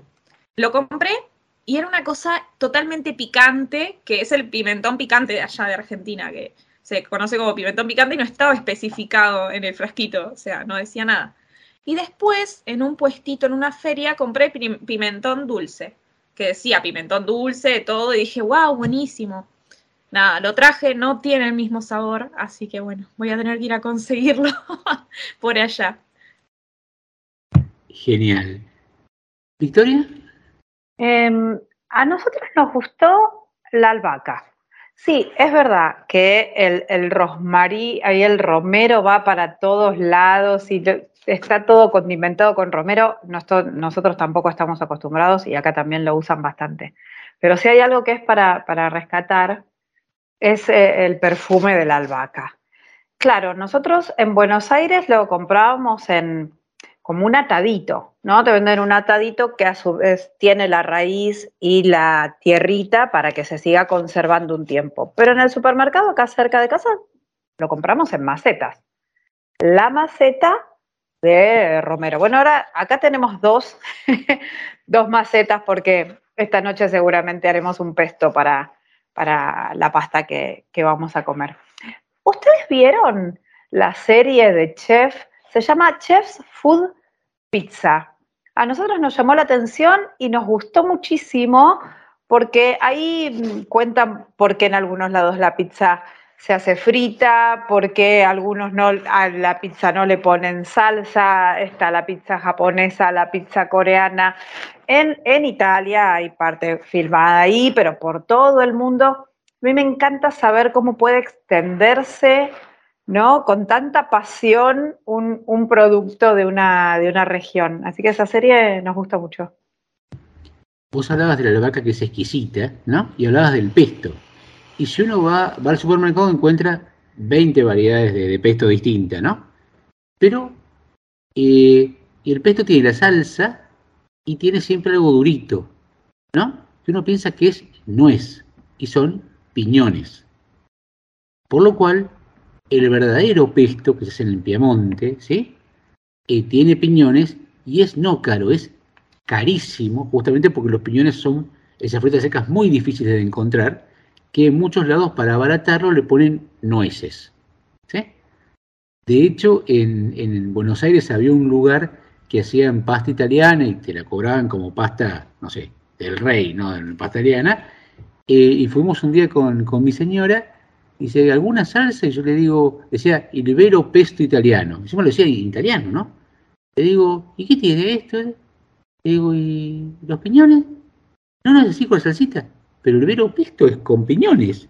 Lo compré y era una cosa totalmente picante, que es el pimentón picante de allá de Argentina, que se conoce como pimentón picante y no estaba especificado en el frasquito, o sea, no decía nada. Y después, en un puestito, en una feria, compré pi- pimentón dulce, que decía pimentón dulce, todo, y dije, wow, buenísimo. Nada, lo traje, no tiene el mismo sabor, así que bueno, voy a tener que ir a conseguirlo por allá. Genial. ¿Victoria? Em, a nosotros nos gustó la albahaca. Sí, es verdad que el, el rosmarí, ahí el romero va para todos lados y está todo condimentado con romero. Nosotros tampoco estamos acostumbrados y acá también lo usan bastante. Pero si hay algo que es para, para rescatar, es eh, el perfume de la albahaca. Claro, nosotros en Buenos Aires lo comprábamos en como un atadito, ¿no? Te venden un atadito que a su vez tiene la raíz y la tierrita para que se siga conservando un tiempo. Pero en el supermercado acá cerca de casa lo compramos en macetas. La maceta de romero. Bueno, ahora acá tenemos dos, dos macetas porque esta noche seguramente haremos un pesto para, para la pasta que, que vamos a comer. ¿Ustedes vieron la serie de Chef? Se llama Chef's Food Pizza. A nosotros nos llamó la atención y nos gustó muchísimo porque ahí mm, cuentan por qué en algunos lados la pizza se hace frita, por qué algunos no, a la pizza no le ponen salsa, está la pizza japonesa, la pizza coreana. En, en Italia hay parte filmada ahí, pero por todo el mundo. A mí me encanta saber cómo puede extenderse, ¿no? Con tanta pasión un, un producto de una, de una región. Así que esa serie nos gusta mucho. Vos hablabas de la albahaca que es exquisita, ¿no? Y hablabas del pesto. Y si uno va, va al supermercado encuentra 20 variedades de, pesto distintas, ¿no? Pero eh, el pesto tiene la salsa y tiene siempre algo durito, ¿no? Que uno piensa que es nuez y son piñones. Por lo cual, el verdadero pesto que se hace en el Piamonte, ¿sí? Eh, tiene piñones y es no caro, es carísimo, justamente porque los piñones son esas frutas secas muy difíciles de encontrar, que en muchos lados para abaratarlo le ponen nueces. ¿sí? De hecho, en, en Buenos Aires había un lugar que hacían pasta italiana y te la cobraban como pasta, no sé, del rey, ¿no? Pasta italiana. Eh, y fuimos un día con, con mi señora, y dice, ¿alguna salsa? Y yo le digo, decía, il vero pesto italiano. Encima lo decía en italiano, ¿no? Le digo, ¿y qué tiene esto? Le digo, ¿y los piñones? No, no es así con salsita, pero el vero pesto es con piñones.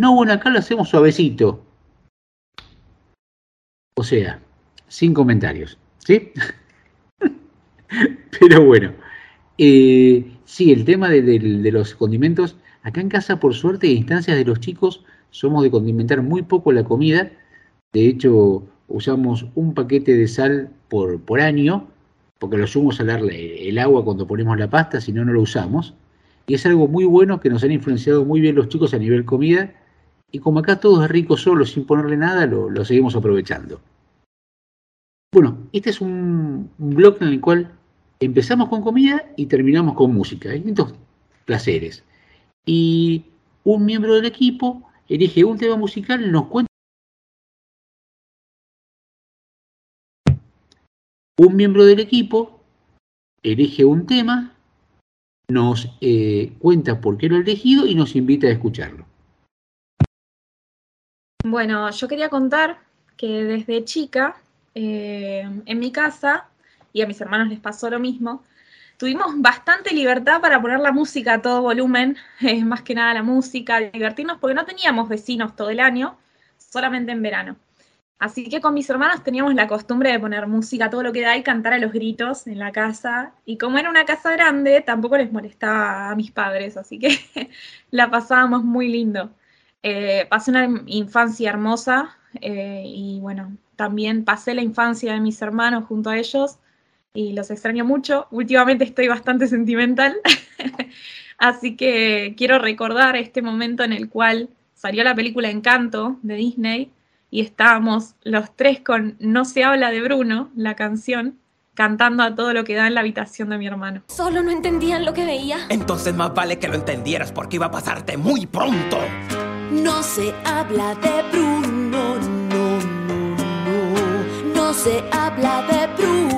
No, bueno, acá lo hacemos suavecito. O sea, sin comentarios, ¿sí? pero bueno, eh, Sí, el tema de, los condimentos, acá en casa por suerte a instancias de los chicos somos de condimentar muy poco la comida, de hecho usamos un paquete de sal por, por año, porque lo sumo salar la- el agua cuando ponemos la pasta, si no, no lo usamos, y es algo muy bueno que nos han influenciado muy bien los chicos a nivel comida, y como acá todo es rico solo, sin ponerle nada, lo, seguimos aprovechando. Bueno, este es un, un blog en el cual empezamos con comida y terminamos con música, distintos placeres. Y un miembro del equipo elige un tema musical, nos cuenta. Un miembro del equipo elige un tema, nos eh, cuenta por qué lo ha elegido y nos invita a escucharlo. Bueno, yo quería contar que desde chica, eh, en mi casa, y a mis hermanos les pasó lo mismo, tuvimos bastante libertad para poner la música a todo volumen, eh, más que nada la música, divertirnos, porque no teníamos vecinos todo el año, solamente en verano. Así que con mis hermanos teníamos la costumbre de poner música todo lo que da y cantar a los gritos en la casa. Y como era una casa grande, tampoco les molestaba a mis padres, así que la pasábamos muy lindo. Eh, pasé una infancia hermosa eh, y bueno, también pasé la infancia de mis hermanos junto a ellos y los extraño mucho. Últimamente estoy bastante sentimental, así que quiero recordar este momento en el cual salió la película Encanto de Disney y estábamos los tres con No se habla de Bruno, la canción, cantando a todo lo que da en la habitación de mi hermano. Solo no entendían lo que veía. Entonces más vale que lo entendieras porque iba a pasarte muy pronto. No se habla de Bruno, no, no, no. No se habla de Bruno.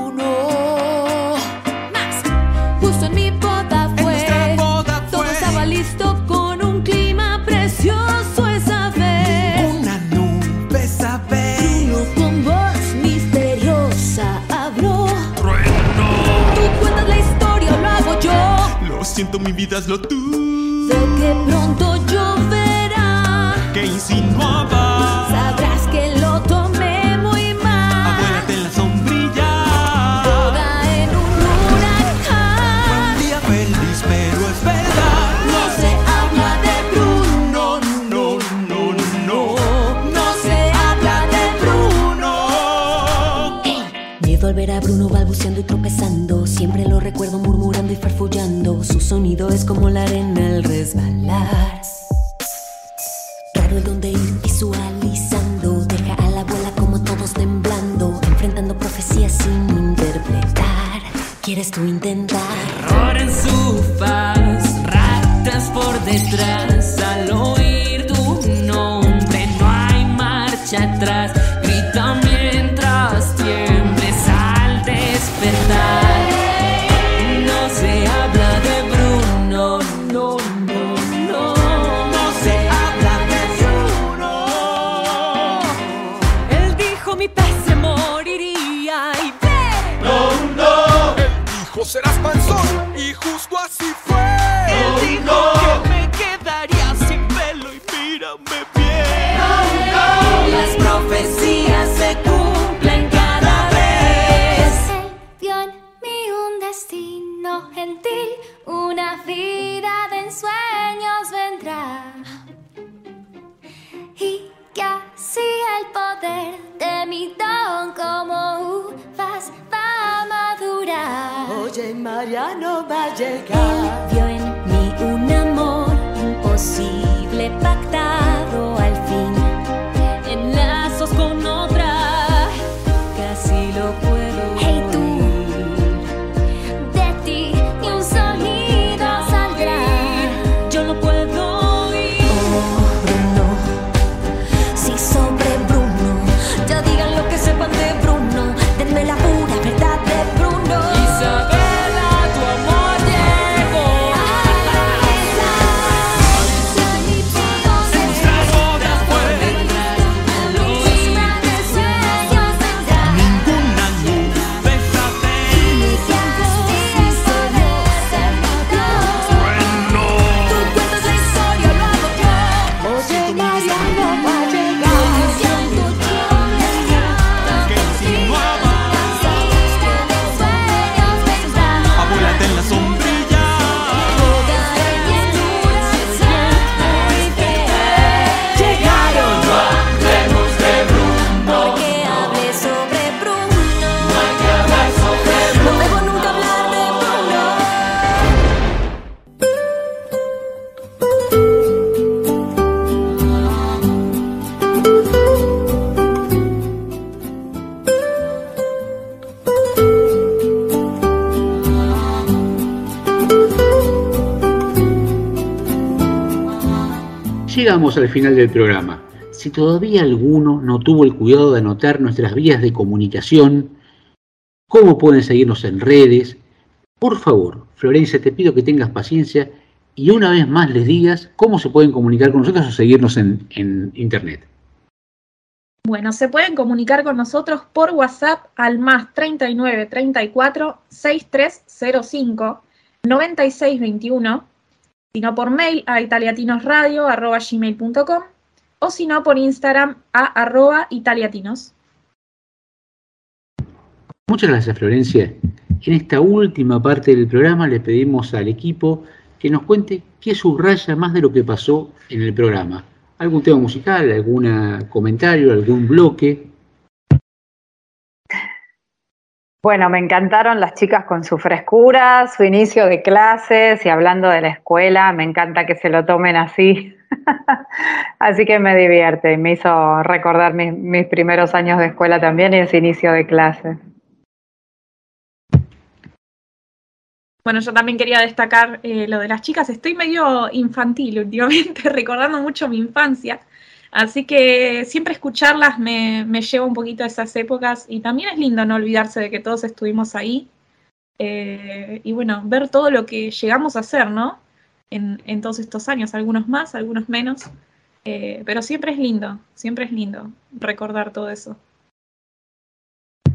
Siento, mi vida es lo tú. Sé que pronto lloverá. Que insinuaba. Sabrás que lo tomé muy mal. Abuélate en la sombrilla. Toda en un huracán. Un día feliz, pero es verdad. No se habla de Bruno. No, no, no. No se habla de Bruno. Miedo al ver a Bruno balbuceando y tropezando. Siempre lo recuerdo murmurando farfullando. Su sonido es como la arena al resbalar. Raro el donde ir visualizando. Deja a la abuela como todos temblando. Enfrentando profecías sin interpretar. ¿Quieres tú intentar? Terror en su faz, ratas por detrás. Al oír llegar. Al final del programa. Si todavía alguno no tuvo el cuidado de anotar nuestras vías de comunicación, cómo pueden seguirnos en redes, por favor, Florencia, te pido que tengas paciencia y una vez más les digas cómo se pueden comunicar con nosotros o seguirnos en, en internet. Bueno, se pueden comunicar con nosotros por WhatsApp al más 39 34 6305 9621, sino por mail a italiatinosradio.gmail.com o si no por Instagram a arroba italiatinos. Muchas gracias, Florencia. En esta última parte del programa le pedimos al equipo que nos cuente qué subraya más de lo que pasó en el programa. ¿Algún tema musical, algún comentario, algún bloque? Bueno, me encantaron las chicas con su frescura, su inicio de clases y hablando de la escuela, me encanta que se lo tomen así. así que me divierte y me hizo recordar mis, mis primeros años de escuela también y ese inicio de clases. Bueno, yo también quería destacar eh, lo de las chicas. Estoy medio infantil últimamente, recordando mucho mi infancia. Así que siempre escucharlas me, lleva un poquito a esas épocas y también es lindo no olvidarse de que todos estuvimos ahí. Eh, y bueno, ver todo lo que llegamos a hacer, ¿no? En, en todos estos años, algunos más, algunos menos. Eh, pero siempre es lindo, siempre es lindo recordar todo eso.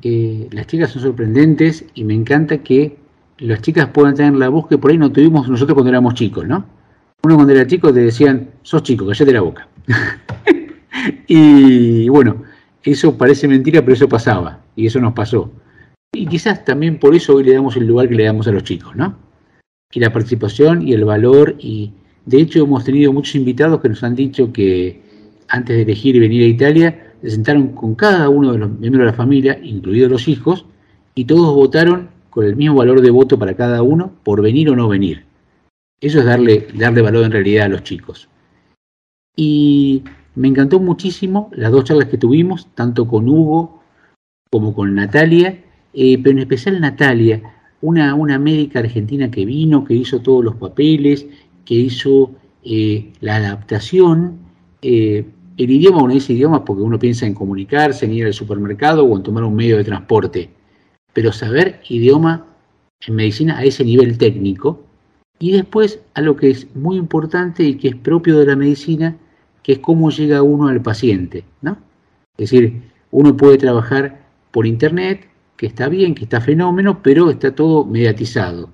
Eh, las chicas son sorprendentes y me encanta que las chicas puedan tener la voz que por ahí no tuvimos nosotros cuando éramos chicos, ¿no? Uno cuando era chico te decían, sos chico, callate la boca. y bueno, eso parece mentira, pero eso pasaba, y eso nos pasó. Y quizás también por eso hoy le damos el lugar que le damos a los chicos, ¿no? Y la participación y el valor, y de hecho hemos tenido muchos invitados que nos han dicho que antes de elegir y venir a Italia, se sentaron con cada uno de los miembros de la familia, incluidos los hijos, y todos votaron con el mismo valor de voto para cada uno por venir o no venir. Eso es darle, darle valor en realidad a los chicos. Y me encantó muchísimo las dos charlas que tuvimos, tanto con Hugo como con Natalia, eh, pero en especial Natalia, una, una médica argentina que vino, que hizo todos los papeles, que hizo eh, la adaptación. Eh, el idioma, uno dice idioma porque uno piensa en comunicarse, en ir al supermercado o en tomar un medio de transporte, pero saber idioma en medicina a ese nivel técnico y después a lo que es muy importante y que es propio de la medicina, que es cómo llega uno al paciente, ¿no? Es decir, uno puede trabajar por internet, que está bien, que está fenómeno, pero está todo mediatizado.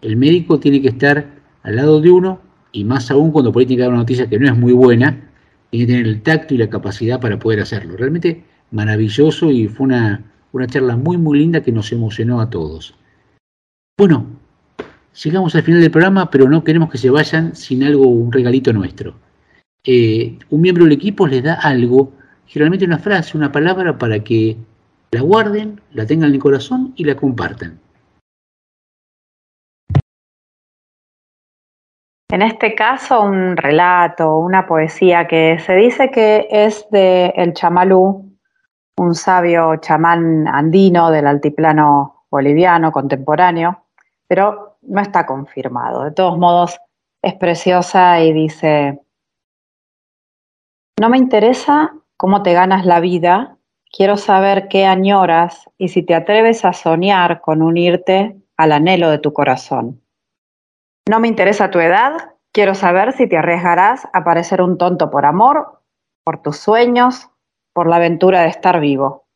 El médico tiene que estar al lado de uno, y más aún cuando por ahí tiene una noticia que no es muy buena, tiene que tener el tacto y la capacidad para poder hacerlo. Realmente maravilloso y fue una, una charla muy, muy linda que nos emocionó a todos. Bueno, llegamos al final del programa, pero no queremos que se vayan sin algo, un regalito nuestro. Eh, un miembro del equipo les da algo, generalmente una frase, una palabra para que la guarden, la tengan en el corazón y la compartan. En este caso, un relato, una poesía que se dice que es de el chamalú, un sabio chamán andino del altiplano boliviano contemporáneo, pero no está confirmado. De todos modos, es preciosa y dice, no me interesa cómo te ganas la vida, quiero saber qué añoras y si te atreves a soñar con unirte al anhelo de tu corazón. No me interesa tu edad, quiero saber si te arriesgarás a parecer un tonto por amor, por tus sueños, por la aventura de estar vivo.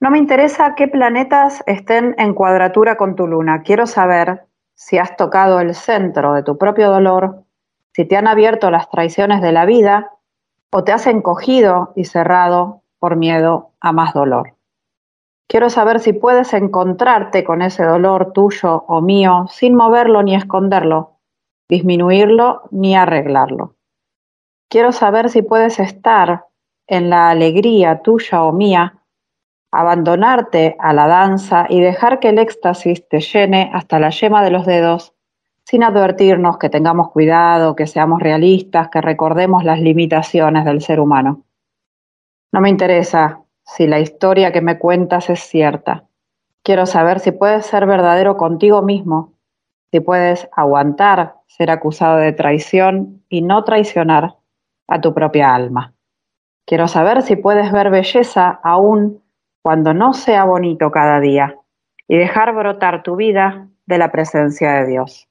No me interesa qué planetas estén en cuadratura con tu luna, quiero saber si has tocado el centro de tu propio dolor, si te han abierto las traiciones de la vida o te has encogido y cerrado por miedo a más dolor. Quiero saber si puedes encontrarte con ese dolor tuyo o mío sin moverlo ni esconderlo, disminuirlo ni arreglarlo. Quiero saber si puedes estar en la alegría tuya o mía, abandonarte a la danza y dejar que el éxtasis te llene hasta la yema de los dedos, sin advertirnos que tengamos cuidado, que seamos realistas, que recordemos las limitaciones del ser humano. No me interesa si la historia que me cuentas es cierta. Quiero saber si puedes ser verdadero contigo mismo, si puedes aguantar ser acusado de traición y no traicionar, a tu propia alma. Quiero saber si puedes ver belleza aún cuando no sea bonito cada día y dejar brotar tu vida de la presencia de Dios.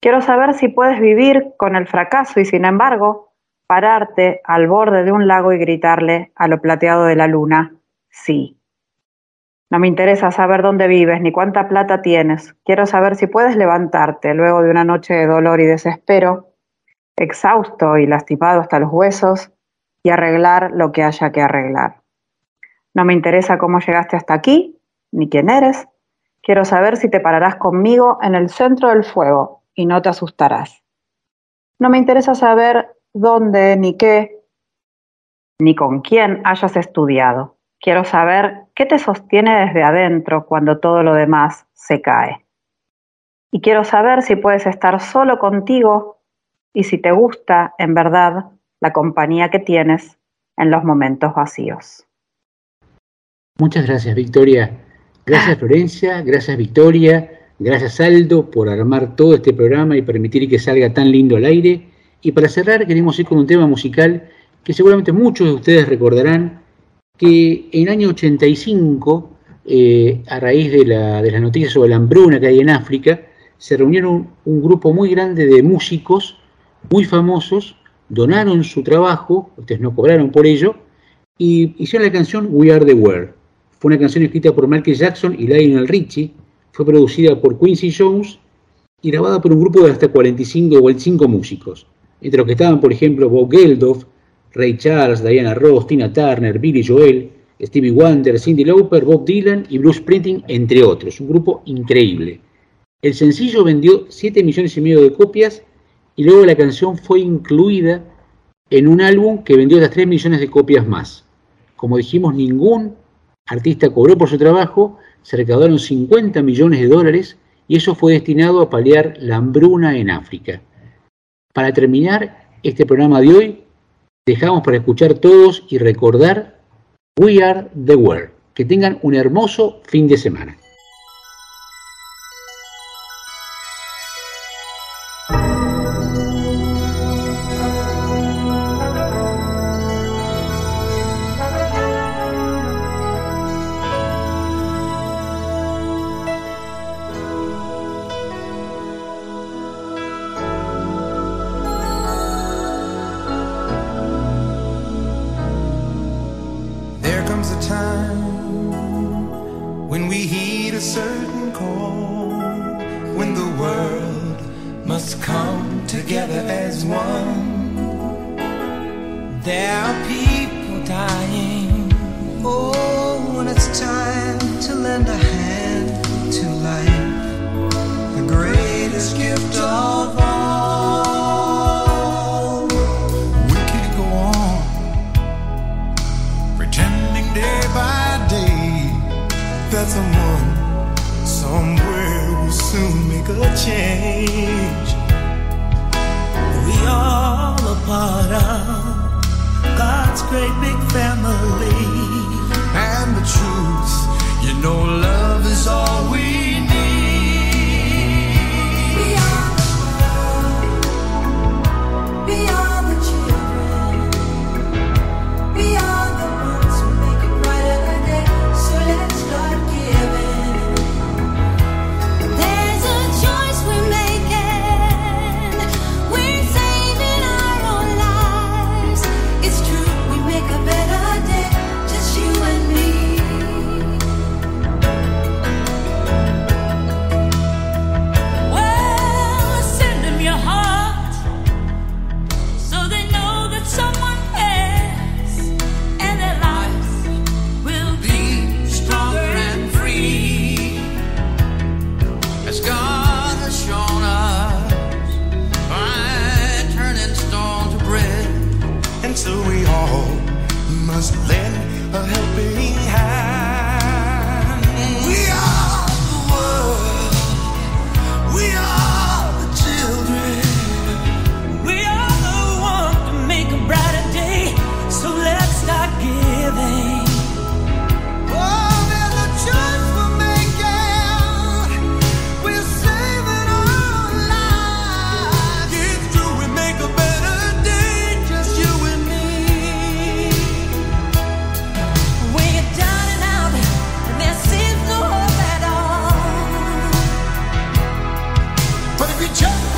Quiero saber si puedes vivir con el fracaso y sin embargo pararte al borde de un lago y gritarle a lo plateado de la luna, sí. No me interesa saber dónde vives ni cuánta plata tienes. Quiero saber si puedes levantarte luego de una noche de dolor y desespero, exhausto y lastimado hasta los huesos, y arreglar lo que haya que arreglar. No me interesa cómo llegaste hasta aquí, ni quién eres. Quiero saber si te pararás conmigo en el centro del fuego y no te asustarás. No me interesa saber dónde, ni qué, ni con quién hayas estudiado. Quiero saber qué te sostiene desde adentro cuando todo lo demás se cae. Y quiero saber si puedes estar solo contigo y si te gusta, en verdad, la compañía que tienes en los momentos vacíos. Muchas gracias, Victoria. Gracias, Florencia. Gracias, Victoria. Gracias, Aldo, por armar todo este programa y permitir que salga tan lindo al aire. Y para cerrar, queremos ir con un tema musical que seguramente muchos de ustedes recordarán que en el año 85, eh, a raíz de, la, de las noticias sobre la hambruna que hay en África, se reunieron un grupo muy grande de músicos muy famosos, donaron su trabajo, ustedes no cobraron por ello, y hicieron la canción We Are the World. Fue una canción escrita por Michael Jackson y Lionel Richie, fue producida por Quincy Jones y grabada por un grupo de hasta 45 o 45 músicos, entre los que estaban, por ejemplo, Bob Geldof, Ray Charles, Diana Ross, Tina Turner, Billy Joel, Stevie Wonder, Cindy Lauper, Bob Dylan y Bruce Springsteen, entre otros. Un grupo increíble. El sencillo vendió 7 millones y medio de copias y luego la canción fue incluida en un álbum que vendió las 3 millones de copias más. Como dijimos, ningún artista cobró por su trabajo, se recaudaron 50 millones de dólares y eso fue destinado a paliar la hambruna en África. Para terminar este programa de hoy, dejamos para escuchar todos y recordar We Are the World. Que tengan un hermoso fin de semana. show.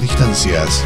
Distancias.